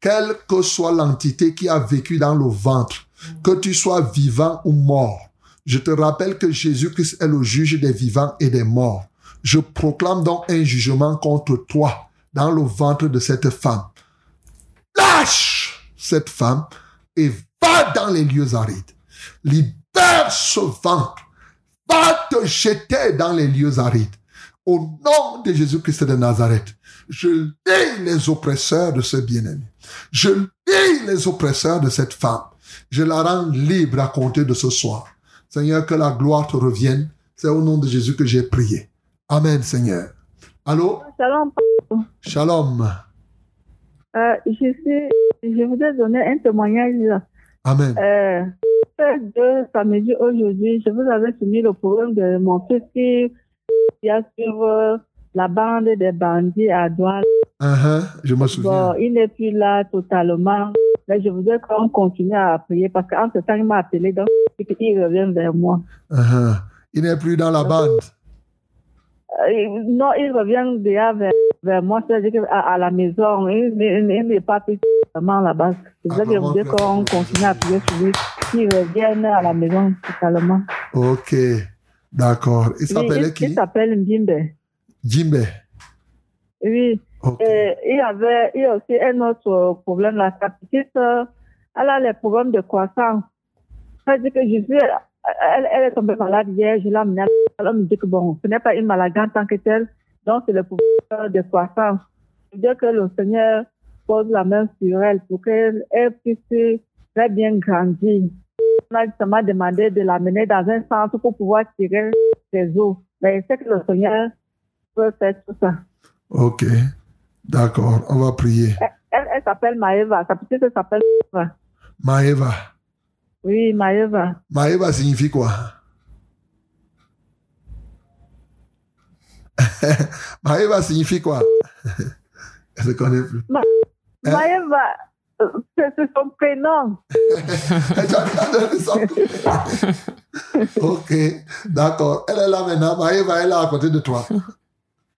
Quelle que soit l'entité qui a vécu dans le ventre, que tu sois vivant ou mort, je te rappelle que Jésus-Christ est le juge des vivants et des morts. Je proclame donc un jugement contre toi dans le ventre de cette femme. Lâche cette femme et va dans les lieux arides. Libère ce ventre. Va te jeter dans les lieux arides. Au nom de Jésus-Christ de Nazareth, je lis les oppresseurs de ce bien-aimé. Je lis les oppresseurs de cette femme. Je la rends libre à compter de ce soir. Seigneur, que la gloire te revienne. C'est au nom de Jésus que j'ai prié. Amen, Seigneur. Allô? Shalom. Shalom. Euh, je suis, je voudrais donner un témoignage. Amen. Euh, fait de samedi aujourd'hui, je vous avais soumis le problème de mon fils qui, a suivi la bande des bandits à Douala. Uh-huh, je me souviens. Bon, il n'est plus là totalement. Mais je voudrais qu'on continue à prier parce qu'en ce temps, il m'a appelé, donc il revient vers moi. Uh-huh. Il n'est plus dans la bande. Euh, non, il revient déjà vers, vers moi, c'est-à-dire à, à la maison. Il, il- il n'est pas plus totalement là-bas. C'est pour ça que je voudrais qu'on continue à prier sur lui, qu'il revienne à la maison totalement. Ok. D'accord. Il s'appelait qui? il s'appelle Mbimbe. Jimbe. Oui. Euh, il y avait il y a aussi un autre problème. La sa petite, euh, elle a les problèmes de croissance. Dit que je suis, elle, elle est tombée malade hier, je l'ai amenée à l'hôpital. On me dit que bon, ce n'est pas une maladie en tant que telle, donc c'est le problème de croissance. Je veux dire que le Seigneur pose la main sur elle pour qu'elle elle puisse très bien grandir. On a justement demandé de l'amener dans un centre pour pouvoir tirer ses os. Mais c'est que le Seigneur peut faire tout ça. Ok. D'accord. On va prier. Elle, elle, elle s'appelle Maëva. Sa petite s'appelle Maëva. Maëva. Oui, Maëva. Maëva signifie quoi? Maëva signifie quoi? Je ne connais plus. Ma- Maëva, euh, c'est son prénom. ok, d'accord. Elle est là maintenant. Maëva elle est à côté de toi.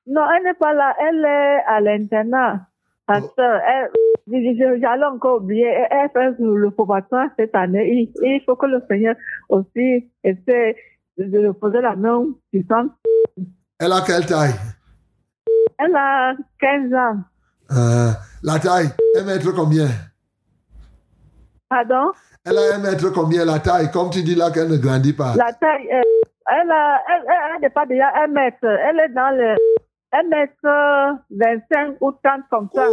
Non, elle n'est pas là. Elle est à l'internat. Parce que elle, je- je- j'allais encore oublier. Elle, fait le probatoire cette année. Il, il faut que le Seigneur aussi essaie de de poser la main puissante. Elle a quelle taille? Elle a 15 ans. Euh, La taille, un mètre combien? Pardon? Elle a un mètre combien la taille? Comme tu dis là qu'elle ne grandit pas. La taille, euh, elle a, elle, elle, elle n'est pas déjà un mètre. Elle est dans le 1 mètre 25 ou 30 comme ça.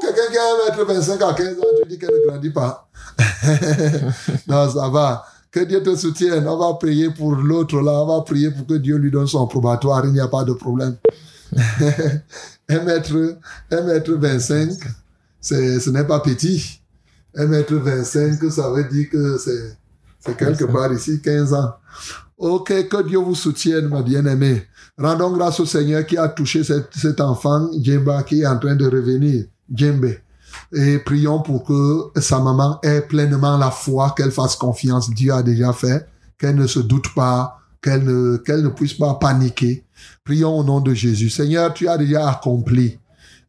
Quelqu'un qui a 1m25 à 15 ans, tu dis qu'elle ne grandit pas. non, ça va. Que Dieu te soutienne. On va prier pour l'autre là. On va prier pour que Dieu lui donne son probatoire. Il n'y a pas de problème. 1 mètre, 1 mètre 25, c'est, ce n'est pas petit. 1 mètre 25, ça veut dire que c'est, c'est quelque part ici, 15 ans. Ok, que Dieu vous soutienne, ma bien-aimée. Rendons grâce au Seigneur qui a touché cet, cet enfant, Djemba, qui est en train de revenir, Djembe. Et prions pour que sa maman ait pleinement la foi, qu'elle fasse confiance. Dieu a déjà fait, qu'elle ne se doute pas, qu'elle ne, qu'elle ne puisse pas paniquer. Prions au nom de Jésus. Seigneur, tu as déjà accompli.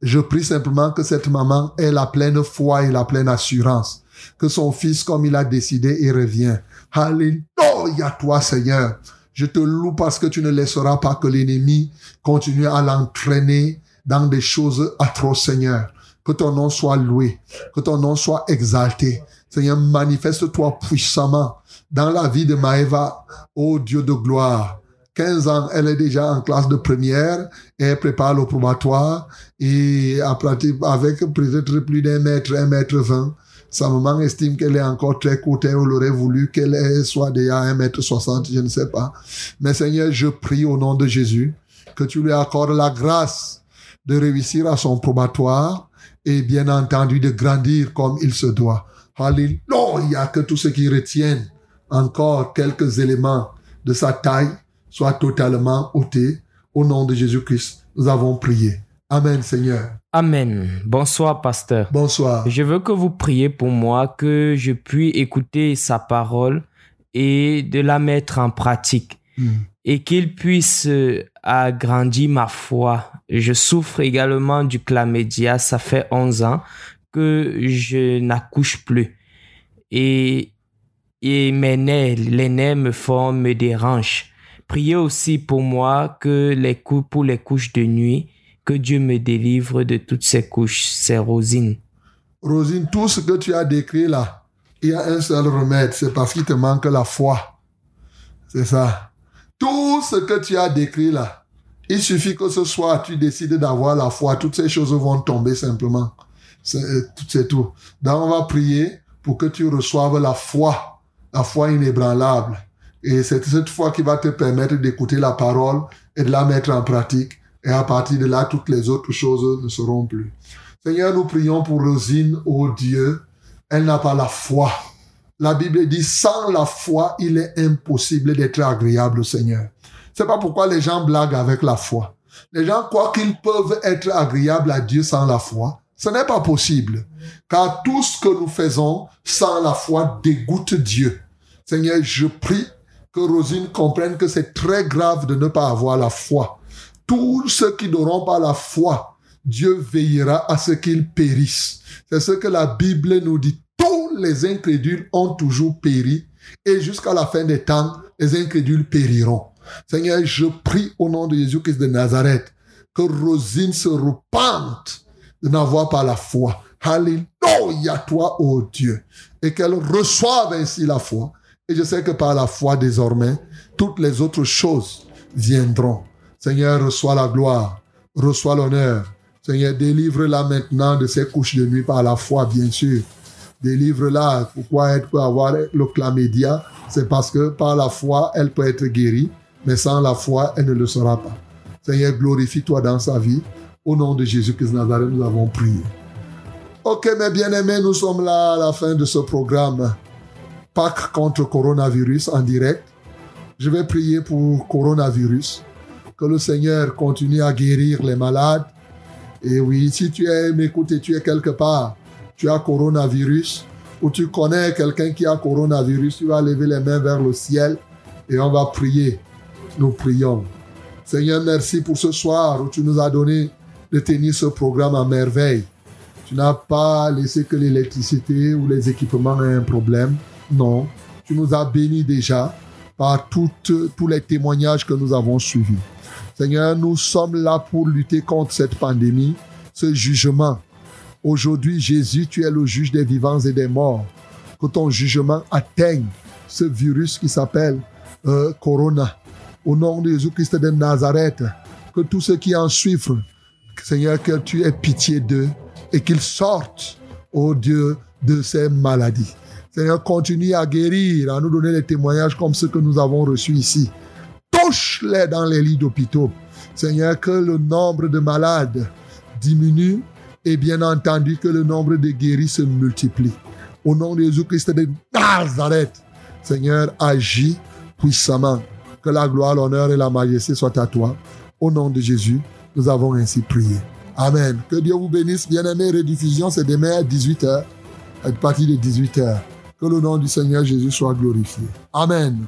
Je prie simplement que cette maman ait la pleine foi et la pleine assurance. Que son fils, comme il a décidé, il revient. Alléluia, toi, Seigneur. Je te loue parce que tu ne laisseras pas que l'ennemi continue à l'entraîner dans des choses atroces, Seigneur. Que ton nom soit loué, que ton nom soit exalté. Seigneur, manifeste-toi puissamment dans la vie de Maëva, ô Dieu de gloire. 15 ans, elle est déjà en classe de première et elle prépare le probatoire et à pratique avec peut-être plus d'un mètre, un mètre vingt. Sa maman estime qu'elle est encore très courte et elle aurait voulu qu'elle soit déjà un mètre soixante, je ne sais pas. Mais Seigneur, je prie au nom de Jésus que tu lui accordes la grâce de réussir à son probatoire et bien entendu de grandir comme il se doit. Alléluia, que tous ceux qui retiennent encore quelques éléments de sa taille soient totalement ôtés. Au nom de Jésus-Christ, nous avons prié. Amen, Seigneur. Amen. Bonsoir, pasteur. Bonsoir. Je veux que vous priez pour moi, que je puisse écouter sa parole et de la mettre en pratique et qu'il puisse euh, agrandir ma foi. Je souffre également du chlamydia, ça fait 11 ans que je n'accouche plus. Et, et mes nerfs, les nerfs me font, me dérangent. Priez aussi pour moi que les cou- pour les couches de nuit, que Dieu me délivre de toutes ces couches, ces rosines. Rosine, tout ce que tu as décrit là, il y a un seul remède, c'est parce qu'il te manque la foi. C'est ça. Tout ce que tu as décrit là, il suffit que ce soir tu décides d'avoir la foi, toutes ces choses vont tomber simplement. C'est c'est tout. Donc on va prier pour que tu reçoives la foi, la foi inébranlable. Et c'est cette foi qui va te permettre d'écouter la parole et de la mettre en pratique. Et à partir de là, toutes les autres choses ne seront plus. Seigneur, nous prions pour Rosine, oh Dieu. Elle n'a pas la foi. La Bible dit, sans la foi, il est impossible d'être agréable au Seigneur. C'est pas pourquoi les gens blaguent avec la foi. Les gens croient qu'ils peuvent être agréables à Dieu sans la foi. Ce n'est pas possible. Car tout ce que nous faisons sans la foi dégoûte Dieu. Seigneur, je prie que Rosine comprenne que c'est très grave de ne pas avoir la foi. Tous ceux qui n'auront pas la foi, Dieu veillera à ce qu'ils périssent. C'est ce que la Bible nous dit. Tous les incrédules ont toujours péri Et jusqu'à la fin des temps, les incrédules périront. Seigneur, je prie au nom de Jésus-Christ de Nazareth que Rosine se repente de n'avoir pas la foi. Alléluia, toi, ô Dieu. Et qu'elle reçoive ainsi la foi. Et je sais que par la foi désormais, toutes les autres choses viendront. Seigneur, reçois la gloire, reçois l'honneur. Seigneur, délivre-la maintenant de ses couches de nuit par la foi, bien sûr. Délivre-la. Pourquoi elle peut avoir le chlamydia? C'est parce que par la foi, elle peut être guérie, mais sans la foi, elle ne le sera pas. Seigneur, glorifie-toi dans sa vie. Au nom de Jésus-Christ Nazareth, nous avons prié. Ok, mes bien-aimés, nous sommes là à la fin de ce programme. Pâques contre coronavirus en direct. Je vais prier pour coronavirus. Que le Seigneur continue à guérir les malades. Et oui, si tu es m'écoute tu es quelque part, tu as coronavirus, ou tu connais quelqu'un qui a coronavirus, tu vas lever les mains vers le ciel et on va prier. Nous prions. Seigneur, merci pour ce soir où tu nous as donné de tenir ce programme à merveille. Tu n'as pas laissé que l'électricité ou les équipements aient un problème. Non, tu nous as bénis déjà par tous les témoignages que nous avons suivis. Seigneur, nous sommes là pour lutter contre cette pandémie, ce jugement. Aujourd'hui, Jésus, tu es le juge des vivants et des morts. Que ton jugement atteigne ce virus qui s'appelle euh, Corona. Au nom de Jésus-Christ de Nazareth, que tous ceux qui en suivent, Seigneur, que tu aies pitié d'eux et qu'ils sortent, oh Dieu, de ces maladies. Seigneur, continue à guérir, à nous donner des témoignages comme ceux que nous avons reçus ici. Touche-les dans les lits d'hôpitaux. Seigneur, que le nombre de malades diminue et bien entendu que le nombre de guéris se multiplie. Au nom de Jésus-Christ de Nazareth, Seigneur, agis puissamment. Que la gloire, l'honneur et la majesté soient à toi. Au nom de Jésus, nous avons ainsi prié. Amen. Que Dieu vous bénisse. Bien-aimés, rediffusion, c'est demain à 18h, à partir de 18h. Que le nom du Seigneur Jésus soit glorifié. Amen.